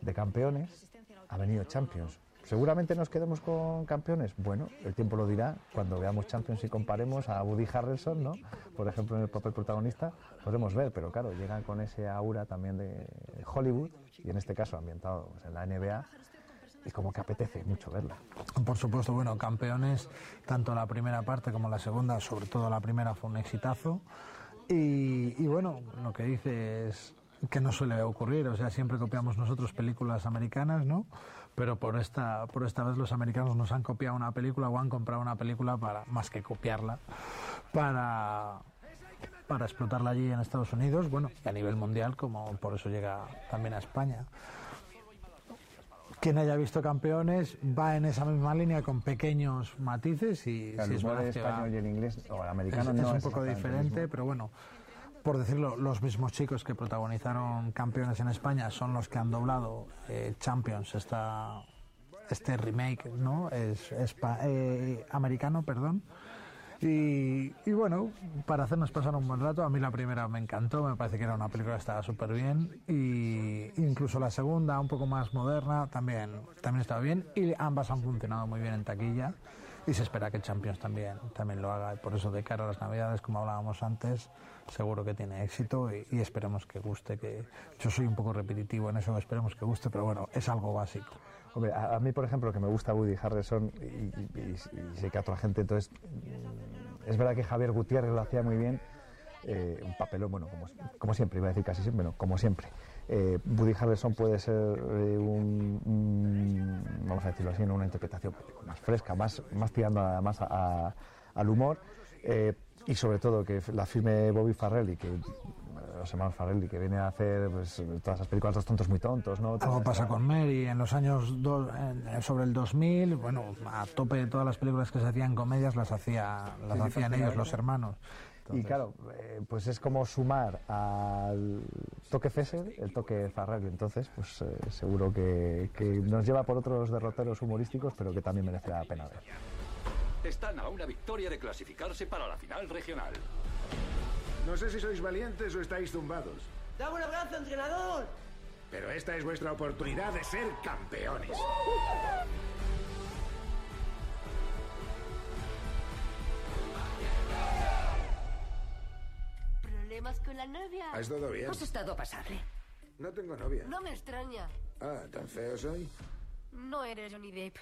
de campeones, ha venido Champions. Seguramente nos quedemos con campeones. Bueno, el tiempo lo dirá cuando veamos Champions y comparemos a Woody Harrelson, ¿no? Por ejemplo, en el papel protagonista, podremos ver, pero claro, llegan con ese aura también de Hollywood y en este caso ambientado pues, en la NBA y como que apetece mucho verla. Por supuesto, bueno, campeones, tanto la primera parte como la segunda, sobre todo la primera fue un exitazo. Y, y bueno, lo que dice es que no suele ocurrir, o sea, siempre copiamos nosotros películas americanas, ¿no? Pero por esta, por esta vez los americanos nos han copiado una película o han comprado una película para, más que copiarla, para, para explotarla allí en Estados Unidos, bueno, y a nivel mundial, como por eso llega también a España. Quien haya visto campeones va en esa misma línea con pequeños matices y Claro, si es verdad que va- español y el inglés, o el es, americano, es no un es poco diferente, pero bueno, por decirlo, los mismos chicos que protagonizaron Campeones en España son los que han doblado eh, Champions, esta, este remake, ¿no? Es, espa- eh, americano, perdón. Y, y bueno, para hacernos pasar un buen rato, a mí la primera me encantó, me parece que era una película que estaba súper bien, y incluso la segunda, un poco más moderna, también, también estaba bien, y ambas han funcionado muy bien en taquilla, y se espera que Champions también, también lo haga, y por eso de cara a las navidades, como hablábamos antes, seguro que tiene éxito, y, y esperemos que guste, que yo soy un poco repetitivo en eso, esperemos que guste, pero bueno, es algo básico. A, mí, por ejemplo, que me gusta Woody Harrelson y, y- y- sé que a otra gente, entonces, mm, es verdad que Javier Gutiérrez lo hacía muy bien, eh, un papelón, bueno, como, como siempre, iba a decir casi siempre, bueno, como siempre. Eh, Woody Harrelson puede ser eh, un, vamos a decirlo así, una interpretación más fresca, más, más tirando además a- al humor, eh, y sobre todo que la firme Bobby Farrelly, que eh, los hermanos Farrelly, que viene a hacer pues, todas esas películas, Dos tontos muy tontos, ¿no? Algo pasa con Mary en los años do- en- sobre el 2000, bueno, a tope de todas las películas que se hacían comedias las hacía las Sí, hacían ellos los hermanos. Y claro, eh, pues es como sumar al toque Fesser el toque Farrelly. Entonces, pues eh, seguro que, que nos lleva por otros derroteros humorísticos, pero que también merece la pena ver. Están a una victoria de clasificarse para la final regional. No sé si sois valientes o estáis zumbados, ¡Dame un abrazo, entrenador! pero esta es vuestra oportunidad de ser campeones. ¿Problemas con la novia? ¿Has todo bien? Has estado pasable. No tengo novia. No me extraña. Ah, ¿tan feo soy? No eres Johnny Depp.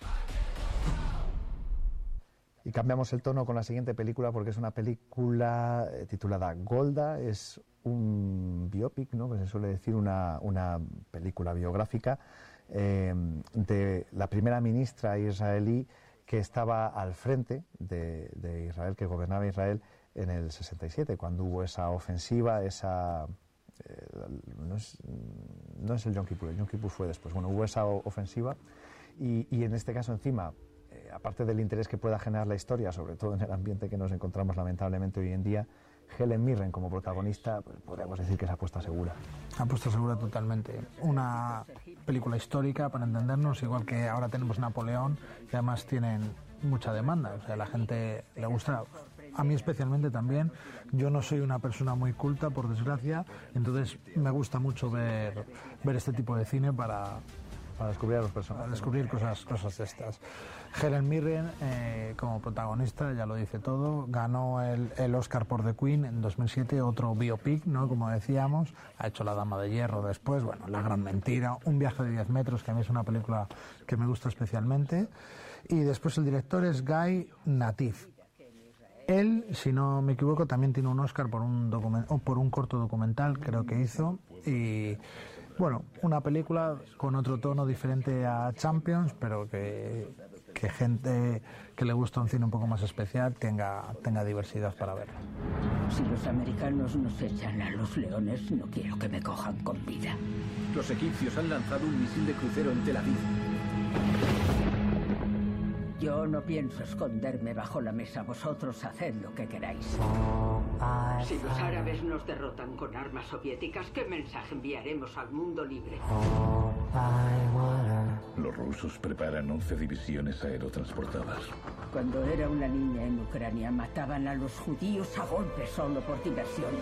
Y cambiamos el tono con la siguiente película porque es una película eh, titulada Golda, es un biopic, ¿no? que se suele decir una, una película biográfica eh, de la primera ministra israelí que estaba al frente de, Israel, que gobernaba Israel en el 67, cuando hubo esa ofensiva, esa... eh, no, es, no es el Yom Kippur, el Yom Kippur fue después. Bueno, hubo esa ofensiva y, en este caso encima, aparte del interés que pueda generar la historia, sobre todo en el ambiente que nos encontramos lamentablemente hoy en día, Helen Mirren como protagonista, pues, podríamos decir que es apuesta segura. Apuesta segura totalmente. Una película histórica, para entendernos, igual que ahora tenemos Napoleón, y además tienen mucha demanda. O sea, la gente le gusta. A mí especialmente también. Yo no soy una persona muy culta, por desgracia, entonces me gusta mucho ver, ver este tipo de cine para, para descubrir a los personajes. Para descubrir cosas, cosas estas. Helen Mirren, eh, como protagonista, ya lo dice todo, ganó el, el Oscar por The Queen en 2007, otro biopic, ¿no? Como decíamos, ha hecho La Dama de Hierro después, bueno, La Gran Mentira, Un viaje de 10 metros, que a mí es una película que me gusta especialmente. Y después el director es Guy Natif. Él, si no me equivoco, también tiene un Oscar por un, document- por un corto documental, creo que hizo. Y bueno, una película con otro tono diferente a Champions, pero que, que gente que le gusta un cine un poco más especial tenga, tenga diversidad para verlo. Si los americanos nos echan a los leones, no quiero que me cojan con vida. Los egipcios han lanzado un misil de crucero en Tel Aviv. Yo no pienso esconderme bajo la mesa. Vosotros haced lo que queráis. Si los árabes nos derrotan con armas soviéticas, ¿qué mensaje enviaremos al mundo libre? Los rusos preparan 11 divisiones aerotransportadas. Cuando era una niña en Ucrania, mataban a los judíos a golpes solo por diversión.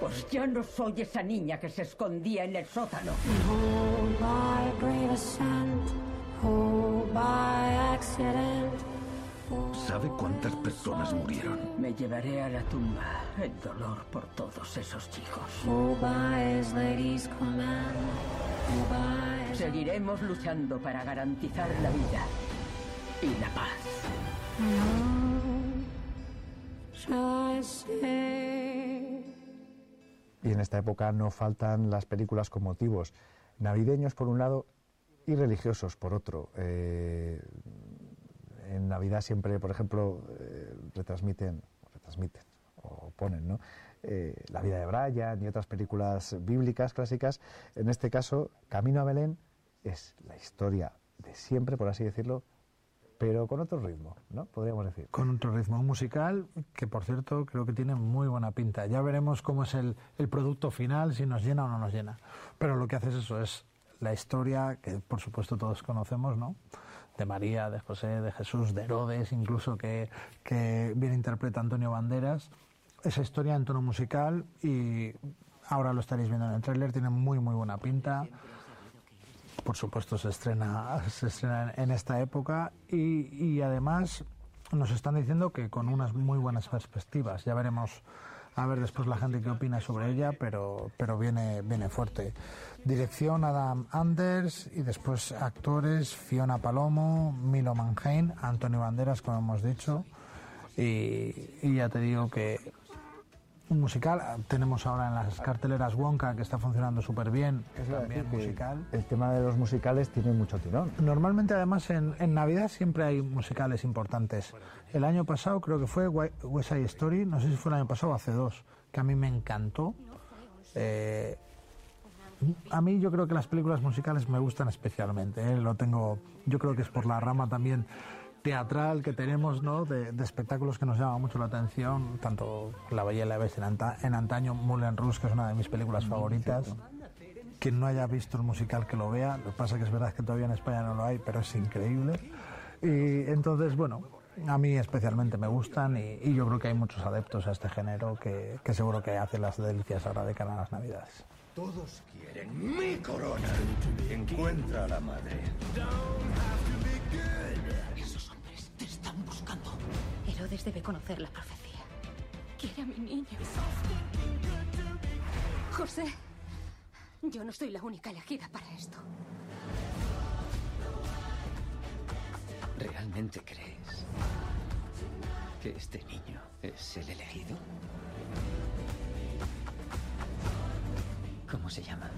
Pues ya no soy esa niña que se escondía en el sótano. Hold by ¿Sabe cuántas personas murieron? Me llevaré a la tumba. El dolor por todos esos chicos. Seguiremos luchando para garantizar la vida y la paz. Y en esta época no faltan las películas con motivos. Navideños por un lado y religiosos por otro. Eh, en Navidad siempre, por ejemplo, eh, retransmiten, retransmiten o ponen ¿no? Eh, la vida de Brian y otras películas bíblicas clásicas. En este caso, Camino a Belén es la historia de siempre, por así decirlo, pero con otro ritmo, ¿no? Podríamos decir. Con otro ritmo musical que, por cierto, creo que tiene muy buena pinta. Ya veremos cómo es el, el producto final, si nos llena o no nos llena. Pero lo que hace es eso, es la historia que, por supuesto, todos conocemos, ¿no? De María, de José, de Jesús, de Herodes, incluso que, que bien interpreta Antonio Banderas. Esa historia en tono musical y ahora lo estaréis viendo en el tráiler, tiene muy, muy buena pinta por supuesto se estrena, se estrena en esta época y, y además nos están diciendo que con unas muy buenas perspectivas. Ya veremos a ver después la gente qué opina sobre ella, pero, pero viene, viene fuerte. Dirección Adam Anders y después actores Fiona Palomo, Milo Manheim, Antonio Banderas, como hemos dicho. Y, y ya te digo que un musical, tenemos ahora en las carteleras Wonka que está funcionando súper bien, también musical. El tema de los musicales tiene mucho tirón. Normalmente, además, en, en Navidad siempre hay musicales importantes. El año pasado creo que fue West Side Story, no sé si fue el año pasado o hace dos, que a mí me encantó. Eh, a mí yo creo que las películas musicales me gustan especialmente. ¿eh? Lo tengo, yo creo que es por la rama también teatral que tenemos, ¿no? De, de espectáculos que nos llama mucho la atención, tanto La Bella y la Bestia en, anta- en antaño, Moulin Rouge, que es una de mis películas favoritas. Quien no haya visto el musical que lo vea, lo que pasa que es verdad que todavía en España no lo hay, pero es increíble. Y entonces, bueno, a mí especialmente me gustan y, y yo creo que hay muchos adeptos a este género que, que seguro que hacen las delicias ahora de cara a las Navidades. Todos quieren mi corona. Encuentra a la madre. Herodes debe conocer la profecía. Quiere a mi niño. José, yo no soy la única elegida para esto. ¿Realmente crees que este niño es el elegido? ¿Cómo se llama?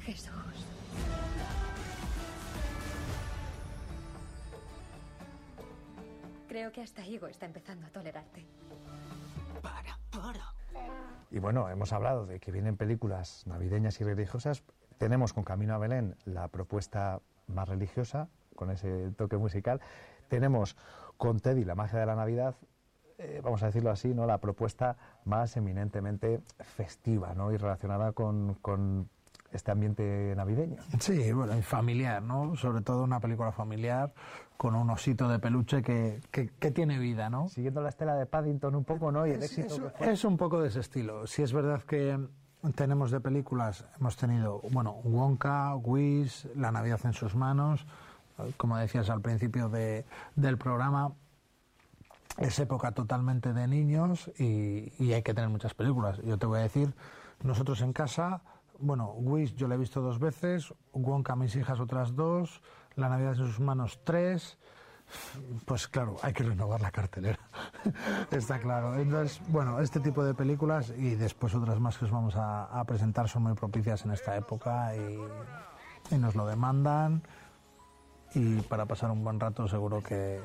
Jesús. Creo que hasta Higo está empezando a tolerarte. Y bueno, hemos hablado de que vienen películas navideñas y religiosas. Tenemos con Camino a Belén la propuesta más religiosa, con ese toque musical. Tenemos con Teddy la magia de la Navidad, eh, vamos a decirlo así, ¿no? la propuesta más eminentemente festiva ¿no? y relacionada con, con este ambiente navideño. Sí, bueno, y familiar, ¿no? Sobre todo una película familiar con un osito de peluche que, que- que tiene vida, ¿no? Siguiendo la estela de Paddington un poco, ¿no? Y el Es, éxito es- que fue. es un poco de ese estilo. Si es verdad que tenemos de películas, hemos tenido, bueno, Wonka, Wish, La Navidad en sus manos, como decías al principio de- del programa, es época totalmente de niños y, y hay que tener muchas películas. Yo te voy a decir, nosotros en casa, bueno, Wish yo la he visto dos veces, Wonka mis hijas otras dos, La Navidad en sus manos tres. Pues claro, hay que renovar la cartelera. Está claro. Entonces, bueno, este tipo de películas y después otras más que os vamos a, presentar son muy propicias en esta época y nos lo demandan. Y para pasar un buen rato seguro que,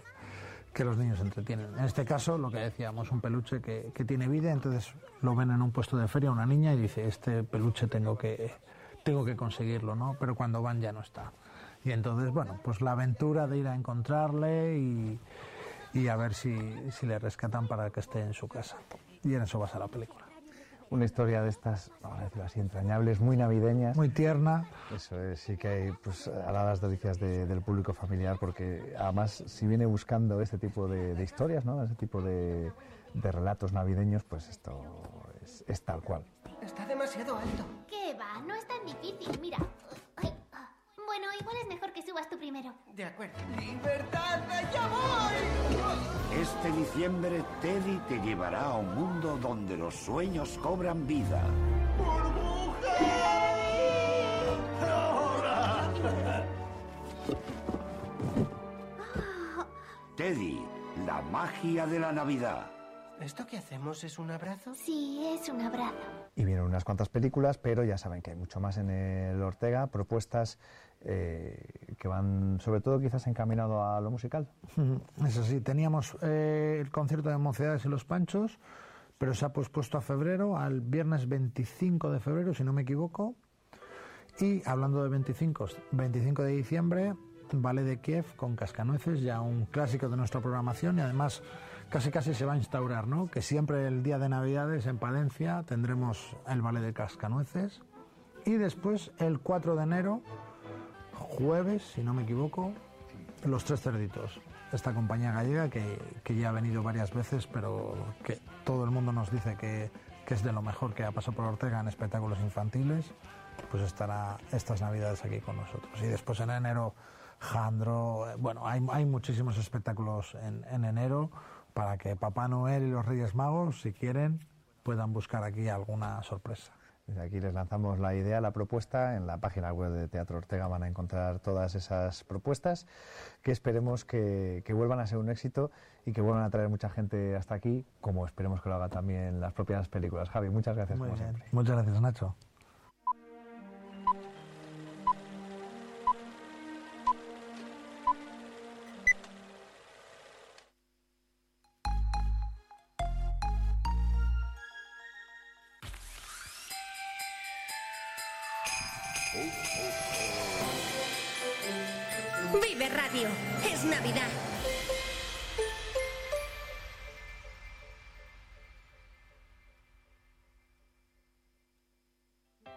que los niños entretienen. En este caso, lo que decíamos, un peluche que, que tiene vida, entonces lo ven en un puesto de feria una niña y dice, este peluche tengo que, tengo que conseguirlo, ¿no? Pero cuando van ya no está. Y entonces, bueno, pues la aventura de ir a encontrarle y, y a ver si, si le rescatan para que esté en su casa. Y en eso basa la película. Una historia de estas, vamos a decirlo así, entrañables, muy navideñas. Muy tierna. Eso es, sí que hay pues, aladas delicias de- del público familiar, porque además, si viene buscando este tipo de, de historias, ¿no? Ese tipo de, de relatos navideños, pues esto es, es tal cual. Está demasiado alto. ¿Qué va? No es tan difícil, mira. Ah. Bueno, igual es mejor que subas tú primero. De acuerdo. ¡Libertad! ¡Ya voy! Este diciembre Teddy te llevará a un mundo donde los sueños cobran vida. Teddy, la magia de la Navidad. ¿Esto que hacemos es un abrazo? Sí, es un abrazo. Y vienen unas cuantas películas, pero ya saben que hay mucho más en el Ortega, propuestas eh, que van sobre todo quizás encaminado a lo musical. Eso sí, teníamos eh, el concierto de Mocedades y los Panchos, pero se ha pospuesto a febrero, al viernes 25 de febrero, si no me equivoco. Y hablando de 25, 25 de diciembre, Ballet de Kiev con Cascanueces, ya un clásico de nuestra programación y además casi casi se va a instaurar, ¿no? Que siempre el día de Navidades en Palencia tendremos el Ballet de Cascanueces. Y después, el 4 de enero, jueves, si no me equivoco, Los Tres Cerditos. Esta compañía gallega que, que ya ha venido varias veces, pero que todo el mundo nos dice que, que es de lo mejor que ha pasado por Ortega en espectáculos infantiles, pues estará estas navidades aquí con nosotros. Y después en enero, Jandro, eh, bueno, hay, hay muchísimos espectáculos en, en enero para que Papá Noel y los Reyes Magos, si quieren, puedan buscar aquí alguna sorpresa. Desde aquí les lanzamos la idea, la propuesta. En la página web de Teatro Ortega van a encontrar todas esas propuestas que esperemos que, que vuelvan a ser un éxito y que vuelvan a traer mucha gente hasta aquí, como esperemos que lo haga también las propias películas. Javi, muchas gracias. Muy como bien. siempre. Muchas gracias, Nacho.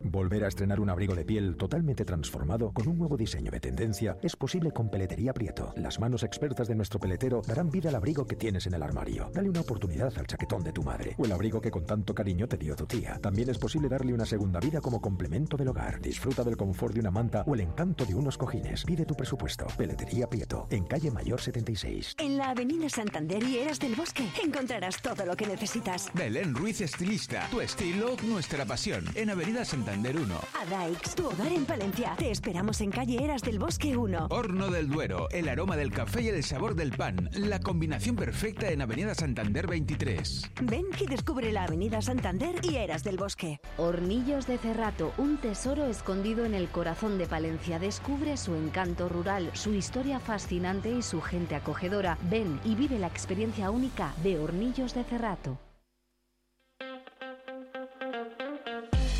Volver a estrenar un abrigo de piel totalmente transformado con un nuevo diseño de tendencia es posible con Peletería Prieto. Las manos expertas de nuestro peletero darán vida al abrigo que tienes en el armario. Dale una oportunidad al chaquetón de tu madre o el abrigo que con tanto cariño te dio tu tía. También es posible darle una segunda vida como complemento del hogar. Disfruta del confort de una manta o el encanto de unos cojines. Pide tu presupuesto. Peletería Prieto, en calle Mayor 76. En la Avenida Santander y Eras del Bosque encontrarás todo lo que necesitas. Belén Ruiz Estilista. Tu estilo, nuestra pasión. En Avenida Santander 1. Adaix, tu hogar en Palencia. Te esperamos en calle Eras del Bosque 1. Horno del Duero. El aroma del café y el sabor del pan. La combinación perfecta en Avenida Santander 23. Ven y descubre la Avenida Santander y Eras del Bosque. Hornillos de Cerrato, un tesoro escondido en el corazón de Palencia. Descubre su encanto rural, su historia fascinante y su gente acogedora. Ven y vive la experiencia única de Hornillos de Cerrato.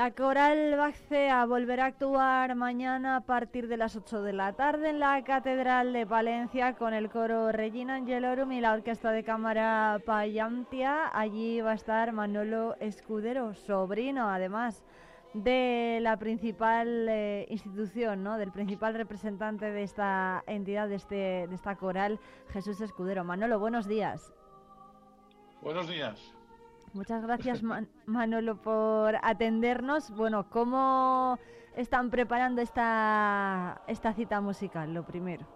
La Coral Baxea volverá a actuar mañana a partir de las 8 de la tarde en la Catedral de Palencia con el coro Regina Angelorum y la Orquesta de Cámara Payantia. Allí va a estar Manolo Escudero, sobrino además de la principal eh, institución, ¿no? del principal representante de esta entidad, de, este, de esta coral, Jesús Escudero. Manolo, buenos días. Buenos días. Muchas gracias, Man- Manolo, por atendernos. Bueno, ¿cómo están preparando esta, esta cita musical? Lo primero.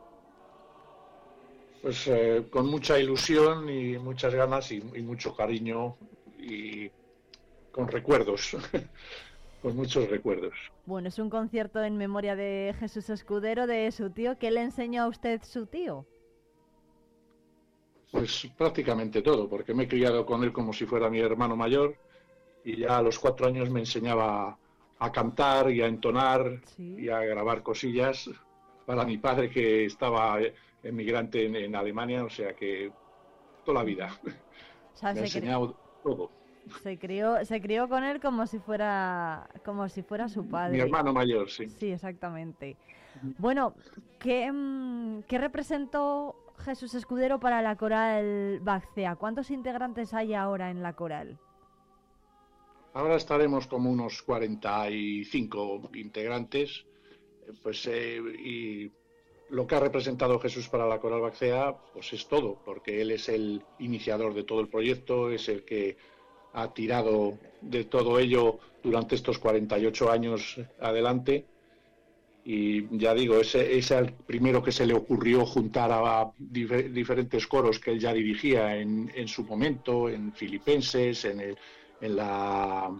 Pues eh, con mucha ilusión y muchas ganas y, y mucho cariño y con recuerdos, con muchos recuerdos. Bueno, es un concierto en memoria de Jesús Escudero, de su tío. ¿Qué le enseñó a usted su tío? Pues prácticamente todo, porque me he criado con él como si fuera mi hermano mayor y ya a los cuatro años me enseñaba a cantar y a entonar y a grabar cosillas para mi padre que estaba emigrante en, en Alemania, o sea que toda la vida O sea, me ha enseñado todo. se crió, se crió con él como si fuera, como si fuera su padre. Mi hermano mayor, sí. Sí, exactamente. Bueno, ¿qué, mm, ¿qué representó Jesús Escudero para la coral Baxea? ¿Cuántos integrantes hay ahora en la coral? Ahora estaremos como unos 45 integrantes, eh, pues eh, y lo que ha representado Jesús para la Coral Baxea, pues es todo, porque él es el iniciador de todo el proyecto, es el que ha tirado de todo ello durante estos 48 años adelante. Y ya digo, ese es el primero que se le ocurrió juntar a dife- diferentes coros que él ya dirigía en, en su momento, en Filipenses, en, el- en la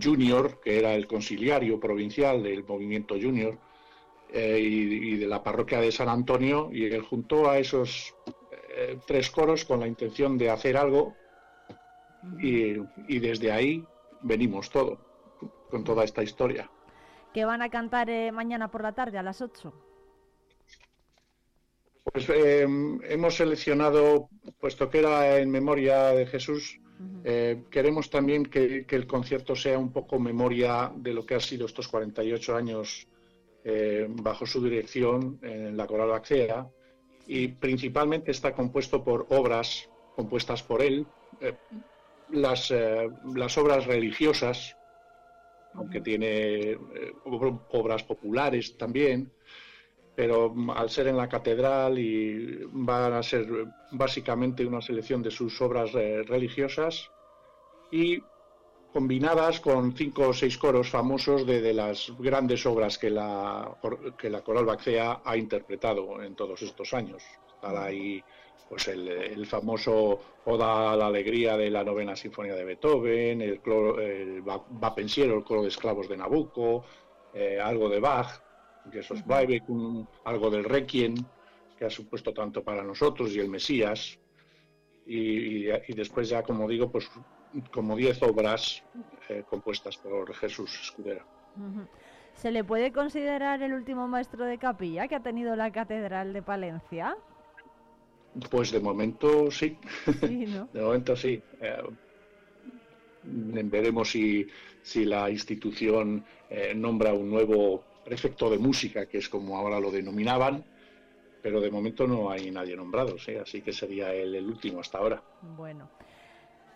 Junior, que era el conciliario provincial del movimiento Junior, eh, y, y de la parroquia de San Antonio, y él juntó a esos eh, tres coros con la intención de hacer algo, y, y desde ahí venimos todo, con toda esta historia. Que van a cantar eh, mañana por la tarde a las 8. Pues eh, hemos seleccionado, puesto que era en memoria de Jesús, eh, queremos también que, que el concierto sea un poco memoria de lo que ha sido estos 48 años bajo su dirección en la Coral Baxea y principalmente está compuesto por obras compuestas por él, las, las obras religiosas, aunque tiene eh, ob- obras populares también, pero mm, al ser en la catedral y van a ser eh, básicamente una selección de sus obras eh, religiosas y combinadas con cinco o seis coros famosos de, las grandes obras que la, que la Coral Baxea ha interpretado en todos estos años. Estará ahí pues el, el famoso Oda a la Alegría de la Novena Sinfonía de Beethoven, el, cloro- el Va- Pensiero, el coro de esclavos de Nabucco, eh, algo de Bach, Jesús Bleibeck, un- algo del Requiem, que ha supuesto tanto para nosotros, y el Mesías. Y, y- y después ya, como digo, pues como 10 obras eh, compuestas por Jesús Escudero. Ujú. ¿Se le puede considerar el último maestro de capilla que ha tenido la Catedral de Palencia? Pues de momento sí, Sí, ¿no? de momento sí. Eh, veremos si, si la institución eh, nombra un nuevo prefecto de música, que es como ahora lo denominaban, pero de momento no hay nadie nombrado, sí, así que sería él el último hasta ahora. Bueno.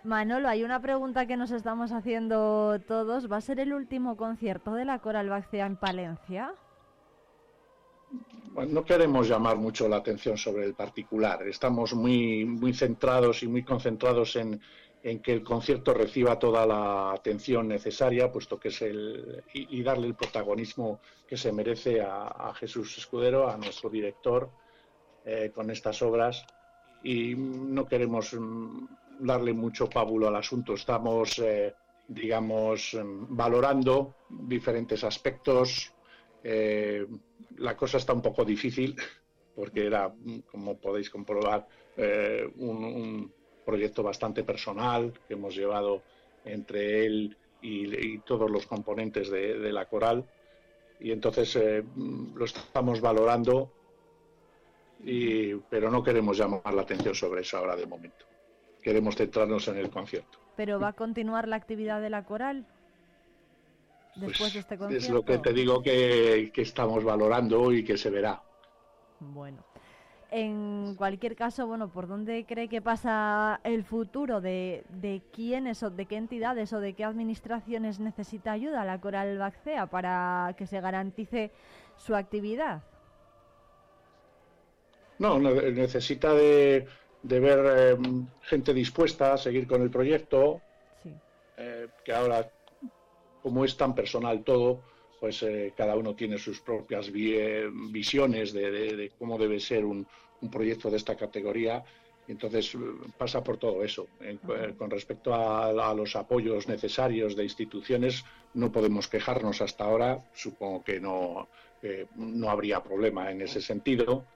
Manolo, hay una pregunta que nos estamos haciendo todos. ¿Va a ser el último concierto de la Coral Baxia en Palencia? Bueno, no queremos llamar mucho la atención sobre el particular. Estamos muy, muy centrados y muy concentrados en, en que el concierto reciba toda la atención necesaria, puesto que es el y, y darle el protagonismo que se merece a, a Jesús Escudero, a nuestro director, eh, con estas obras. Y no queremos mm, darle mucho pábulo al asunto. Estamos, eh, digamos, mm, valorando diferentes aspectos. Eh, la cosa está un poco difícil porque era, como podéis comprobar, eh, un, proyecto bastante personal que hemos llevado entre él y, todos los componentes de, la coral. Y entonces eh, lo estamos valorando, y, pero no queremos llamar la atención sobre eso ahora de momento. Queremos centrarnos en el concierto. ¿Pero va a continuar la actividad de la Coral? Después de este concierto. Es lo que te digo que, que estamos valorando y que se verá. Bueno. En cualquier caso, bueno, ¿por dónde cree que pasa el futuro de, de quiénes o de qué entidades o de qué administraciones necesita ayuda la Coral Baxea para que se garantice su actividad? No, ne- necesita de, de ver eh, gente dispuesta a seguir con el proyecto, Sí. eh, que ahora, como es tan personal todo, pues eh, cada uno tiene sus propias vi- visiones de, de- de cómo debe ser un, un proyecto de esta categoría. Entonces eh, pasa por todo eso. En- eh, con respecto a, a los apoyos necesarios de instituciones, no podemos quejarnos hasta ahora. Supongo que no, no habría problema en ese sentido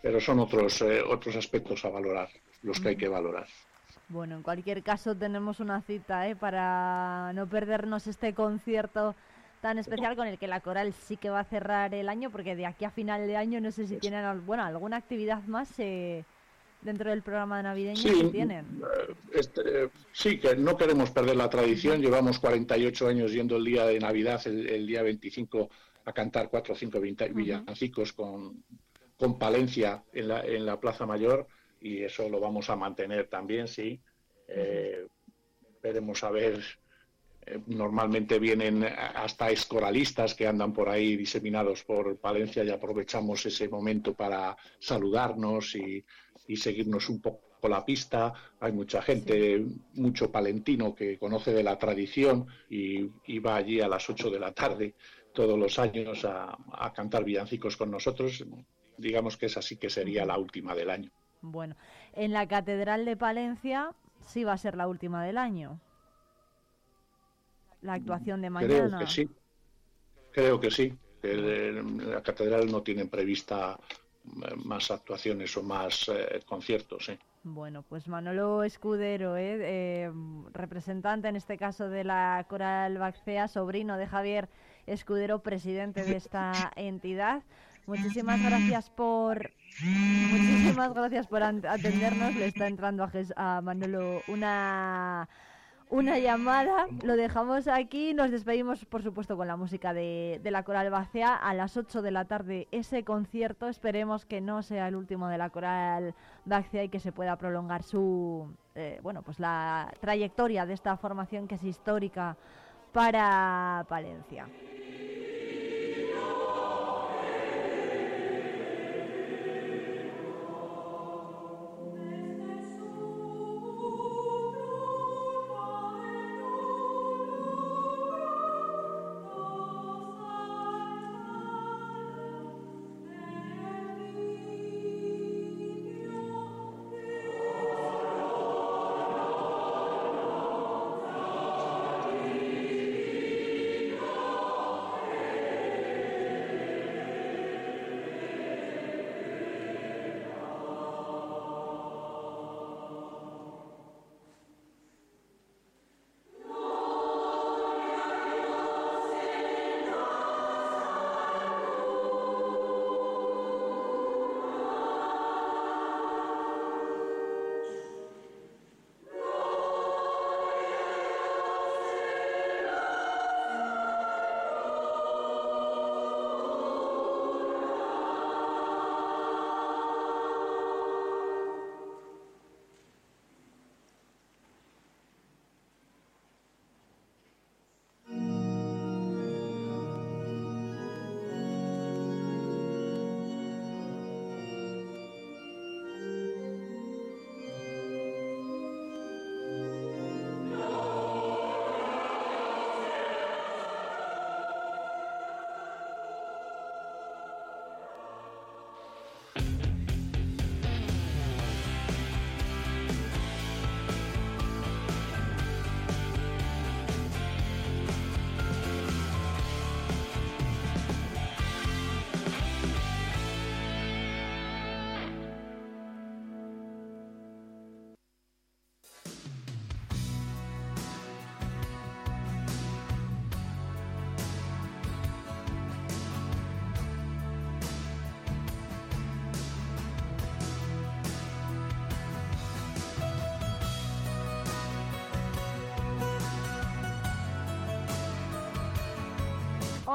pero son otros eh, otros aspectos a valorar, los que hay que valorar. Bueno, en cualquier caso tenemos una cita ¿eh? para no perdernos este concierto tan especial con el que la Coral sí que va a cerrar el año, porque de aquí a final de año no sé si tienen bueno, alguna actividad más eh, dentro del programa navideño Sí, que tienen. eh, este, eh, sí, que no queremos perder la tradición. Llevamos 48 años yendo el día de Navidad, el, el día 25, a cantar cuatro o cinco villancicos con, con Palencia en la, en la Plaza Mayor y eso lo vamos a mantener también, sí. Eh, veremos a ver. eh, Normalmente vienen hasta escoralistas que andan por ahí diseminados por Palencia y aprovechamos ese momento para saludarnos y, y seguirnos un poco la pista. Hay mucha gente, mucho palentino que conoce de la tradición y, y va allí a las 8 de la tarde todos los años a, a cantar villancicos con nosotros. Digamos que esa sí que sería la última del año. Bueno, en la Catedral de Palencia sí va a ser la última del año. La actuación de Creo mañana. que sí. Creo que sí. el- la catedral no tienen prevista eh, más actuaciones o más eh, conciertos. sí. Bueno, pues Manolo Escudero, ¿eh? Eh, representante en este caso de la Coral Baxea, sobrino de Javier Escudero, presidente de esta entidad. Muchísimas gracias por muchísimas gracias por atendernos. Le está entrando a Manolo una una llamada. Lo dejamos aquí. Nos despedimos, por supuesto, con la música de, de la Coral Bacea. A las 8 de la tarde ese concierto. Esperemos que no sea el último de la Coral Bacea y que se pueda prolongar su, eh, bueno, pues la trayectoria de esta formación que es histórica para Palencia.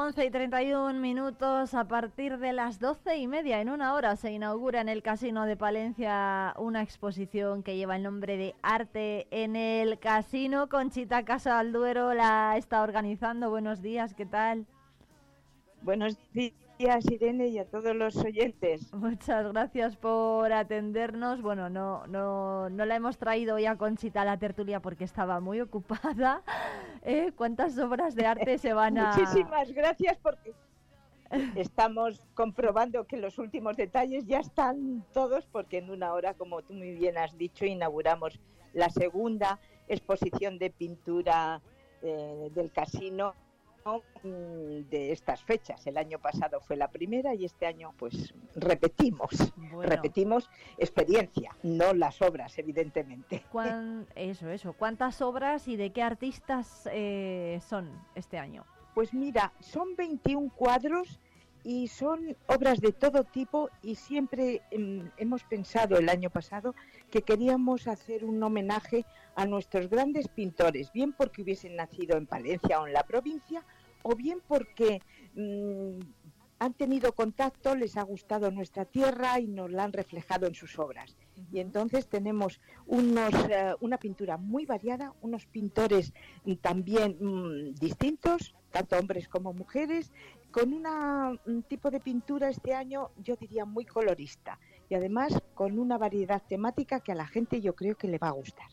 11 y 31 minutos a partir de las 12 y media. En una hora se inaugura en el Casino de Palencia una exposición que lleva el nombre de Arte en el Casino. Conchita Casa al Duero la está organizando. Buenos días, ¿qué tal? Buenos días, Irene, y a todos los oyentes. Muchas gracias por atendernos. Bueno, no, no, no la hemos traído hoy a Conchita a la tertulia porque estaba muy ocupada. ¿Eh? ¿Cuántas obras de arte se van a...? Muchísimas gracias porque estamos comprobando que los últimos detalles ya están todos porque en una hora, como tú muy bien has dicho, inauguramos la segunda exposición de pintura eh, del casino de estas fechas. El año pasado fue la primera y este año pues repetimos, repetimos experiencia, no las obras, evidentemente. ¿Cuán- eso, eso. ¿Cuántas obras y de qué artistas eh, son este año? Pues mira, son 21 cuadros y son obras de todo tipo y siempre mm, hemos pensado el año pasado que queríamos hacer un homenaje a nuestros grandes pintores, bien porque hubiesen nacido en Palencia o en la provincia, o bien porque mm, han tenido contacto, les ha gustado nuestra tierra y nos la han reflejado en sus obras. Y entonces tenemos unos, eh, una pintura muy variada, unos pintores también mm, distintos, tanto hombres como mujeres, con una- un tipo de pintura este año, yo diría, muy colorista. Y además con una variedad temática que a la gente yo creo que le va a gustar.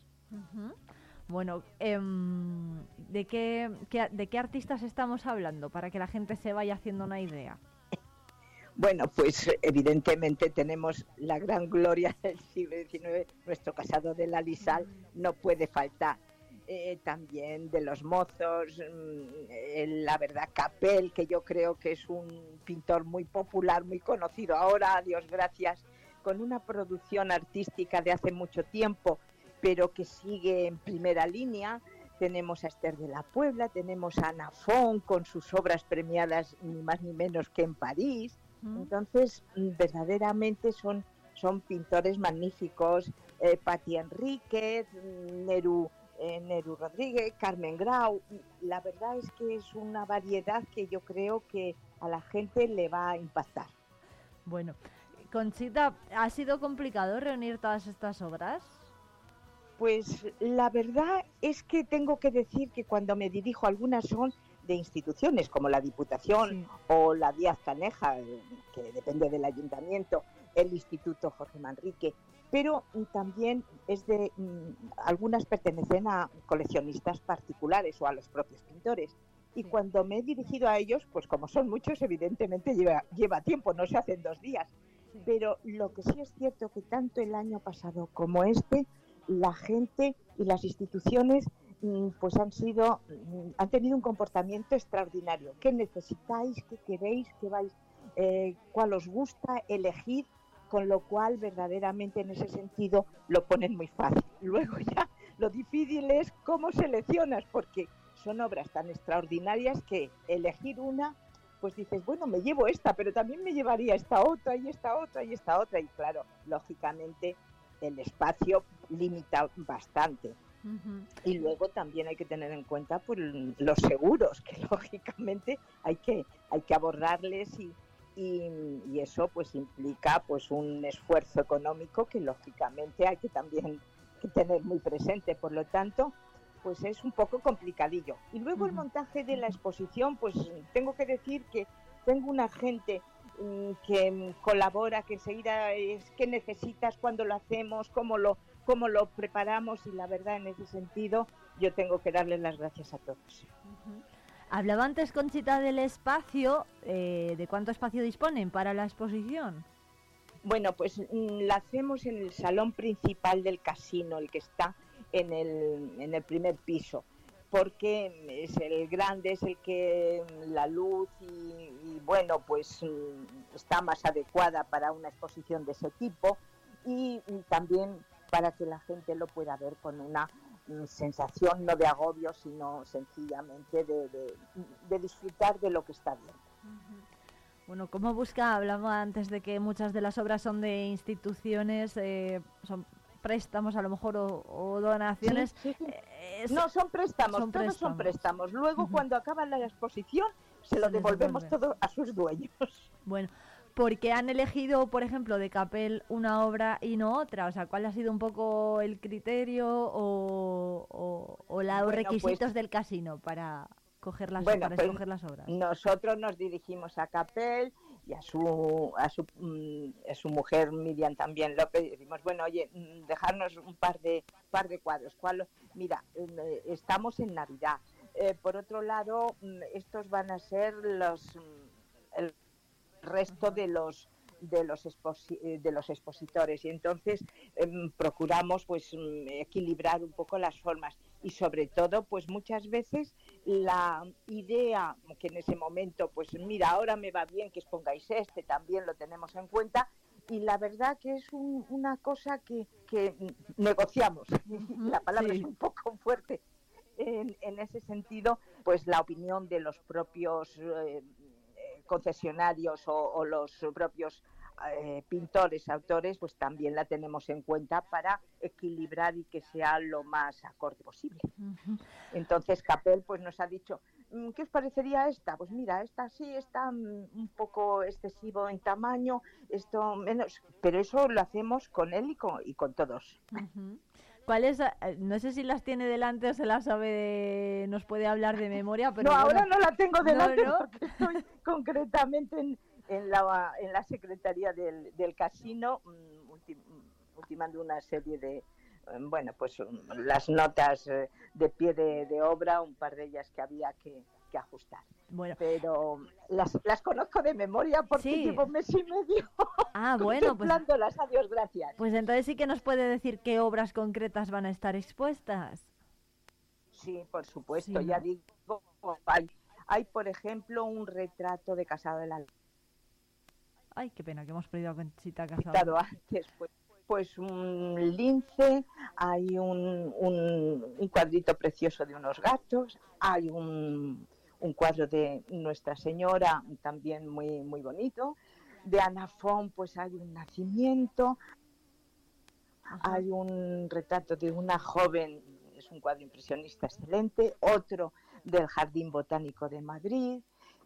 Bueno, em, ¿de, qué, qué- ¿de qué artistas estamos hablando para que la gente se vaya haciendo una idea? Bueno, pues evidentemente tenemos la gran gloria del siglo XIX, nuestro casado de la Lisal no puede faltar. Eh, también de los mozos, eh, la verdad Capel, que yo creo que es un pintor muy popular, muy conocido ahora, a Dios gracias, con una producción artística de hace mucho tiempo, pero que sigue en primera línea. Tenemos a Esther de la Puebla, tenemos a Ana Fon con sus obras premiadas ni más ni menos que en París. Entonces, mm, verdaderamente son, son pintores magníficos. Eh, Patti Enríquez, mm, Neru, eh, Neru Rodríguez, Carmen Grau. La verdad es que es una variedad que yo creo que a la gente le va a impactar. Bueno, Conchita, ¿ha sido complicado reunir todas estas obras? Pues la verdad es que tengo que decir que cuando me dirijo, algunas son de instituciones como la Diputación o la Díaz Caneja, eh, que depende del ayuntamiento, el Instituto Jorge Manrique, pero mm, también es de mm, algunas pertenecen a coleccionistas particulares o a los propios pintores. Y cuando me he dirigido a ellos, pues como son muchos, evidentemente lleva, lleva tiempo, no se hacen dos días. Pero lo que sí es cierto que tanto el año pasado como este, la gente y las instituciones mm, pues han sido han tenido un comportamiento extraordinario. ¿Qué necesitáis? ¿Qué queréis? ¿Qué vais? eh, ¿Cuál os gusta? Elegir, con lo cual verdaderamente en ese sentido lo ponen muy fácil. Luego ya lo difícil es cómo seleccionas, porque son obras tan extraordinarias que elegir una, pues dices, bueno, me llevo esta, pero también me llevaría esta otra y esta otra y esta otra. Y claro, lógicamente el espacio limita bastante. Y luego también hay que tener en cuenta pues, los seguros, que lógicamente hay que, hay que abordarles y, y, y eso pues implica pues un esfuerzo económico que lógicamente hay que también que tener muy presente. Por lo tanto, pues es un poco complicadillo. Y luego el montaje de la exposición, pues tengo que decir que tengo una gente mm, que mm, colabora, que enseguida es qué necesitas, cuándo lo hacemos, cómo lo, cómo lo preparamos y la verdad en ese sentido yo tengo que darles las gracias a todos. Hablaba antes, Conchita, del espacio. eh, ¿De cuánto espacio disponen para la exposición? Bueno, pues mm, la hacemos en el salón principal del casino, el que está en el, en el primer piso, porque es el grande, es el que mm, la luz y, y, bueno, pues mm, está más adecuada para una exposición de ese tipo y, también para que la gente lo pueda ver con una mm, sensación no de agobio, sino sencillamente de, de- de disfrutar de lo que está viendo. Bueno, ¿cómo busca? Hablamos antes de que muchas de las obras son de instituciones, eh, son préstamos a lo mejor o, o donaciones. Sí, sí, sí. Eh, es- No, son préstamos, son todos son préstamos. Luego, cuando acaba la exposición, se lo les devolvemos devuelve. todo a sus dueños. Bueno, ¿por qué han elegido, por ejemplo, de Capel una obra y no otra? O sea, ¿cuál ha sido un poco el criterio o, o, los Bueno, pues- requisitos del casino para coger las, Bueno, para pues, escoger las obras? Nosotros nos dirigimos a Capel y a su, a su, mm, a su mujer Miriam también López y decimos, bueno, oye, mm, dejarnos un par de, par de cuadros. ¿Cuál? Mira, eh, estamos en Navidad. Eh, por otro lado, mm, estos van a ser los mm, el resto de los de los exposi- eh, de los expositores. Y entonces em, procuramos pues mm, equilibrar un poco las formas. Y sobre todo pues muchas veces la idea que en ese momento pues mira ahora me va bien que expongáis este también lo tenemos en cuenta y la verdad que es un- una cosa que, que negociamos. La palabra sí. es un poco fuerte en, en ese sentido pues la opinión de los propios eh, concesionarios o, o los propios eh, pintores, autores, pues también la tenemos en cuenta para equilibrar y que sea lo más acorde posible. Entonces Capel pues nos ha dicho, "Mm, ¿qué os parecería esta? Pues mira, esta sí está mm, un poco excesivo en tamaño, esto menos, pero eso lo hacemos con él y con, y con todos. Ujú. ¿Cuál es? eh, No sé si las tiene delante o se las sabe de... Nos puede hablar de memoria, pero no, ahora no la tengo delante ¿no? porque estoy concretamente en, en la, en la secretaría del, del casino mm, ulti- mm, ultimando una serie de, eh, bueno, pues mm, las notas eh, de pie de, de obra, un par de ellas que había que, que ajustar. Bueno. Pero las, las conozco de memoria porque Sí. llevo mes y medio Ah, bueno, pues, gracias. pues entonces sí que nos puede decir qué obras concretas van a estar expuestas. Sí, por supuesto, Sí, ya digo, hay, hay, por ejemplo, un retrato de Casado de la Ay, qué pena que hemos perdido a Conchita Casado. antes, pues, pues un lince, hay un, un, un cuadrito precioso de unos gatos, hay un, un cuadro de Nuestra Señora también muy, muy bonito, de Anafón pues hay un nacimiento, hay un retrato de una joven, es un cuadro impresionista excelente, otro del Jardín Botánico de Madrid,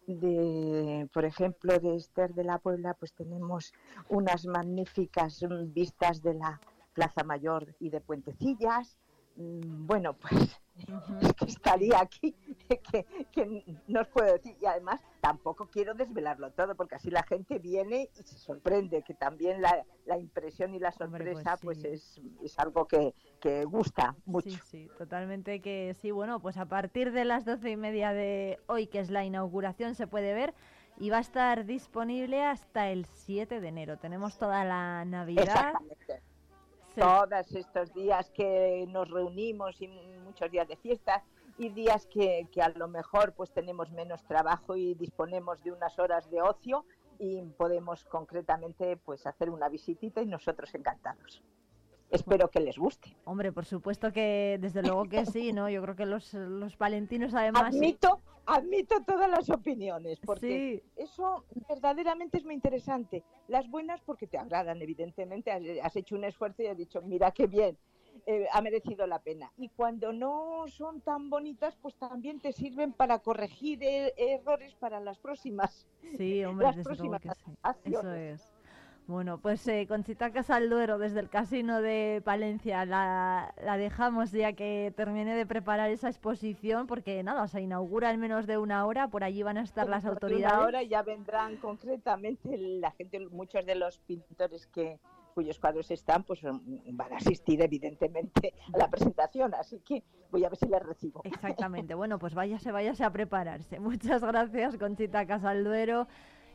de, por ejemplo, de Esther de la Puebla, pues tenemos unas magníficas vistas de la Plaza Mayor y de Puentecillas. Mm, Bueno, pues es que estaría aquí, que, que no os puedo decir. Y además tampoco quiero desvelarlo todo, porque así la gente viene y se sorprende, que también la, la impresión y la Hombre, pues sorpresa pues, sí. es, es algo que, que gusta mucho. Sí, sí, totalmente que sí. Bueno, pues a partir de las doce y media de hoy, que es la inauguración, se puede ver y va a estar disponible hasta el 7 de enero. Tenemos toda la Navidad. Exactamente. Todos estos días que nos reunimos y muchos días de fiesta y días que, que a lo mejor pues tenemos menos trabajo y disponemos de unas horas de ocio y podemos concretamente pues hacer una visitita y nosotros encantados. Espero que les guste. Hombre, por supuesto que desde luego que sí, ¿no? Yo creo que los, los valentinos además... Admito, admito todas las opiniones, porque eso verdaderamente es muy interesante. Las buenas porque te agradan, evidentemente, has, has hecho un esfuerzo y has dicho, mira qué bien, eh, ha merecido la pena. Y cuando no son tan bonitas, pues también te sirven para corregir eh, errores para las próximas. Sí, hombre, las desde luego próximas que sí. Eso es. Bueno, pues eh, Conchita Casalduero desde el Casino de Palencia la, la dejamos ya que termine de preparar esa exposición porque nada, se inaugura en menos de una hora, por allí van a estar las de autoridades. Una hora ya vendrán concretamente la gente, muchos de los pintores que cuyos cuadros están, pues mm, van a asistir evidentemente a la presentación, así que voy a ver si les recibo. Exactamente, bueno, pues váyase, váyase a prepararse. Muchas gracias, Conchita Casalduero.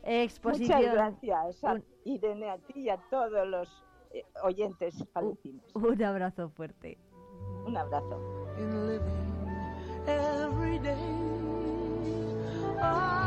Exposición. Muchas gracias, a Irene, a ti y a todos los eh, oyentes palestinos. Un abrazo fuerte. Un abrazo. in living every day. I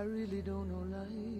I really don't know life.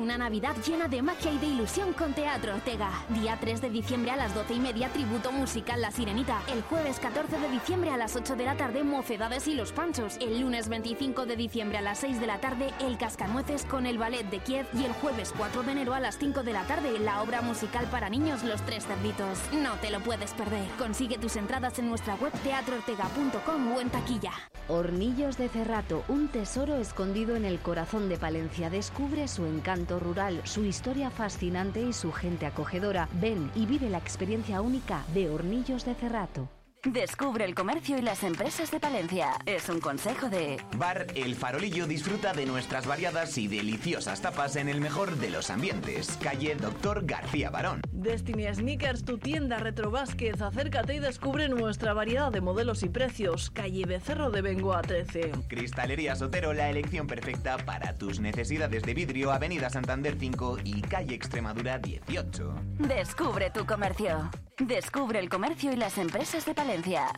Una Navidad llena de magia y de ilusión con Teatro Ortega. Día 3 de diciembre a las 12 y media, tributo musical La Sirenita. El jueves 14 de diciembre a las 8 de la tarde, Mocedades y los Panchos. El lunes 25 de diciembre a las 6 de la tarde, El Cascanueces con el Ballet de Kiev. Y el jueves 4 de enero a las 5 de la tarde, la obra musical para niños Los Tres Cerditos. No te lo puedes perder. Consigue tus entradas en nuestra web teatroortega.com o en taquilla. Hornillos de Cerrato, un tesoro escondido en el corazón de Palencia. Descubre su encanto rural, su historia fascinante y su gente acogedora. Ven y vive la experiencia única de Hornillos de Cerrato. Descubre el comercio y las empresas de Palencia. Es un consejo de... Bar El Farolillo disfruta de nuestras variadas y deliciosas tapas en el mejor de los ambientes. Calle Doctor García Barón. Destiny Sneakers, tu tienda Retro Vázquez. Acércate y descubre nuestra variedad de modelos y precios. Calle Becerro de Bengoa 13. Cristalería Sotero, la elección perfecta para tus necesidades de vidrio. Avenida Santander 5 y Calle Extremadura 18. Descubre tu comercio. Descubre el comercio y las empresas de Palencia.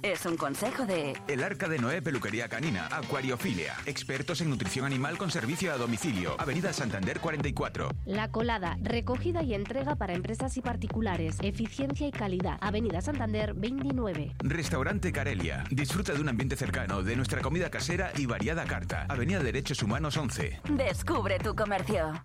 Es un consejo de... El Arca de Noé Peluquería Canina, Acuariofilia. Expertos en nutrición animal con servicio a domicilio. Avenida Santander 44. La Colada, recogida y entrega para empresas y particulares. Eficiencia y calidad. Avenida Santander 29. Restaurante Carelia. Disfruta de un ambiente cercano, de nuestra comida casera y variada carta. Avenida Derechos Humanos 11. Descubre tu comercio.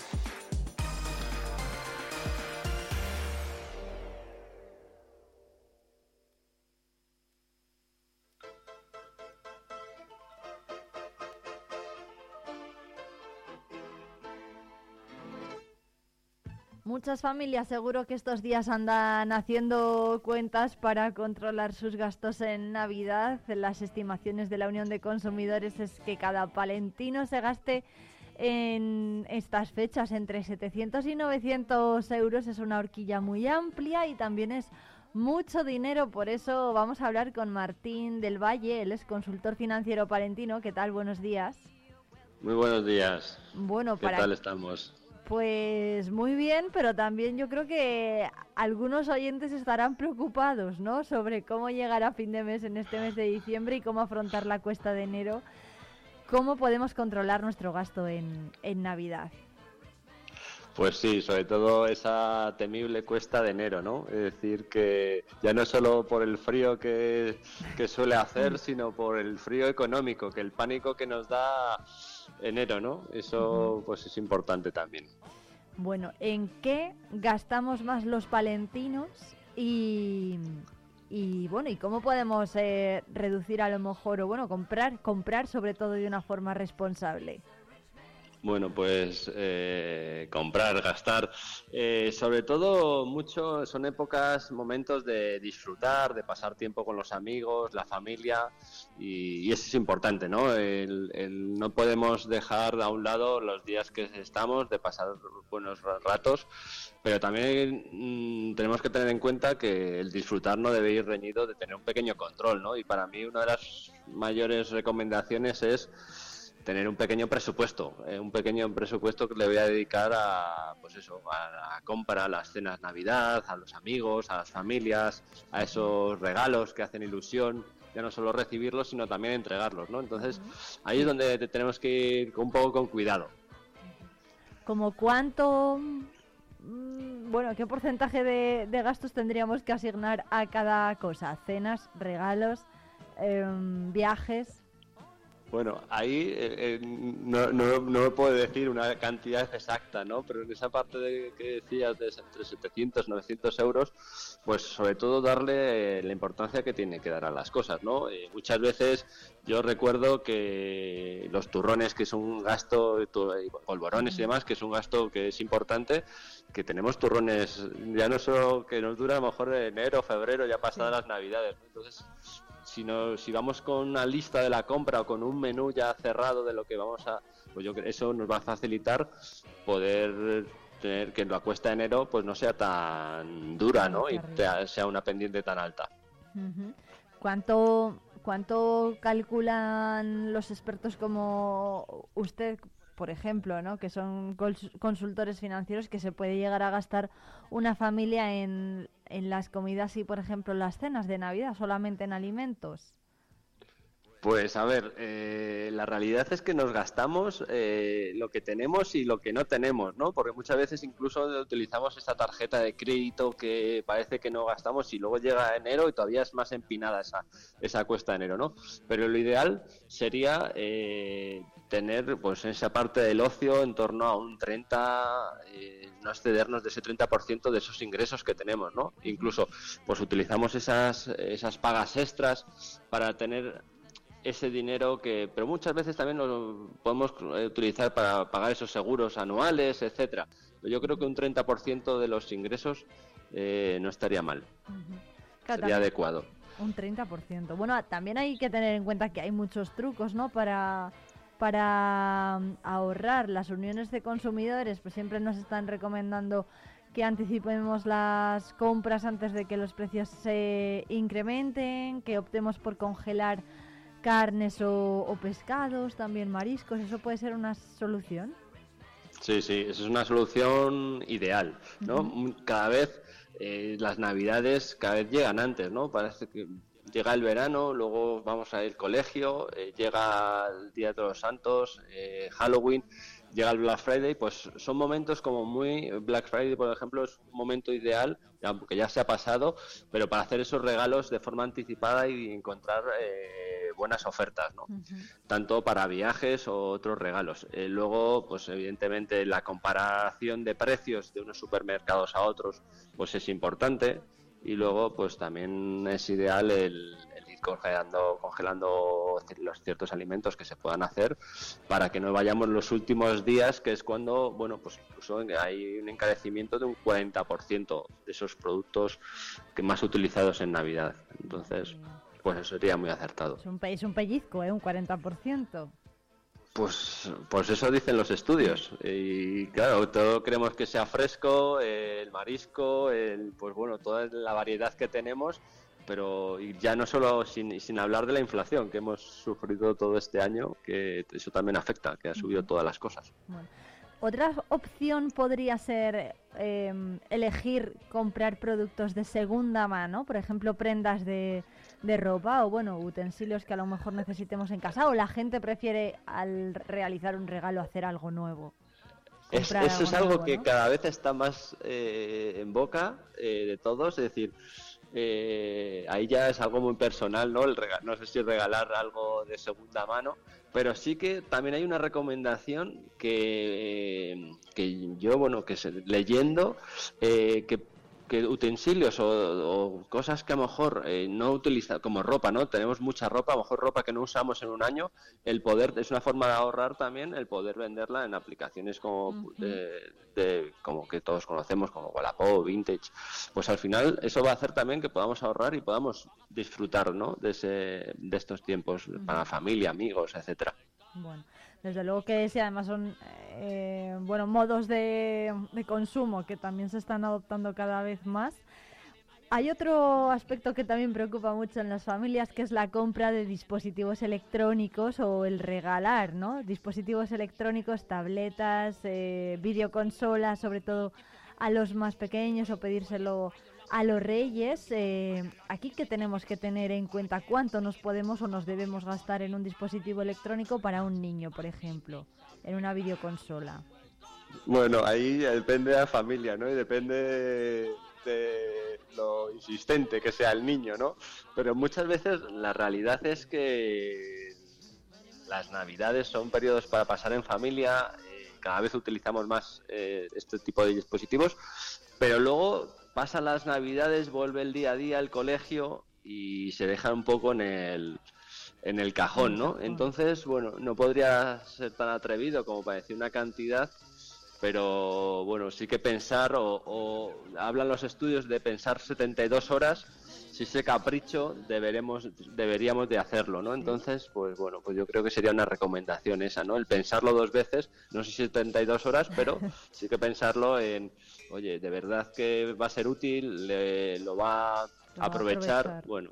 Muchas familias seguro que estos días andan haciendo cuentas para controlar sus gastos en Navidad. Las estimaciones de la Unión de Consumidores es que cada palentino se gaste en estas fechas entre 700 y 900 euros. Es una horquilla muy amplia y también es mucho dinero. Por eso vamos a hablar con Martín del Valle, él es consultor financiero palentino. ¿Qué tal? Buenos días. Muy buenos días. Bueno, ¿Qué para tal estamos? Pues muy bien, pero también yo creo que algunos oyentes estarán preocupados, ¿no? Sobre cómo llegar a fin de mes en este mes de diciembre y cómo afrontar la cuesta de enero. ¿Cómo podemos controlar nuestro gasto en, en Navidad? Pues sí, sobre todo esa temible cuesta de enero, ¿no? Es decir, que ya no es solo por el frío que, que suele hacer, sino por el frío económico, que el pánico que nos da enero, ¿no? Eso pues es importante también. Bueno, ¿en qué gastamos más los palentinos? Y, y bueno, ¿y cómo podemos eh, reducir a lo mejor, o bueno, comprar, comprar sobre todo de una forma responsable? Bueno, pues eh, comprar, gastar. Eh, sobre todo, mucho son épocas, momentos de disfrutar, de pasar tiempo con los amigos, la familia, y, eso es importante, ¿no? El- el- no podemos dejar a un lado los días que estamos, de pasar buenos ra- ratos, pero también mm, tenemos que tener en cuenta que el disfrutar no debe ir reñido de tener un pequeño control, ¿no? Y para mí una de las mayores recomendaciones es tener un pequeño presupuesto, eh, un pequeño presupuesto que le voy a dedicar a, pues eso, a la compra, a las cenas Navidad, a los amigos, a las familias, a esos regalos que hacen ilusión, ya no solo recibirlos, sino también entregarlos, ¿no? Entonces, ahí es donde te- tenemos que ir un poco con cuidado. ¿Como cuánto, mm, bueno, qué porcentaje de, de gastos tendríamos que asignar a cada cosa? Cenas, regalos, em, viajes. Bueno, ahí eh, eh, no, no, no me puedo decir una cantidad exacta, ¿no? Pero en esa parte de, que decías de entre 700 900 euros, pues sobre todo darle eh, la importancia que tiene que dar a las cosas, ¿no? Eh, muchas veces yo recuerdo que los turrones, que es un gasto, polvorones y demás, que es un gasto que es importante, que tenemos turrones ya no solo que nos dura a lo mejor enero, febrero, ya pasadas las navidades, ¿no? Entonces, si, no, si vamos con una lista de la compra o con un menú ya cerrado de lo que vamos a, pues yo creo eso nos va a facilitar poder tener que la cuesta de enero pues no sea tan dura, ¿no? Y sea una pendiente tan alta. ¿Cuánto, ¿Cuánto calculan los expertos como usted, por ejemplo, ¿no? que son cons- consultores financieros, que se puede llegar a gastar una familia en, en las comidas y, por ejemplo, las cenas de Navidad, solamente en alimentos? Pues a ver, eh, la realidad es que nos gastamos eh, lo que tenemos y lo que no tenemos, ¿no? Porque muchas veces incluso utilizamos esta tarjeta de crédito que parece que no gastamos y luego llega enero y todavía es más empinada esa, esa cuesta de enero, ¿no? Pero lo ideal sería eh, tener pues esa parte del ocio en torno a un 30, eh, no excedernos de ese 30% de esos ingresos que tenemos, ¿no? Incluso pues utilizamos esas, esas pagas extras para tener ese dinero que pero muchas veces también lo podemos eh, utilizar para pagar esos seguros anuales etcétera yo creo que un 30% de los ingresos eh, no estaría mal Claro, sería adecuado Un 30%. Bueno, también hay que tener en cuenta que hay muchos trucos, ¿no? Para, para mm, ahorrar. Las uniones de consumidores pues siempre nos están recomendando que anticipemos las compras antes de que los precios se incrementen, que optemos por congelar carnes o, o pescados, también mariscos. ¿Eso puede ser una solución? Sí, sí, esa es una solución ideal, ¿no? Cada vez eh, las navidades cada vez llegan antes, ¿no? Parece que llega el verano, luego vamos al colegio, eh, llega el Día de Todos los Santos, eh, Halloween, llega el Black Friday, pues son momentos como muy... Black Friday, por ejemplo, es un momento ideal, aunque ya se ha pasado, pero para hacer esos regalos de forma anticipada y encontrar eh, buenas ofertas, ¿no? tanto para viajes o otros regalos. Eh, luego, pues evidentemente la comparación de precios de unos supermercados a otros, pues es importante. Y luego, pues también es ideal el, el ir congelando, congelando los ciertos alimentos que se puedan hacer para que no vayamos los últimos días, que es cuando, bueno, pues incluso hay un encarecimiento de un 40% de esos productos que más utilizados en Navidad. Entonces, pues eso sería muy acertado. Es un, es un pellizco, ¿eh? Un 40%. Pues, pues eso dicen los estudios. Y claro, todo queremos que sea fresco, el marisco, el, pues bueno, toda la variedad que tenemos, pero ya no solo sin, sin hablar de la inflación que hemos sufrido todo este año, que eso también afecta, que ha subido todas las cosas. Otra opción podría ser eh, elegir comprar productos de segunda mano, por ejemplo, prendas de, de ropa o bueno, utensilios que a lo mejor necesitemos en casa o la gente prefiere al realizar un regalo hacer algo nuevo. Es- eso es algo nuevo, que ¿no? cada vez está más eh, en boca eh, de todos, es decir, eh, ahí ya es algo muy personal, ¿no? El no sé si regalar algo de segunda mano, pero sí que también hay una recomendación que, que yo, bueno, que se- leyendo, eh, que que utensilios o, o cosas que a lo mejor eh, no utiliza como ropa, ¿no? Tenemos mucha ropa, a lo mejor ropa que no usamos en un año, el poder, es una forma de ahorrar también el poder venderla en aplicaciones como, de, de- como que todos conocemos, como Wallapop, Vintage. Pues al final eso va a hacer también que podamos ahorrar y podamos disfrutar, ¿no? De, ese, de estos tiempos para familia, amigos, etcétera. Bueno, desde luego que sí, además son eh, bueno, modos de, consumo que también se están adoptando cada vez más. Hay otro aspecto que también preocupa mucho en las familias, que es la compra de dispositivos electrónicos o el regalar, ¿no? Dispositivos electrónicos, tabletas, eh, videoconsolas, sobre todo a los más pequeños o pedírselo a los reyes. Eh, aquí que tenemos que tener en cuenta cuánto nos podemos o nos debemos gastar en un dispositivo electrónico para un niño, por ejemplo, en una videoconsola. Bueno, ahí depende de la familia, ¿no? Depende de lo insistente que sea el niño, ¿no? Pero muchas veces la realidad es que las navidades son periodos para pasar en familia, eh, cada vez utilizamos más eh, este tipo de dispositivos, pero luego pasan las navidades, vuelve el día a día, el colegio y se deja un poco en el en el cajón, ¿no? Entonces, bueno, no podría ser tan atrevido como para decir una cantidad, pero bueno, sí que pensar, o, o hablan los estudios de pensar 72 horas, si ese capricho deberemos, deberíamos de hacerlo, ¿no? Entonces, pues bueno, pues yo creo que sería una recomendación esa, ¿no? El pensarlo dos veces, no sé si 72 horas, pero sí que pensarlo en, oye, de verdad que va a ser útil, le- lo va a aprovechar. bueno,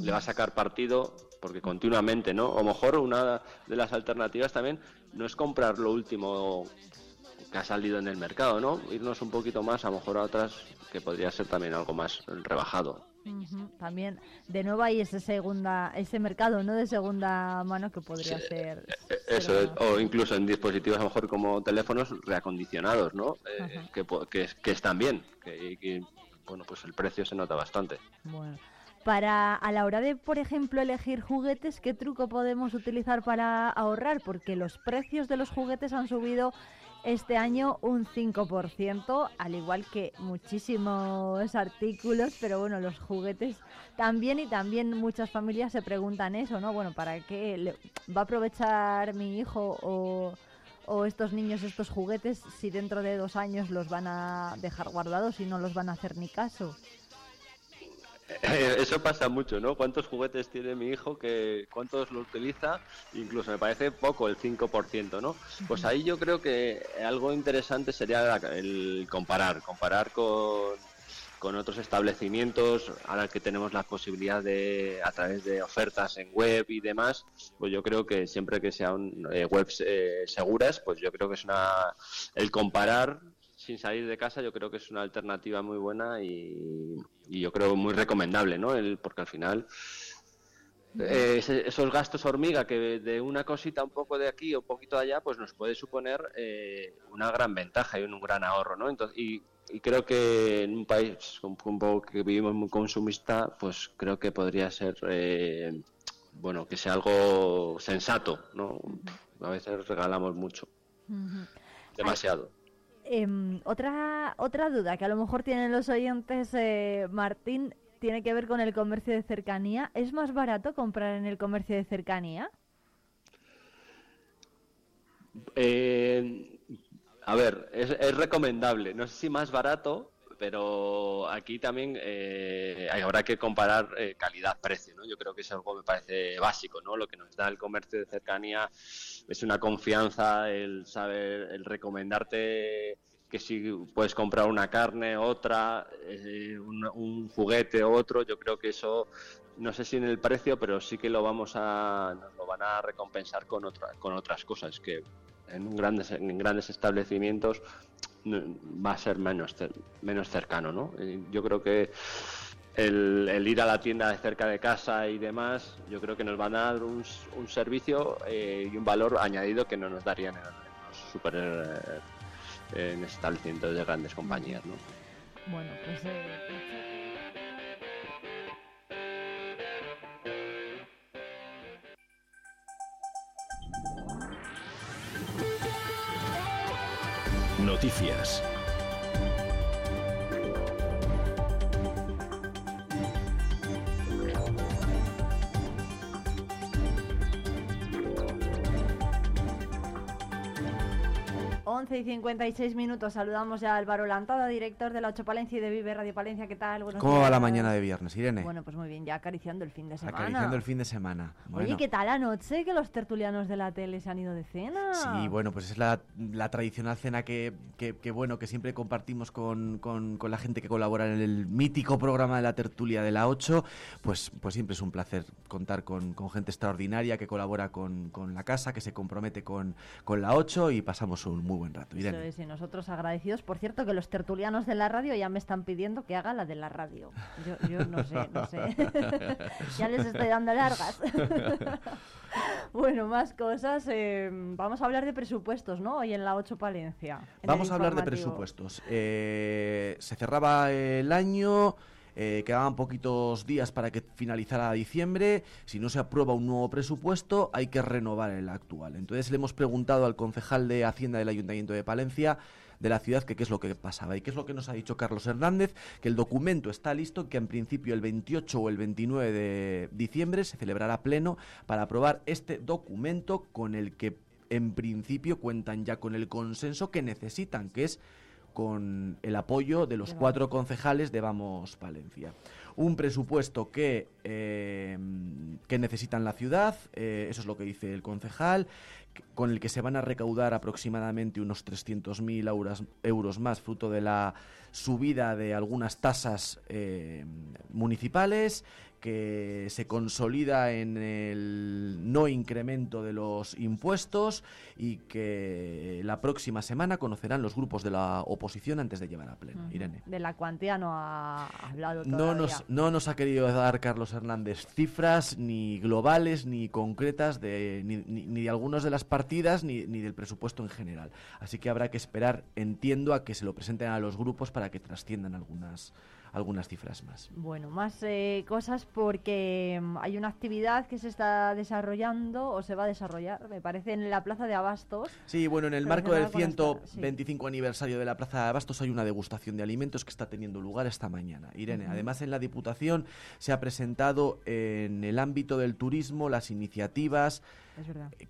le va a sacar partido porque continuamente, ¿no? O mejor una de las alternativas también no es comprar lo último que ha salido en el mercado, ¿no? Irnos un poquito más, a lo mejor a otras que podría ser también algo más rebajado. También, de nuevo hay ese segunda, ese mercado, ¿no? De segunda mano que podría ser. Eh, Eso es, o incluso en dispositivos a lo mejor como teléfonos reacondicionados, ¿no? Eh, que, que, que están bien, que, que, bueno, pues el precio se nota bastante. Bueno. Para, a la hora de, por ejemplo, elegir juguetes, ¿qué truco podemos utilizar para ahorrar? Porque los precios de los juguetes han subido este año un 5%, al igual que muchísimos artículos, pero bueno, los juguetes también y también muchas familias se preguntan eso, ¿no? Bueno, ¿para qué le- va a aprovechar mi hijo o, o estos niños estos juguetes si dentro de dos años los van a dejar guardados y no los van a hacer ni caso? Eh, Eso pasa mucho, ¿no? ¿Cuántos juguetes tiene mi hijo? que ¿Cuántos lo utiliza? Incluso me parece poco el 5%, ¿no? Pues ahí yo creo que algo interesante sería el comparar, comparar con, con otros establecimientos, ahora que tenemos la posibilidad de, a través de ofertas en web y demás, pues yo creo que siempre que sean eh, webs eh, seguras, pues yo creo que es una... el comparar sin salir de casa yo creo que es una alternativa muy buena y, y yo creo muy recomendable, ¿no? El, porque al final eh, esos gastos hormiga que de una cosita un poco de aquí o un poquito de allá, pues nos puede suponer eh, una gran ventaja y un gran ahorro, ¿no? Entonces, y, y creo que en un país un, un poco que vivimos muy consumista, pues creo que podría ser, eh, bueno, que sea algo sensato, ¿no? A veces regalamos mucho, demasiado. Em, otra, otra duda que a lo mejor tienen los oyentes, eh, Martín, tiene que ver con el comercio de cercanía. ¿Es más barato comprar en el comercio de cercanía? Eh, a ver, es, es recomendable. No sé si más barato, pero aquí también eh, habrá que comparar eh, calidad-precio, ¿no? Yo creo que es algo me parece básico, ¿no? Lo que nos da el comercio de cercanía es una confianza, el saber, el recomendarte que si puedes comprar una carne, otra, eh, un, un juguete, otro, yo creo que eso, no sé si en el precio, pero sí que lo vamos a, nos lo van a recompensar con, otra, con otras cosas, que en, grandes, en grandes establecimientos va a ser menos, menos cercano, ¿no? Yo creo que el, ir a la tienda de cerca de casa y demás, yo creo que nos van a dar un, un servicio eh, y un valor añadido que no nos darían en, super eh, en establecimientos de grandes compañías, ¿no? Bueno, pues... eh, Noticias. 11 y 56 minutos. Saludamos ya a Álvaro Lantada, director de la 8 Palencia y de Vive Radio Palencia. ¿Qué tal? Buenos ¿Cómo va la mañana de viernes, Irene? Bueno, pues muy bien, ya acariciando el fin de semana. Acariciando el fin de semana. Oye. ¿qué tal anoche que los tertulianos de la tele se han ido de cena? Sí, bueno, pues es la, la tradicional cena que, que- que, bueno, que siempre compartimos con, con- con la gente que colabora en el mítico programa de la tertulia de la 8. Pues, pues siempre es un placer contar con, con gente extraordinaria que colabora con, con la casa, que se compromete con, con la 8 y pasamos un muy buen rato. Eso es, y nosotros agradecidos. Por cierto, que los tertulianos de la radio ya me están pidiendo que haga la de la radio. Yo, yo no sé, no sé. ya les estoy dando largas. bueno, más cosas. eh, vamos a hablar de presupuestos, ¿no? Hoy en la 8 Palencia. Vamos a hablar de presupuestos. Eh, se cerraba el año, eh, quedaban poquitos días para que finalizara diciembre. Si no se aprueba un nuevo presupuesto, hay que renovar el actual. Entonces le hemos preguntado al concejal de Hacienda del Ayuntamiento de Palencia de la ciudad qué es lo que pasaba y qué es lo que nos ha dicho Carlos Hernández, que el documento está listo, que en principio el 28 o el 29 de diciembre se celebrará pleno para aprobar este documento con el que en principio cuentan ya con el consenso que necesitan, que es con el apoyo de los cuatro concejales de Vamos Palencia. Un presupuesto que, eh, que necesitan la ciudad, eh, eso es lo que dice el concejal, con el que se van a recaudar aproximadamente unos 300.000 euros, euros más, fruto de la subida de algunas tasas eh, municipales, que se consolida en el no incremento de los impuestos y que la próxima semana conocerán los grupos de la oposición antes de llevar a pleno. Irene. De la cuantía no ha hablado No todavía. nos, no nos ha querido dar Carlos Hernández cifras ni globales ni concretas de, ni, ni- ni de algunas de las partidas ni, ni del presupuesto en general. Así que habrá que esperar, entiendo, a que se lo presenten a los grupos para que trasciendan algunas, algunas cifras más. Bueno, más eh, cosas porque mm, hay una actividad que se está desarrollando o se va a desarrollar, me parece, en la Plaza de Abastos. Sí, bueno, en el marco del relacionada con esta- sí. 125 aniversario de la Plaza de Abastos hay una degustación de alimentos que está teniendo lugar esta mañana. Irene, además en la Diputación se ha presentado en el ámbito del turismo las iniciativas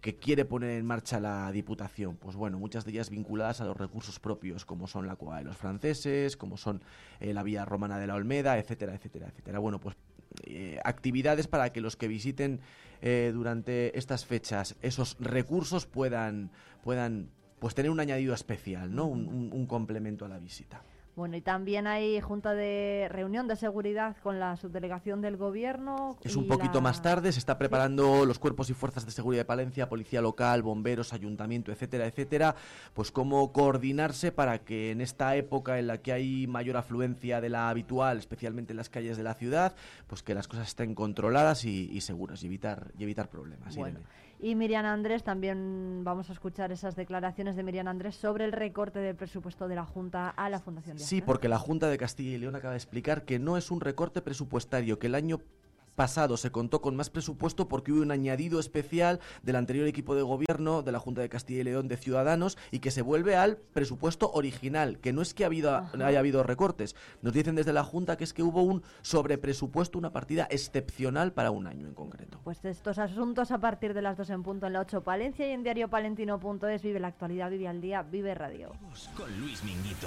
Que quiere poner en marcha la Diputación. Pues bueno, muchas de ellas vinculadas a los recursos propios, como son la Cueva de los Franceses, como son eh, la Vía Romana de la Olmeda, etcétera, etcétera, etcétera. Bueno, pues eh, actividades para que los que visiten eh, durante estas fechas esos recursos puedan, puedan pues tener un añadido especial, ¿no? Un complemento a la visita. Bueno, y también hay junta de reunión de seguridad con la subdelegación del gobierno. Es un poquito la- más tarde, se está preparando los cuerpos y fuerzas de seguridad de Palencia, policía local, bomberos, ayuntamiento, etcétera, etcétera, pues cómo coordinarse para que en esta época en la que hay mayor afluencia de la habitual, especialmente en las calles de la ciudad, pues que las cosas estén controladas y, y seguras y evitar, y evitar problemas. Bueno. Y Miriam Andrés, también vamos a escuchar esas declaraciones de Miriam Andrés sobre el recorte del presupuesto de la Junta a la Fundación Sí, porque la Junta de Castilla y León acaba de explicar que no es un recorte presupuestario, que el año pasado se contó con más presupuesto porque hubo un añadido especial del anterior equipo de gobierno de la Junta de Castilla y León de Ciudadanos y que se vuelve al presupuesto original, que no es que ha habido, haya habido recortes. Nos dicen desde la Junta que es que hubo un sobrepresupuesto, una partida excepcional para un año en concreto. Pues estos asuntos a partir de las 2 en punto en la 8 Palencia y en diariopalentino.es. Vive la actualidad, vive al día, vive radio. Con Luis Minguito.